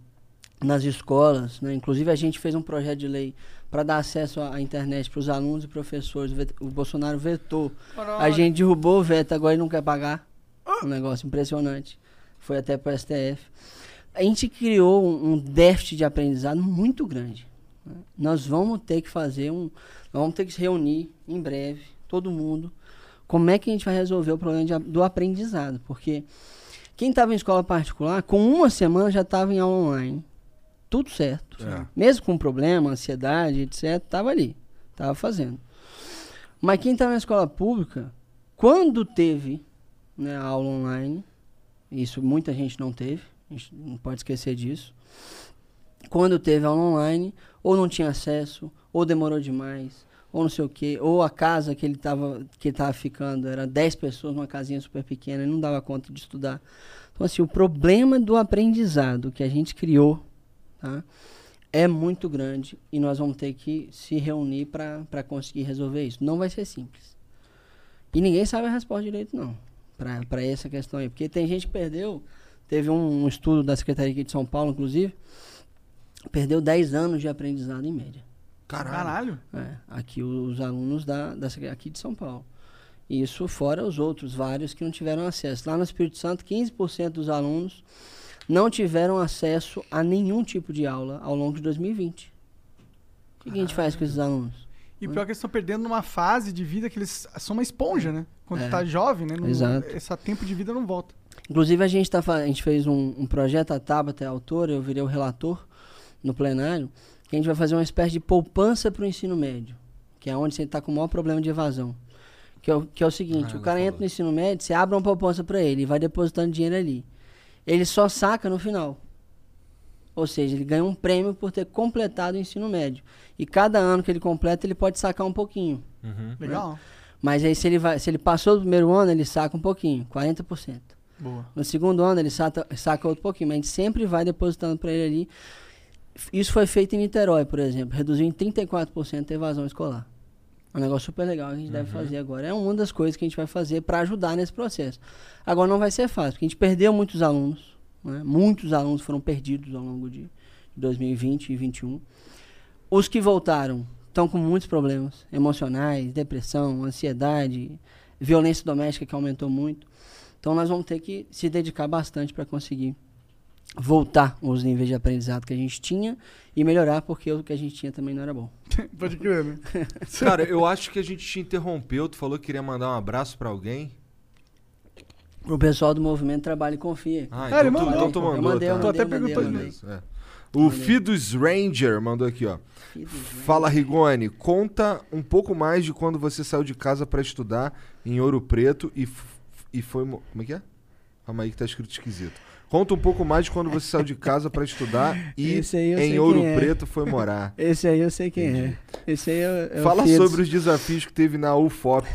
D: nas escolas né, inclusive a gente fez um projeto de lei para dar acesso à internet para os alunos e professores o, Bolsonaro vetou. A gente derrubou o veto agora ele não quer pagar. Um negócio impressionante. Foi até para o STF a gente criou um, um déficit de aprendizado muito grande né? nós vamos ter que fazer um nós vamos ter que se reunir em breve todo mundo. Como é que a gente vai resolver o problema de do aprendizado? Porque quem estava em escola particular com uma semana já estava em aula online tudo certo
C: É.
D: mesmo com problema ansiedade etc estava ali estava fazendo mas quem estava na escola pública quando teve né, a aula online isso muita gente não teve a gente não pode esquecer disso quando teve aula online, ou não tinha acesso, ou demorou demais, ou não sei o quê, ou a casa que ele estava que ele tava ficando era 10 pessoas numa casinha super pequena e não dava conta de estudar. Então, assim, o problema do aprendizado que a gente criou tá, é muito grande e nós vamos ter que se reunir para conseguir resolver isso. Não vai ser simples. E ninguém sabe a resposta direito, não, para essa questão aí. Porque tem gente que perdeu, teve um, um estudo da Secretaria aqui de São Paulo, inclusive, perdeu 10 anos de aprendizado em média.
B: Caralho.
D: É, aqui os alunos da, da aqui de São Paulo. Isso fora os outros vários que não tiveram acesso. Lá no Espírito Santo, 15% dos alunos não tiveram acesso a nenhum tipo de aula ao longo de 2020. O que, que a gente faz com esses alunos?
B: E pior que eles estão perdendo numa fase de vida que eles são uma esponja, né? Quando
D: É.
B: tá jovem, né? Não-
D: Exato.
B: Esse tempo de vida não volta.
D: Inclusive, a gente, tá, a gente fez um, um projeto, a Tabata é a autora, eu virei o relator no plenário, que a gente vai fazer uma espécie de poupança para o ensino médio, que é onde você está com o maior problema de evasão. Que é o, que é o seguinte,
C: Ah,
D: o cara entra no ensino médio, você abre uma poupança para ele e vai depositando dinheiro ali. Ele só saca no final. Ou seja, ele ganha um prêmio por ter completado o ensino médio. E cada ano que ele completa, ele pode sacar um pouquinho.
C: Uhum.
B: Legal.
D: Mas aí se ele, vai, se ele passou do primeiro ano, ele saca um pouquinho, 40%.
B: Boa.
D: No segundo ano ele saca, saca outro pouquinho, mas a gente sempre vai depositando para ele ali. Isso foi feito em Niterói, por exemplo, reduziu em 34% a evasão escolar. É um negócio super legal que a gente deve fazer agora. É uma das coisas que a gente vai fazer para ajudar nesse processo. Agora não vai ser fácil, porque a gente perdeu muitos alunos. né? Muitos alunos foram perdidos ao longo de 2020 e 2021. Os que voltaram estão com muitos problemas emocionais, depressão, ansiedade, violência doméstica que aumentou muito. Então nós vamos ter que se dedicar bastante para conseguir voltar os níveis de aprendizado que a gente tinha e melhorar porque o que a gente tinha também não era bom.
B: Pode crer, né?
C: Cara, eu acho que a gente te interrompeu. Tu falou que queria mandar um abraço pra alguém.
D: O pessoal do movimento Trabalho e Confia.
C: Ah,
B: Ah, ele
C: então, tu,
B: mandou.
C: então tu
D: Eu
C: mandou.
D: mandei, eu
C: tá.
B: Tô até
D: mandei,
B: perguntando
D: mandei,
B: isso.
C: É. O Fidus Ranger mandou aqui, ó. Fala, Rigoni. Conta um pouco mais de quando você saiu de casa pra estudar em Ouro Preto e, e foi. mo- Como é que é? Calma aí que tá escrito esquisito. Conta um pouco mais de quando você saiu de casa pra estudar e
D: eu
C: em Ouro
D: é.
C: Preto foi morar.
D: Esse aí eu sei quem é. Esse aí é, é o
C: Fala
D: Fields.
C: sobre os desafios que teve na UFOP.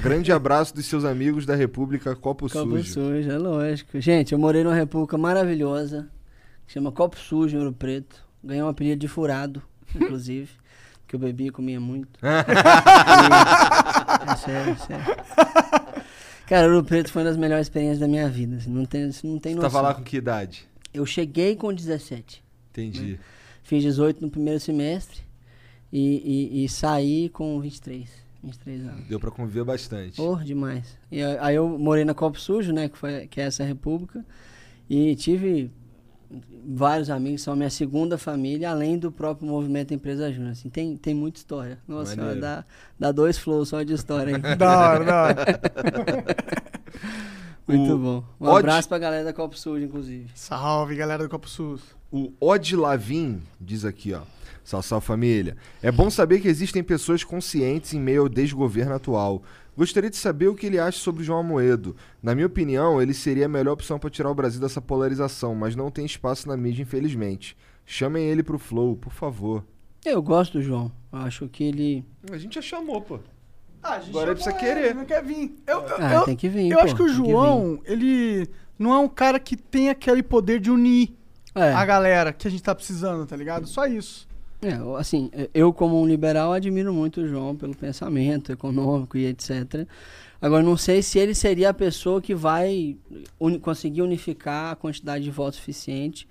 C: Grande abraço dos seus amigos da República Copo,
D: Copo
C: Sujo.
D: Sujo, é lógico. Gente, eu morei numa república maravilhosa, que chama Copo Sujo, em Ouro Preto. Ganhei um apelido de furado, inclusive, que eu bebia e comia muito. E- é sério, é sério. Cara, Ouro Preto foi uma das melhores experiências da minha vida. assim, não tem, não tem
C: Você
D: noção.
C: tava lá com que idade?
D: Eu cheguei com 17.
C: Entendi.
D: Fiz 18 no primeiro semestre e, e, e saí com 23. 23 anos.
C: Deu pra conviver bastante.
D: Porra, demais. E aí eu morei na Copo Sujo, né, que, foi, que é essa república, e tive vários amigos, são a minha segunda família, além do próprio movimento Empresa Júnior. Assim, tem, tem muita história. Nossa senhora,
C: Maneiro.
D: dá, dá dois flows só de história aí.
B: Da hora, da hora.
D: Muito
C: O
D: bom. Um
C: Odd-
D: abraço pra galera da Copo Sujo, inclusive.
B: Salve, galera do Copo SUS.
C: O Od Lavin diz aqui, ó. Salve, salve família. É bom saber que existem pessoas conscientes em meio ao desgoverno atual. Gostaria de saber o que ele acha sobre o João Amoedo. Na minha opinião, ele seria a melhor opção para tirar o Brasil dessa polarização, mas não tem espaço na mídia, infelizmente. Chamem ele pro Flow, por favor.
D: Eu gosto do João. Acho que ele.
C: A gente já chamou, pô.
B: Ah, a gente
C: Agora ele precisa
B: ele,
C: querer.
B: Não quer vir. Eu, eu,
D: Ah,
B: eu-
D: tem que vir,
B: Eu
D: pô,
B: acho que o
D: tem que.
B: João, ele não é um cara que tem aquele poder de unir
D: É.
B: a galera que a gente tá precisando, tá ligado? Só isso.
D: É, eu- assim, eh, eu como um liberal admiro muito o João pelo pensamento econômico e etc. Agora, não sei se ele seria a pessoa que vai uni- conseguir unificar a quantidade de votos suficiente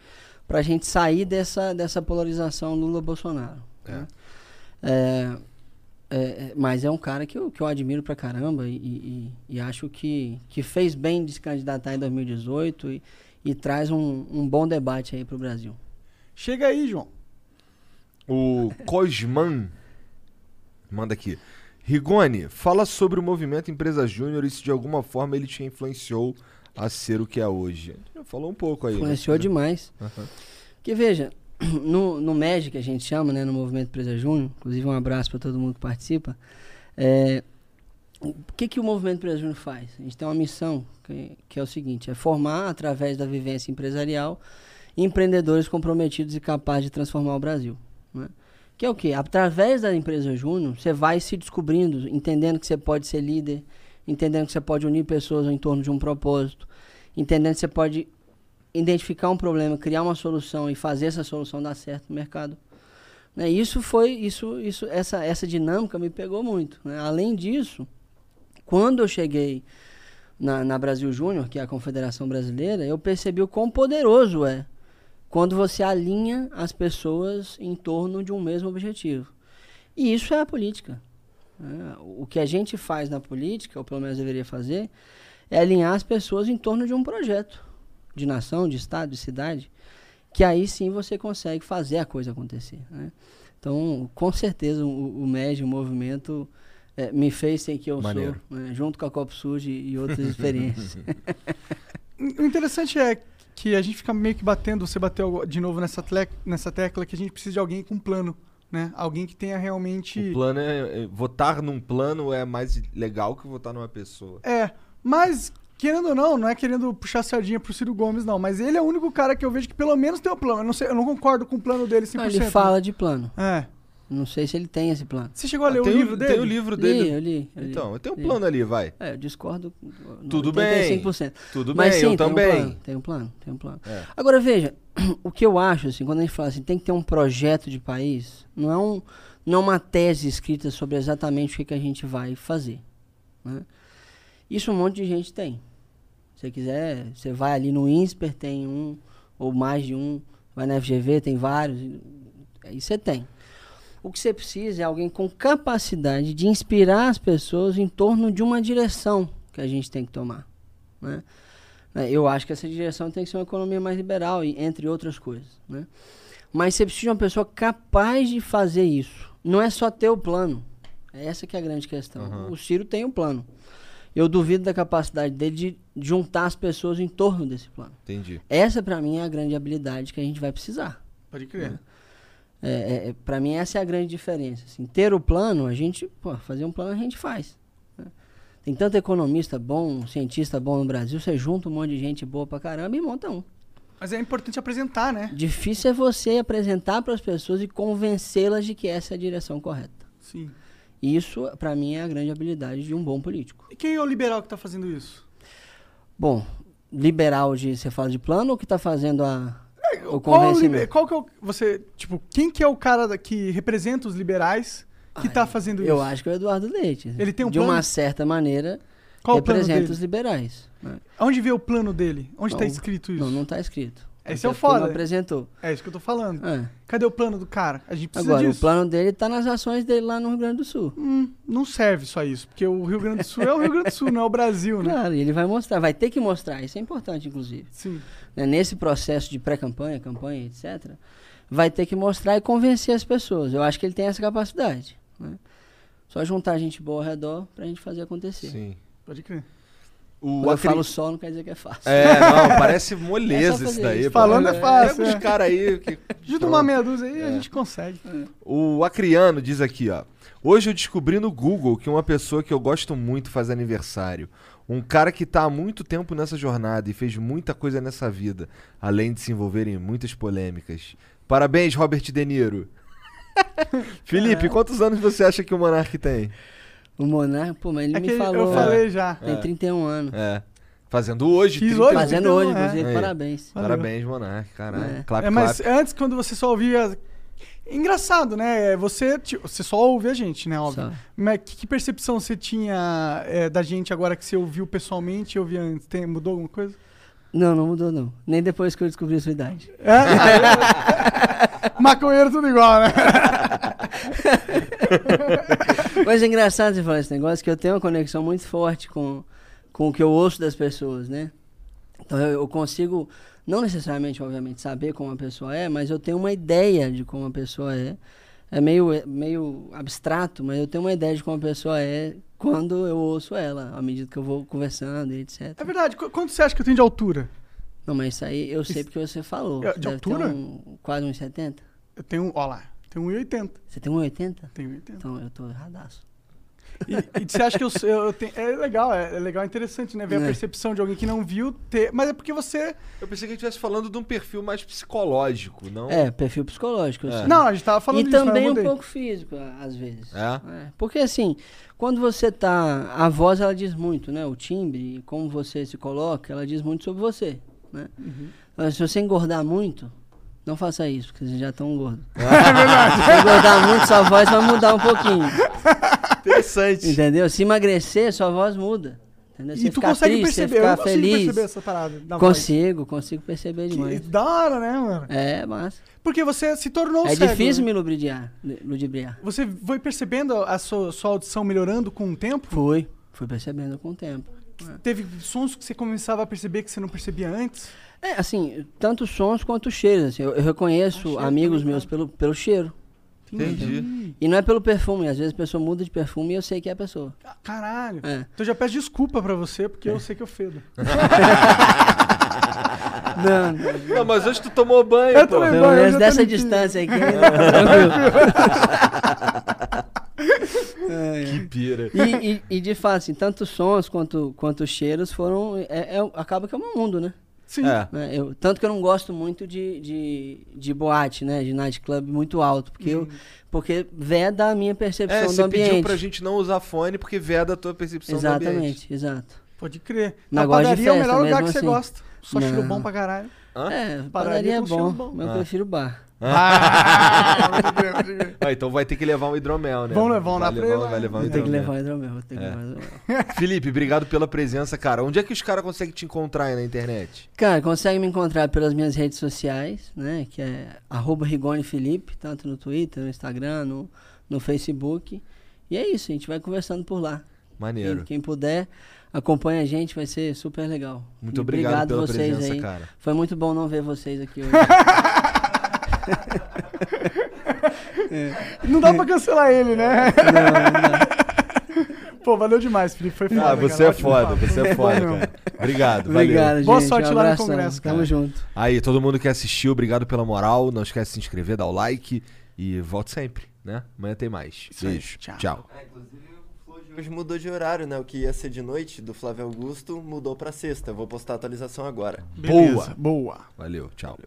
D: para a gente sair dessa, dessa polarização Lula-Bolsonaro. né? É, é, é, mas é um cara que eu, que eu admiro pra caramba e, e- e acho que, que fez bem de se candidatar em 2018 e, e traz um, um bom debate aí pro Brasil.
B: Chega aí, João.
C: O Cosman manda aqui. Rigoni, fala sobre o movimento Empresa Júnior e se de alguma forma ele te influenciou a ser o que é hoje. Falou um pouco aí. né?
D: Influenciou demais.
C: Aham.
D: Porque veja, no, no MEG que a gente chama, né, no Movimento Empresa Júnior, inclusive um abraço para todo mundo que participa, é, o que, que o Movimento Empresa Júnior faz? A gente tem uma missão que, que é o seguinte, é formar, através da vivência empresarial, empreendedores comprometidos e capazes de transformar o Brasil. Né? Que é o quê? Através da empresa Júnior, você vai se descobrindo, entendendo que você pode ser líder, entendendo que você pode unir pessoas em torno de um propósito, entendendo que você pode identificar um problema, criar uma solução e fazer essa solução dar certo no mercado. Né? Isso foi, isso, isso, essa, essa dinâmica me pegou muito. né? Além disso, quando eu cheguei na, na Brasil Júnior, que é a Confederação Brasileira, eu percebi o quão poderoso é quando você alinha as pessoas em torno de um mesmo objetivo. E isso é a política. né? O que a gente faz na política, ou pelo menos deveria fazer, é alinhar as pessoas em torno de um projeto de nação, de estado, de cidade, que aí sim você consegue fazer a coisa acontecer. né? Então, com certeza, o, o MED, o movimento, eh, me fez ser que eu
C: Maneiro.
D: sou, né? junto com a Copo Sujo e, e outras experiências.
B: O interessante é que a gente fica meio que batendo, você bateu de novo nessa, tle- nessa tecla que a gente precisa de alguém com plano, né? Alguém que tenha realmente...
C: O plano é, é- Votar num plano é mais legal que votar numa pessoa.
B: É, mas, querendo ou não, não é querendo puxar a sardinha pro Ciro Gomes, não, mas ele é o único cara que eu vejo que pelo menos tem um plano. Eu não, sei, eu não concordo com o plano dele 100%.
D: Não, ele fala de plano.
B: É.
D: Não sei se ele tem esse plano.
B: Você chegou a ler
C: Ah,
B: o
C: tem
B: livro dele?
C: tem o livro dele.
D: Li, eu li, eu li.
C: Então, eu tenho um
D: Li.
C: plano ali, vai.
D: É, eu discordo.
C: Tudo bem.
D: 95%.
C: Tudo
D: Mas
C: bem,
D: sim,
C: eu
D: tem
C: também.
D: Um plano, tem um plano, tem um plano.
C: É.
D: Agora veja, o que eu acho, assim, quando a gente fala assim, tem que ter um projeto de país, não é, um, não é uma tese escrita sobre exatamente o que, que a gente vai fazer. né? Isso um monte de gente tem. Se você quiser, você vai ali no INSPER, tem um, ou mais de um, vai na FGV, tem vários, e- aí você tem. O que você precisa é alguém com capacidade de inspirar as pessoas em torno de uma direção que a gente tem que tomar. Né? né? Eu acho que essa direção tem que ser uma economia mais liberal, e- entre outras coisas. Né? Mas você precisa de uma pessoa capaz de fazer isso. Não é só ter o plano. Essa que é a grande questão. O Ciro tem um plano. Eu duvido da capacidade dele de juntar as pessoas em torno desse plano.
C: Entendi.
D: Essa, pra mim, é a grande habilidade que a gente vai precisar.
B: Pode crer.
D: É, é, é, para mim, essa é a grande diferença. Assim, ter o plano, a gente, pô, fazer um plano a gente faz. né? Tem tanto economista bom, cientista bom no Brasil, você junta um monte de gente boa pra caramba e monta um.
B: Mas é importante apresentar, né?
D: Difícil é você apresentar para as pessoas e convencê-las de que essa é a direção correta.
B: Sim.
D: Isso, pra mim, é a grande habilidade de um bom político.
B: E quem é o liberal que tá fazendo isso?
D: Bom, liberal de você fala de plano ou que tá fazendo a o
B: Qual, é liber- qual que é o. Você. Tipo, quem que é o cara da- que representa os liberais que tá fazendo isso?
D: Eu acho que é o Eduardo Leite.
B: Ele tem um
D: De
B: plano?
D: uma certa maneira,
B: Qual
D: representa os liberais. né?
B: Onde vê o plano dele? Onde tá
D: Não,
B: escrito isso?
D: Não, não tá escrito.
B: Esse é o foda.
D: Não apresentou.
B: É isso que eu tô falando.
D: É.
B: Cadê o plano do cara? A gente precisa
D: Agora,
B: disso.
D: o plano dele tá nas ações dele lá no Rio Grande do Sul.
B: Hum, não serve só isso, porque o Rio Grande do Sul é o Rio Grande do Sul, não é o Brasil, né?
D: Claro, e ele vai mostrar, vai ter que mostrar, isso é importante, inclusive.
B: Sim.
D: Né, Nesse processo de pré-campanha, campanha, etc., vai ter que mostrar e convencer as pessoas. Eu acho que ele tem essa capacidade. né? Só juntar gente boa ao redor pra gente fazer acontecer.
C: Sim.
B: Pode crer.
C: O
D: Quando eu
C: acri-
D: falo só, não quer dizer que é fácil.
C: É, não, parece
D: É
C: moleza
D: só
C: isso daí.
D: isso.
B: Falando é fácil,
C: Pega os
B: é.
C: caras aí que.
B: Junta uma meia dúzia aí, a
C: É.
B: gente consegue.
C: O Acriano diz aqui, ó. Hoje eu descobri no Google que uma pessoa que eu gosto muito faz aniversário. Um cara que tá há muito tempo nessa jornada e fez muita coisa nessa vida, além de se envolver em muitas polêmicas. Parabéns, Robert De Niro. Felipe, quantos anos você acha que o Monark tem?
D: O Monarca, pô, mas ele
B: É
D: me
B: que eu
D: falou.
B: falei já.
D: Tem
C: É.
D: 31 anos.
C: É. Fazendo hoje.
B: Fiz
C: 30
B: hoje,
D: Fazendo
B: então,
D: hoje,
B: é.
D: inclusive, parabéns.
B: Valeu.
C: Parabéns, Monark, caralho.
D: É.
C: Clap,
B: É, mas
C: clap.
B: antes, quando você só ouvia. Engraçado, né? É, Você, você só ouve a gente, né? Óbvio.
D: Só.
B: Mas que, que percepção você tinha é, da gente agora que você ouviu pessoalmente e ouvia antes? Tem, mudou alguma coisa?
D: Não, não mudou, não. Nem depois que eu descobri a sua idade.
B: É? Maconheiro tudo igual, né?
D: Mas é engraçado você falar esse negócio, que eu tenho uma conexão muito forte com, com o que eu ouço das pessoas, né? Então eu, eu consigo, não necessariamente, obviamente, saber como a pessoa é, mas eu tenho uma ideia de como a pessoa é. É meio, é meio abstrato, mas eu tenho uma ideia de como a pessoa é quando eu ouço ela, à medida que eu vou conversando e etc.
B: É verdade. Qu- Quanto você acha que eu tenho de altura?
D: Não, mas isso aí eu sei porque você falou. Você
B: de altura?
D: Um, quase uns 70.
B: Eu tenho, ó lá, tenho 1,80.
D: Você tem 1,80?
B: Tenho 1,80.
D: Então eu tô erradaço.
B: E, e você acha que eu, eu, eu tenho. É legal, é, é legal, é interessante, né? Ver a
D: É.
B: percepção de alguém que não viu ter. Mas é porque você.
C: Eu pensei que a gente estivesse falando de um perfil mais psicológico, não?
D: É, perfil psicológico.
C: É.
D: sei.
B: Não, a gente tava falando
D: e
B: disso, mas eu
D: também um pouco físico, a- às vezes.
C: É?
D: Porque assim, quando você tá. A voz ela diz muito, né? O timbre, como você se coloca, ela diz muito sobre você. Né?
B: Uhum.
D: Mas se você engordar muito, não faça isso, porque vocês já estão gordos. Se você engordar muito, sua voz vai mudar um pouquinho.
C: Interessante.
D: Entendeu? Se emagrecer, sua voz muda.
B: E tu consegue
D: triste,
B: perceber, eu consigo
D: feliz.
B: perceber essa parada da voz.
D: Consigo, consigo perceber
B: Que
D: demais.
B: da hora, né, mano?
D: É, mas.
B: Porque você se tornou
D: É
B: cego,
D: difícil
B: né?
D: me lubridiar, ludibriar.
B: Você foi percebendo a sua, sua audição melhorando com o tempo?
D: Fui, fui percebendo com o tempo.
B: Teve sons que você começava a perceber que você não percebia antes?
D: É, assim, tanto sons quanto cheiros. Assim, eu, eu reconheço
B: cheiro
D: amigos meus
B: tá?
D: pelo, pelo cheiro.
C: Entendi.
D: E não é pelo perfume. Às vezes a pessoa muda de perfume e eu sei que é a pessoa.
B: Caralho.
D: É.
B: Então eu já peço desculpa pra você, porque eu sei que eu fedo.
D: Não, não.
C: Não, mas hoje tu tomou banho,
B: Eu
C: pô.
B: tomei
D: Pelo
B: banho, eu
D: menos dessa distância aqui. tranquilo.
C: Que pira.
D: e, e, e, de fato, assim, tanto sons quanto, quanto cheiros foram. É, é- acaba que é um mundo, né?
B: Sim.
C: É.
D: Né, eu- tanto que eu não gosto muito de, de, de boate, né? De nightclub muito alto. Porque, eu, porque veda a minha percepção
C: É,
D: do
C: você
D: ambiente.
C: pediu pra gente não usar fone porque veda a tua percepção do ambiente.
D: Exatamente, exato.
B: Pode crer. Na padaria é o
D: festa
B: melhor lugar que
D: mesmo
B: você
D: assim.
B: gosta. Só cheiro
D: Não.
B: bom pra caralho.
C: Hã?
D: É,
B: Padaria
D: padaria é bom,
B: bom.
D: eu
C: Ah.
D: prefiro bar.
B: Ah.
C: Ah, então vai ter que levar um hidromel, né?
B: Vamos levar um
C: vai
B: na
C: levar,
B: freira.
C: Vai levar um
D: Vou ter que levar o hidromel, vou ter que
C: É.
D: levar o hidromel.
C: Felipe, obrigado pela presença, cara. Onde é que os caras conseguem te encontrar aí na internet?
D: Cara, consegue me encontrar pelas minhas redes sociais, né? Que é arroba Rigoni Felipe, tanto no Twitter, no Instagram, no, no Facebook. E é isso, a gente vai conversando por lá.
C: Maneiro.
D: Quem, quem puder. acompanha a gente, vai ser super legal.
C: Muito
D: E
C: obrigado pela
D: vocês
C: presença,
D: aí.
C: cara.
D: Foi muito bom não ver vocês aqui hoje.
B: Não dá pra cancelar ele, né? Pô, valeu demais, Felipe. Foi foda.
C: Ah, você
B: cara.
C: é
B: Ótimo
C: foda,
B: papo.
C: você é foda, cara. Obrigado,
D: Obrigado,
C: valeu.
B: Boa
D: gente.
B: sorte
D: Um
B: lá no congresso, cara.
D: Tamo junto.
C: Aí, todo mundo que assistiu, obrigado pela moral. Não esquece de se inscrever, dar o like e volte sempre, né? Amanhã tem mais.
B: aí.
C: Beijo.
B: Tchau.
C: Tchau.
K: É, inclusive hoje mudou de horário, né? O que ia ser de noite do Flávio Augusto mudou pra sexta. Eu vou postar a atualização agora.
B: Beleza, boa.
C: Valeu, tchau.